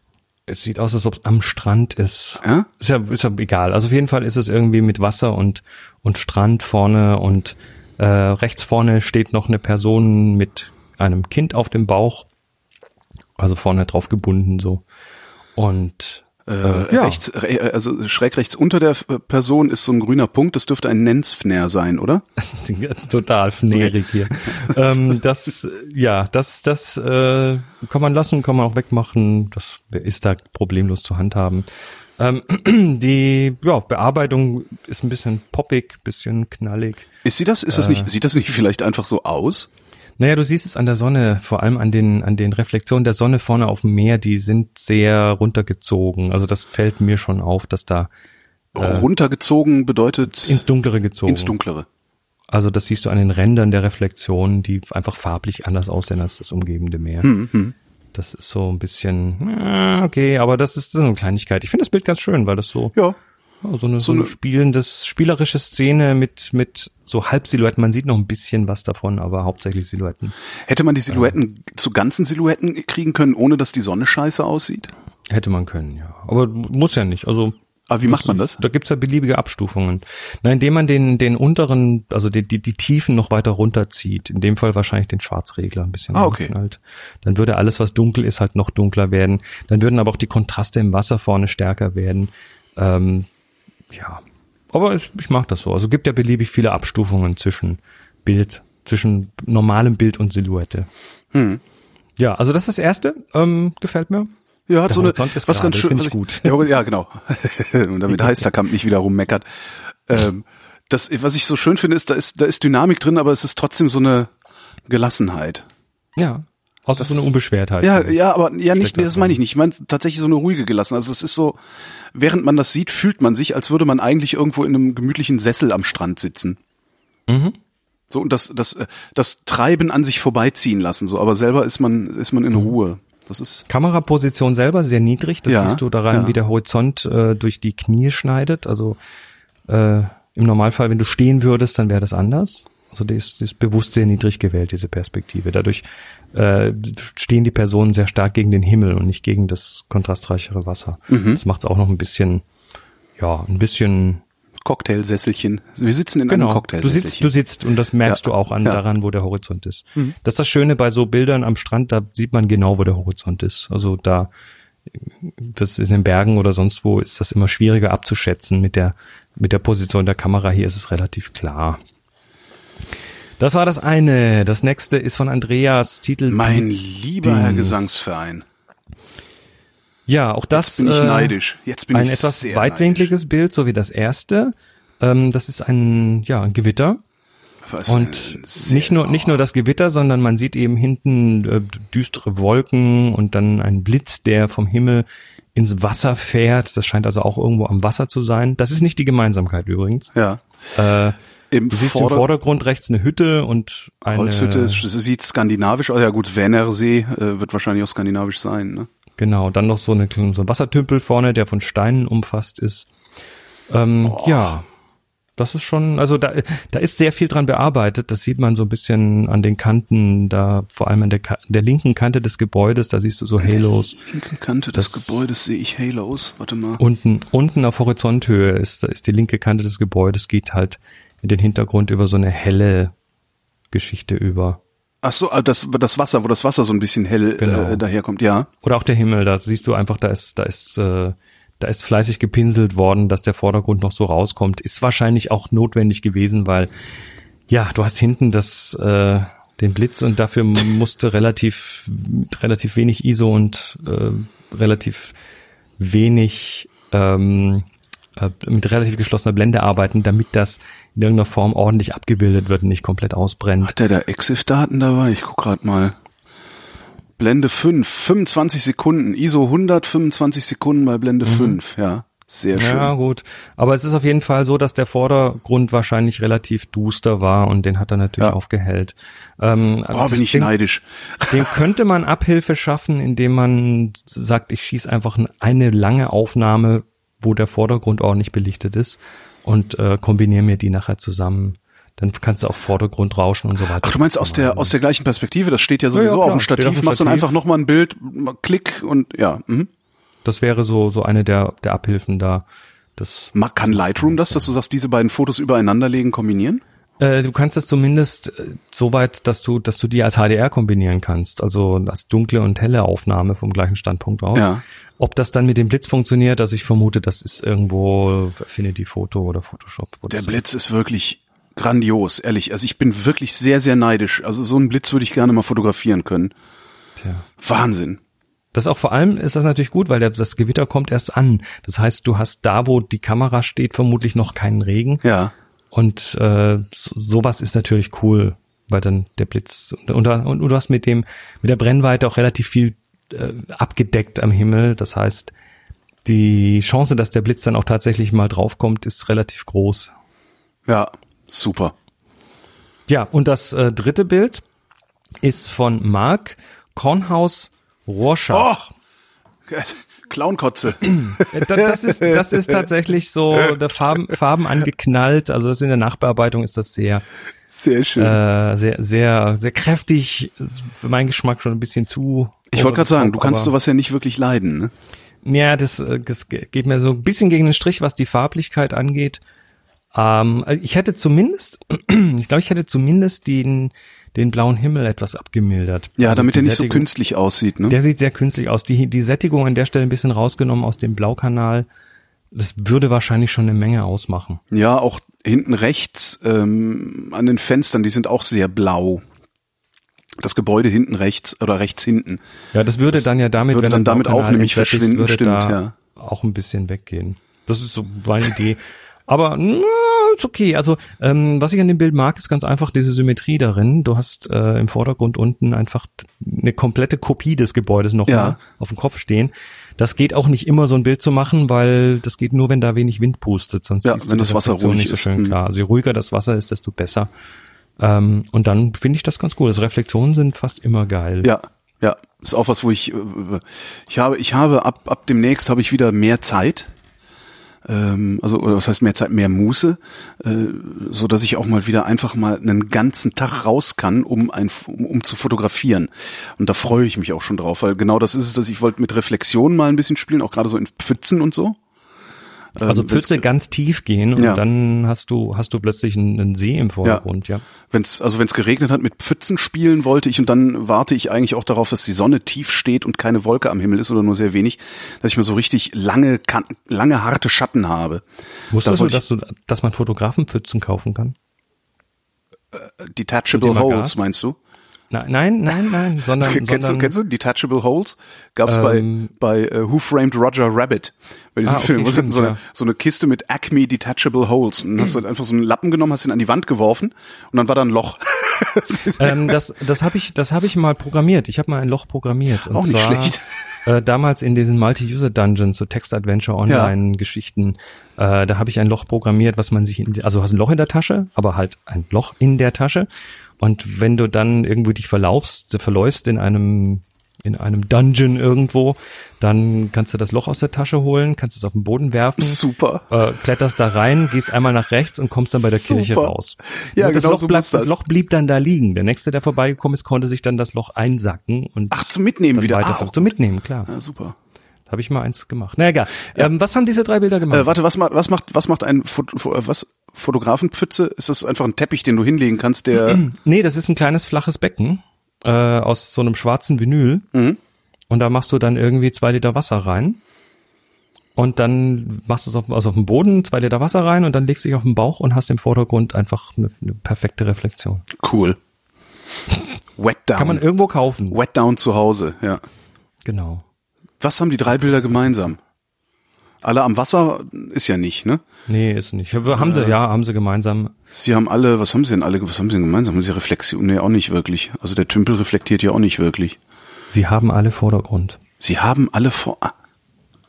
Es sieht aus, als ob es am Strand ist. Ja? Ist ja, ist ja egal. Also auf jeden Fall ist es irgendwie mit Wasser und, und Strand vorne und äh, rechts vorne steht noch eine Person mit einem Kind auf dem Bauch. Also vorne drauf gebunden so. Und Äh, ja. rechts, äh, also schräg rechts unter der äh, Person ist so ein grüner Punkt. Das dürfte ein Nensfner sein, oder? total fnerig hier. ähm, das, äh, ja, das, das äh, kann man lassen, kann man auch wegmachen. Das ist da problemlos zu handhaben. Ähm, die ja, Bearbeitung ist ein bisschen poppig, bisschen knallig. Ist sie das? Ist das Äh. nicht? Sieht das nicht vielleicht einfach so aus? Naja, du siehst es an der Sonne, vor allem an den, an den Reflexionen der Sonne vorne auf dem Meer, die sind sehr runtergezogen. Also das fällt mir schon auf, dass da Runtergezogen bedeutet ins Dunklere gezogen. ins Dunklere. Also das siehst du an den Rändern der Reflexion, die einfach farblich anders aussehen als das umgebende Meer. Hm, Das ist so ein bisschen, äh, okay, aber das ist so eine Kleinigkeit. Ich finde das Bild ganz schön, weil das so, Ja. So eine, so eine spielendes, spielerische Szene mit, mit so Halbsilhouetten. Man sieht noch ein bisschen was davon, aber hauptsächlich Silhouetten. Hätte man die Silhouetten zu ganzen Silhouetten kriegen können, ohne dass die Sonne scheiße aussieht? Hätte man können, ja. Aber muss ja nicht. Also Aber wie macht man das? Da gibt's ja beliebige Abstufungen. Na, indem man den, den unteren, also die, die, die Tiefen noch weiter runterzieht. In dem Fall wahrscheinlich den Schwarzregler ein bisschen Ah, okay. Dann würde alles, was dunkel ist, halt noch dunkler werden. Dann würden aber auch die Kontraste im Wasser vorne stärker werden. Ähm, ja. Aber ich, ich mag das so. Also gibt ja beliebig viele Abstufungen zwischen Bild, zwischen normalem Bild und Silhouette. Hm. Ja, also das ist das erste. Ähm, gefällt mir. Ja, hat Der so eine, was gerade, ganz schön, find ich was gut. Ja, ja, genau. Und damit Heisterkamp nicht wieder rummeckert. Ähm, das, was ich so schön finde, ist, da ist, da ist Dynamik drin, aber es ist trotzdem so eine Gelassenheit. Ja. Außer so eine Unbeschwertheit. Ja, ja, aber ja nicht, nee, da das meine ich nicht. Ich meine tatsächlich so eine ruhige Gelassenheit. Also es ist so, während man das sieht, fühlt man sich, als würde man eigentlich irgendwo in einem gemütlichen Sessel am Strand sitzen. Mhm. So und das, das, äh, das Treiben an sich vorbeiziehen lassen. So, aber selber ist man, ist man in Mhm. Ruhe. Das ist Kameraposition selber sehr niedrig. Das Ja, siehst du daran, ja. wie der Horizont äh, durch die Knie schneidet. Also äh, im Normalfall, wenn du stehen würdest, dann wäre das anders. Also die ist, die ist bewusst sehr niedrig gewählt, diese Perspektive. Dadurch äh, stehen die Personen sehr stark gegen den Himmel und nicht gegen das kontrastreichere Wasser. Mhm. Das macht es auch noch ein bisschen, ja, ein bisschen Cocktailsesselchen. Wir sitzen in Genau. einem Du Cocktailsesselchen. sitzt, du sitzt und das merkst Ja. du auch an Ja. Mhm. daran, wo der Horizont ist. Das ist das Schöne bei so Bildern am Strand, da sieht man genau, wo der Horizont ist. Also da, das ist in den Bergen oder sonst wo, ist das immer schwieriger abzuschätzen mit der, mit der Position der Kamera. Hier ist es relativ klar. Das war das eine. Das nächste ist von Andreas Titel. mein lieber Herr Gesangsverein. Ja, auch das Jetzt bin ich äh, neidisch. Jetzt bin ein ich etwas weitwinkliges Bild, so wie das erste. Ähm, das ist ein, ja, ein Gewitter. Was Und nicht nur, nicht nur das Gewitter, sondern man sieht eben hinten äh, düstere Wolken und dann ein Blitz, der vom Himmel ins Wasser fährt. Das scheint also auch irgendwo am Wasser zu sein. Das ist nicht die Gemeinsamkeit übrigens. Ja. Äh, Im du siehst im Vorder Vordergrund rechts eine Hütte und eine, Holzhütte ist, es sieht skandinavisch aus. Ja gut, Wernersee äh, wird wahrscheinlich auch skandinavisch sein. Ne? Genau, dann noch so, eine, so ein Wassertümpel vorne, der von Steinen umfasst ist. Ähm, ja, das ist schon, also da, da ist sehr viel dran bearbeitet. Das sieht man so ein bisschen an den Kanten, da vor allem an der, der linken Kante des Gebäudes, da siehst du so Halos. linken Kante des Das- Gebäudes sehe ich Halos. Warte mal. Unten, unten auf Horizonthöhe ist, da ist die linke Kante des Gebäudes, geht halt in den Hintergrund über so eine helle Geschichte über. Ach so, ah, das, das Wasser, wo das Wasser so ein bisschen hell Genau. äh, daherkommt. Ja. Oder auch der Himmel, da siehst du einfach, da ist, da ist, äh, da ist fleißig gepinselt worden, dass der Vordergrund noch so rauskommt. Ist wahrscheinlich auch notwendig gewesen, weil ja, du hast hinten das, äh, den Blitz und dafür musste relativ, relativ wenig ISO und äh, relativ wenig ähm, äh, mit relativ geschlossener Blende arbeiten, damit das in irgendeiner Form ordentlich abgebildet wird und nicht komplett ausbrennt. Hat der da EXIF-Daten dabei? Ich guck grad mal. Blende 5, 25 Sekunden. ISO 100, 25 Sekunden bei Blende 5. Ja, sehr schön. Mhm. Ja, gut. Aber es ist auf jeden Fall so, dass der Vordergrund wahrscheinlich relativ duster war und den hat er natürlich Ja. aufgehellt. Ähm, Boah, das bin ich Ding- neidisch. Dem könnte man Abhilfe schaffen, indem man sagt, ich schieße einfach eine lange Aufnahme, wo der Vordergrund ordentlich belichtet ist und äh, kombiniere mir die nachher zusammen. Dann kannst du auch Vordergrund rauschen und so weiter. Ach, du meinst aus der, aus der gleichen Perspektive? Das steht ja Ja, ja, sowieso klar, auf dem steht auf Stativ. dem Machst dann Stativ. einfach nochmal ein Bild, Klick und ja. Mhm. Das wäre so so eine der der Abhilfen da. Das Kann Lightroom das, dass du sagst, diese beiden Fotos übereinander legen, kombinieren? Äh, du kannst es zumindest äh, so weit, dass du, dass du die als HDR kombinieren kannst, also als dunkle und helle Aufnahme vom gleichen Standpunkt aus. Ja. Ob das dann mit dem Blitz funktioniert, also ich vermute, das ist irgendwo Affinity Photo oder Photoshop. Oder Der so. Blitz ist wirklich grandios, ehrlich. Also ich bin wirklich sehr, sehr neidisch. Also so einen Blitz würde ich gerne mal fotografieren können. Tja. Wahnsinn. Das auch vor allem ist das natürlich gut, weil der, das Gewitter kommt erst an. Das heißt, du hast da, wo die Kamera steht, vermutlich noch keinen Regen. Ja. Und äh, so, sowas ist natürlich cool, weil dann der Blitz und, und, und du hast mit dem mit der Brennweite auch relativ viel äh, abgedeckt am Himmel. Das heißt, die Chance, dass der Blitz dann auch tatsächlich mal draufkommt, ist relativ groß. Ja, super. Ja, und das äh, dritte Bild ist von Mark Kornhaus Rorschach. Oh, Clownkotze. Äh, da- Das ist, das ist tatsächlich so, der Farben, Farben angeknallt. Also das in der Nachbearbeitung ist das sehr, Sehr schön. äh, sehr, sehr, sehr kräftig. Für meinen Geschmack schon ein bisschen zu. ich wollte gerade sagen, du kannst sowas ja nicht wirklich leiden. Ne? Ja, das, äh, das geht mir so ein bisschen gegen den Strich, was die Farblichkeit angeht. Ähm, ich hätte zumindest, ich glaube, ich hätte zumindest den, den blauen Himmel etwas abgemildert. Ja, Also damit die er nicht so Sättigung- künstlich aussieht. Ne? Der sieht sehr künstlich aus. Die, die Sättigung an der Stelle ein bisschen rausgenommen aus dem Blaukanal. Das würde wahrscheinlich schon eine Menge ausmachen. Ja, auch hinten rechts ähm, an den Fenstern, die sind auch sehr blau. Das Gebäude hinten rechts oder rechts hinten. Ja, das würde dann ja damit, würde wenn dann damit Blaukanal auch nämlich verschwinden, würde stimmt, da ja. auch ein bisschen weggehen. Das ist so meine Idee. Aber na, ist okay. Also ähm, was ich an dem Bild mag, ist ganz einfach diese Symmetrie darin. Du hast äh, im Vordergrund unten einfach eine komplette Kopie des Gebäudes noch Ja. auf dem Kopf stehen. Das geht auch nicht immer so ein Bild zu machen, weil das geht nur, wenn da wenig Wind pustet. Sonst Ja, siehst du wenn die das Wasser Reflexion ruhig nicht so ist. schön Mhm. klar. Also je ruhiger das Wasser ist, desto besser. Ähm, und dann finde ich das ganz cool. Also Reflexionen sind fast immer geil. Ja, ja, ist auch was, wo ich äh, ich habe ich habe ab ab demnächst habe ich wieder mehr Zeit. Ähm, also oder was heißt mehr Zeit, mehr Muße, äh, so dass ich auch mal wieder einfach mal einen ganzen Tag raus kann, um ein um, um zu fotografieren. Und da freue ich mich auch schon drauf, weil genau das ist es, dass ich wollte mit Reflexionen mal ein bisschen spielen, auch gerade so in Pfützen und so. Also Ähm, wenn's- Pfütze ganz tief gehen und Ja. dann hast du hast du plötzlich einen, einen See im Vordergrund, ja. Wenn's, also wenn es geregnet hat, mit Pfützen spielen wollte ich und dann warte ich eigentlich auch darauf, dass die Sonne tief steht und keine Wolke am Himmel ist oder nur sehr wenig, dass ich mal so richtig lange, kan- lange harte Schatten habe. Wusstest du, wollte dass du, dass man Fotografenpfützen kaufen kann? ich, Detachable Mit dem Holes, meinst du? Nein, nein, nein, nein, sondern, kennst, du sondern kennst du Detachable Holes? Gab's Ähm, bei, bei uh, Who Framed Roger Rabbit? Bei diesem Ah, okay, Film. Wo stimmt, so, eine, ja. so eine Kiste mit Acme Detachable Holes. Und dann hast du halt einfach so einen Lappen genommen, hast ihn an die Wand geworfen und dann war da ein Loch. Das ähm, das, das habe ich, das habe ich mal programmiert. Ich habe mal ein Loch programmiert. Und Auch nicht zwar, schlecht. Äh, damals in diesen Multi-User-Dungeons, so Text-Adventure-Online-Geschichten, äh, da habe ich ein Loch programmiert, was man sich, in, also du hast ein Loch in der Tasche, aber halt ein Loch in der Tasche. Und wenn du dann irgendwo dich verlaufst, verläufst in einem in einem Dungeon irgendwo, dann kannst du das Loch aus der Tasche holen, kannst es auf den Boden werfen, Super. äh, kletterst da rein, gehst einmal nach rechts und kommst dann bei der Super. Kirche raus. Ja, und das, genau Loch so bleibt, muss das. das Loch blieb dann da liegen. Der nächste, der vorbeigekommen ist, konnte sich dann das Loch einsacken und Ach, zum Mitnehmen wieder. weiter Ah, zum Mitnehmen, klar. ja, super. Da habe ich mal eins gemacht. Na egal. Ähm, was haben diese drei Bilder gemacht? Äh, warte, was macht, was macht, was macht ein Fot Fo- äh, was Fotografenpfütze? Ist das einfach ein Teppich, den du hinlegen kannst, der Nee, das ist ein kleines flaches Becken äh, aus so einem schwarzen Vinyl. Mhm. Und da machst du dann irgendwie zwei Liter Wasser rein. Und dann machst du es auf, also auf dem Boden, zwei Liter Wasser rein und dann legst du dich auf den Bauch und hast im Vordergrund einfach eine, eine perfekte Reflexion. cool. Wet down. Kann man irgendwo kaufen. Wet down zu Hause, ja. Genau. Was haben die drei Bilder gemeinsam? Alle am Wasser ist ja nicht, ne? Nee, ist nicht. Haben sie, ja, haben sie gemeinsam. Sie haben alle, was haben sie denn alle, was haben sie denn gemeinsam? Haben sie Reflexion? Nee, auch nicht wirklich. Also der Tümpel reflektiert ja auch nicht wirklich. Sie haben alle Vordergrund. Sie haben alle vor, ah,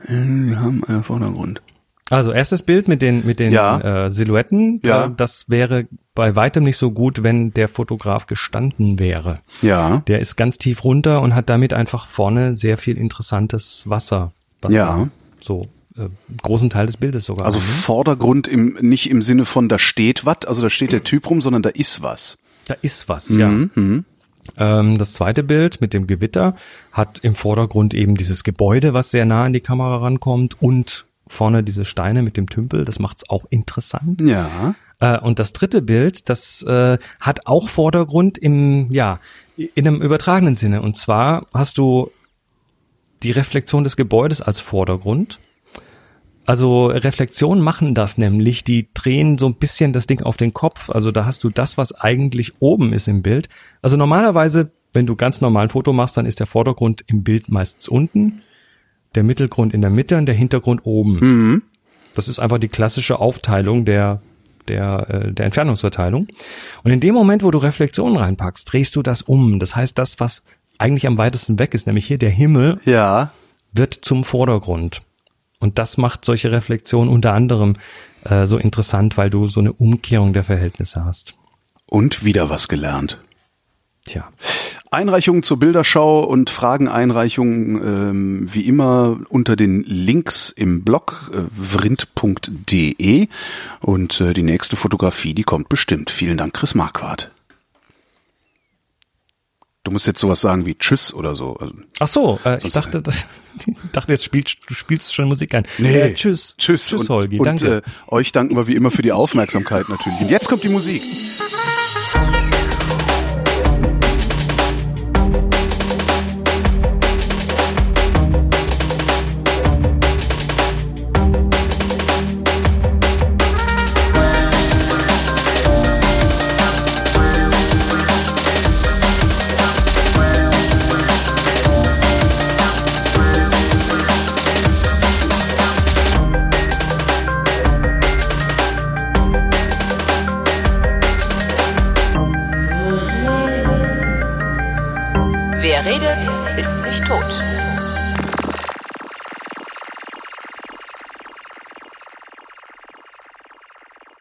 äh, sie haben alle Vordergrund. Also erstes Bild mit den mit den Ja. äh, Silhouetten. Ja. Äh, das wäre bei weitem nicht so gut, wenn der Fotograf gestanden wäre. Ja. Der ist ganz tief runter und hat damit einfach vorne sehr viel interessantes Wasser. Was Ja. so äh, großen Teil des Bildes sogar. Also annimmt. Vordergrund im, nicht im Sinne von da steht was, also da steht der Typ rum, sondern da ist was. da ist was, ja. Mhm. Ähm, das zweite Bild mit dem Gewitter hat im Vordergrund eben dieses Gebäude, was sehr nah an die Kamera rankommt und vorne diese Steine mit dem Tümpel. Das macht's auch interessant. Ja. Äh, und das dritte Bild, das äh, hat auch Vordergrund im, ja, in einem übertragenen Sinne. Und zwar hast du die Reflexion des Gebäudes als Vordergrund. Also Reflexionen machen das nämlich, die drehen so ein bisschen das Ding auf den Kopf. Also da hast du das, was eigentlich oben ist im Bild. Also normalerweise, wenn du ganz normal ein Foto machst, dann ist der Vordergrund im Bild meistens unten, der Mittelgrund in der Mitte und der Hintergrund oben. Das ist einfach die klassische Aufteilung der der, äh, der Entfernungsverteilung. Und in dem Moment, wo du Reflexionen reinpackst, drehst du das um. Das heißt, das, was eigentlich am weitesten weg ist, nämlich hier der Himmel, Ja. wird zum Vordergrund. Und das macht solche Reflexionen unter anderem äh, so interessant, weil du so eine Umkehrung der Verhältnisse hast. Und wieder was gelernt. Tja. Einreichungen zur Bilderschau und Frageneinreichungen ähm, wie immer unter den Links im Blog äh, vrind.de und äh, die nächste Fotografie, die kommt bestimmt. Vielen Dank, Chris Marquardt. Du musst jetzt sowas sagen wie Tschüss oder so. Also, Ach so, äh, ich dachte, das, ich dachte, jetzt spielst du spielst schon Musik ein. Nee. Äh, tschüss. Tschüss. Tschüss, und, Holgi. Und Danke. äh, euch danken wir wie immer für die Aufmerksamkeit natürlich. Und jetzt kommt die Musik.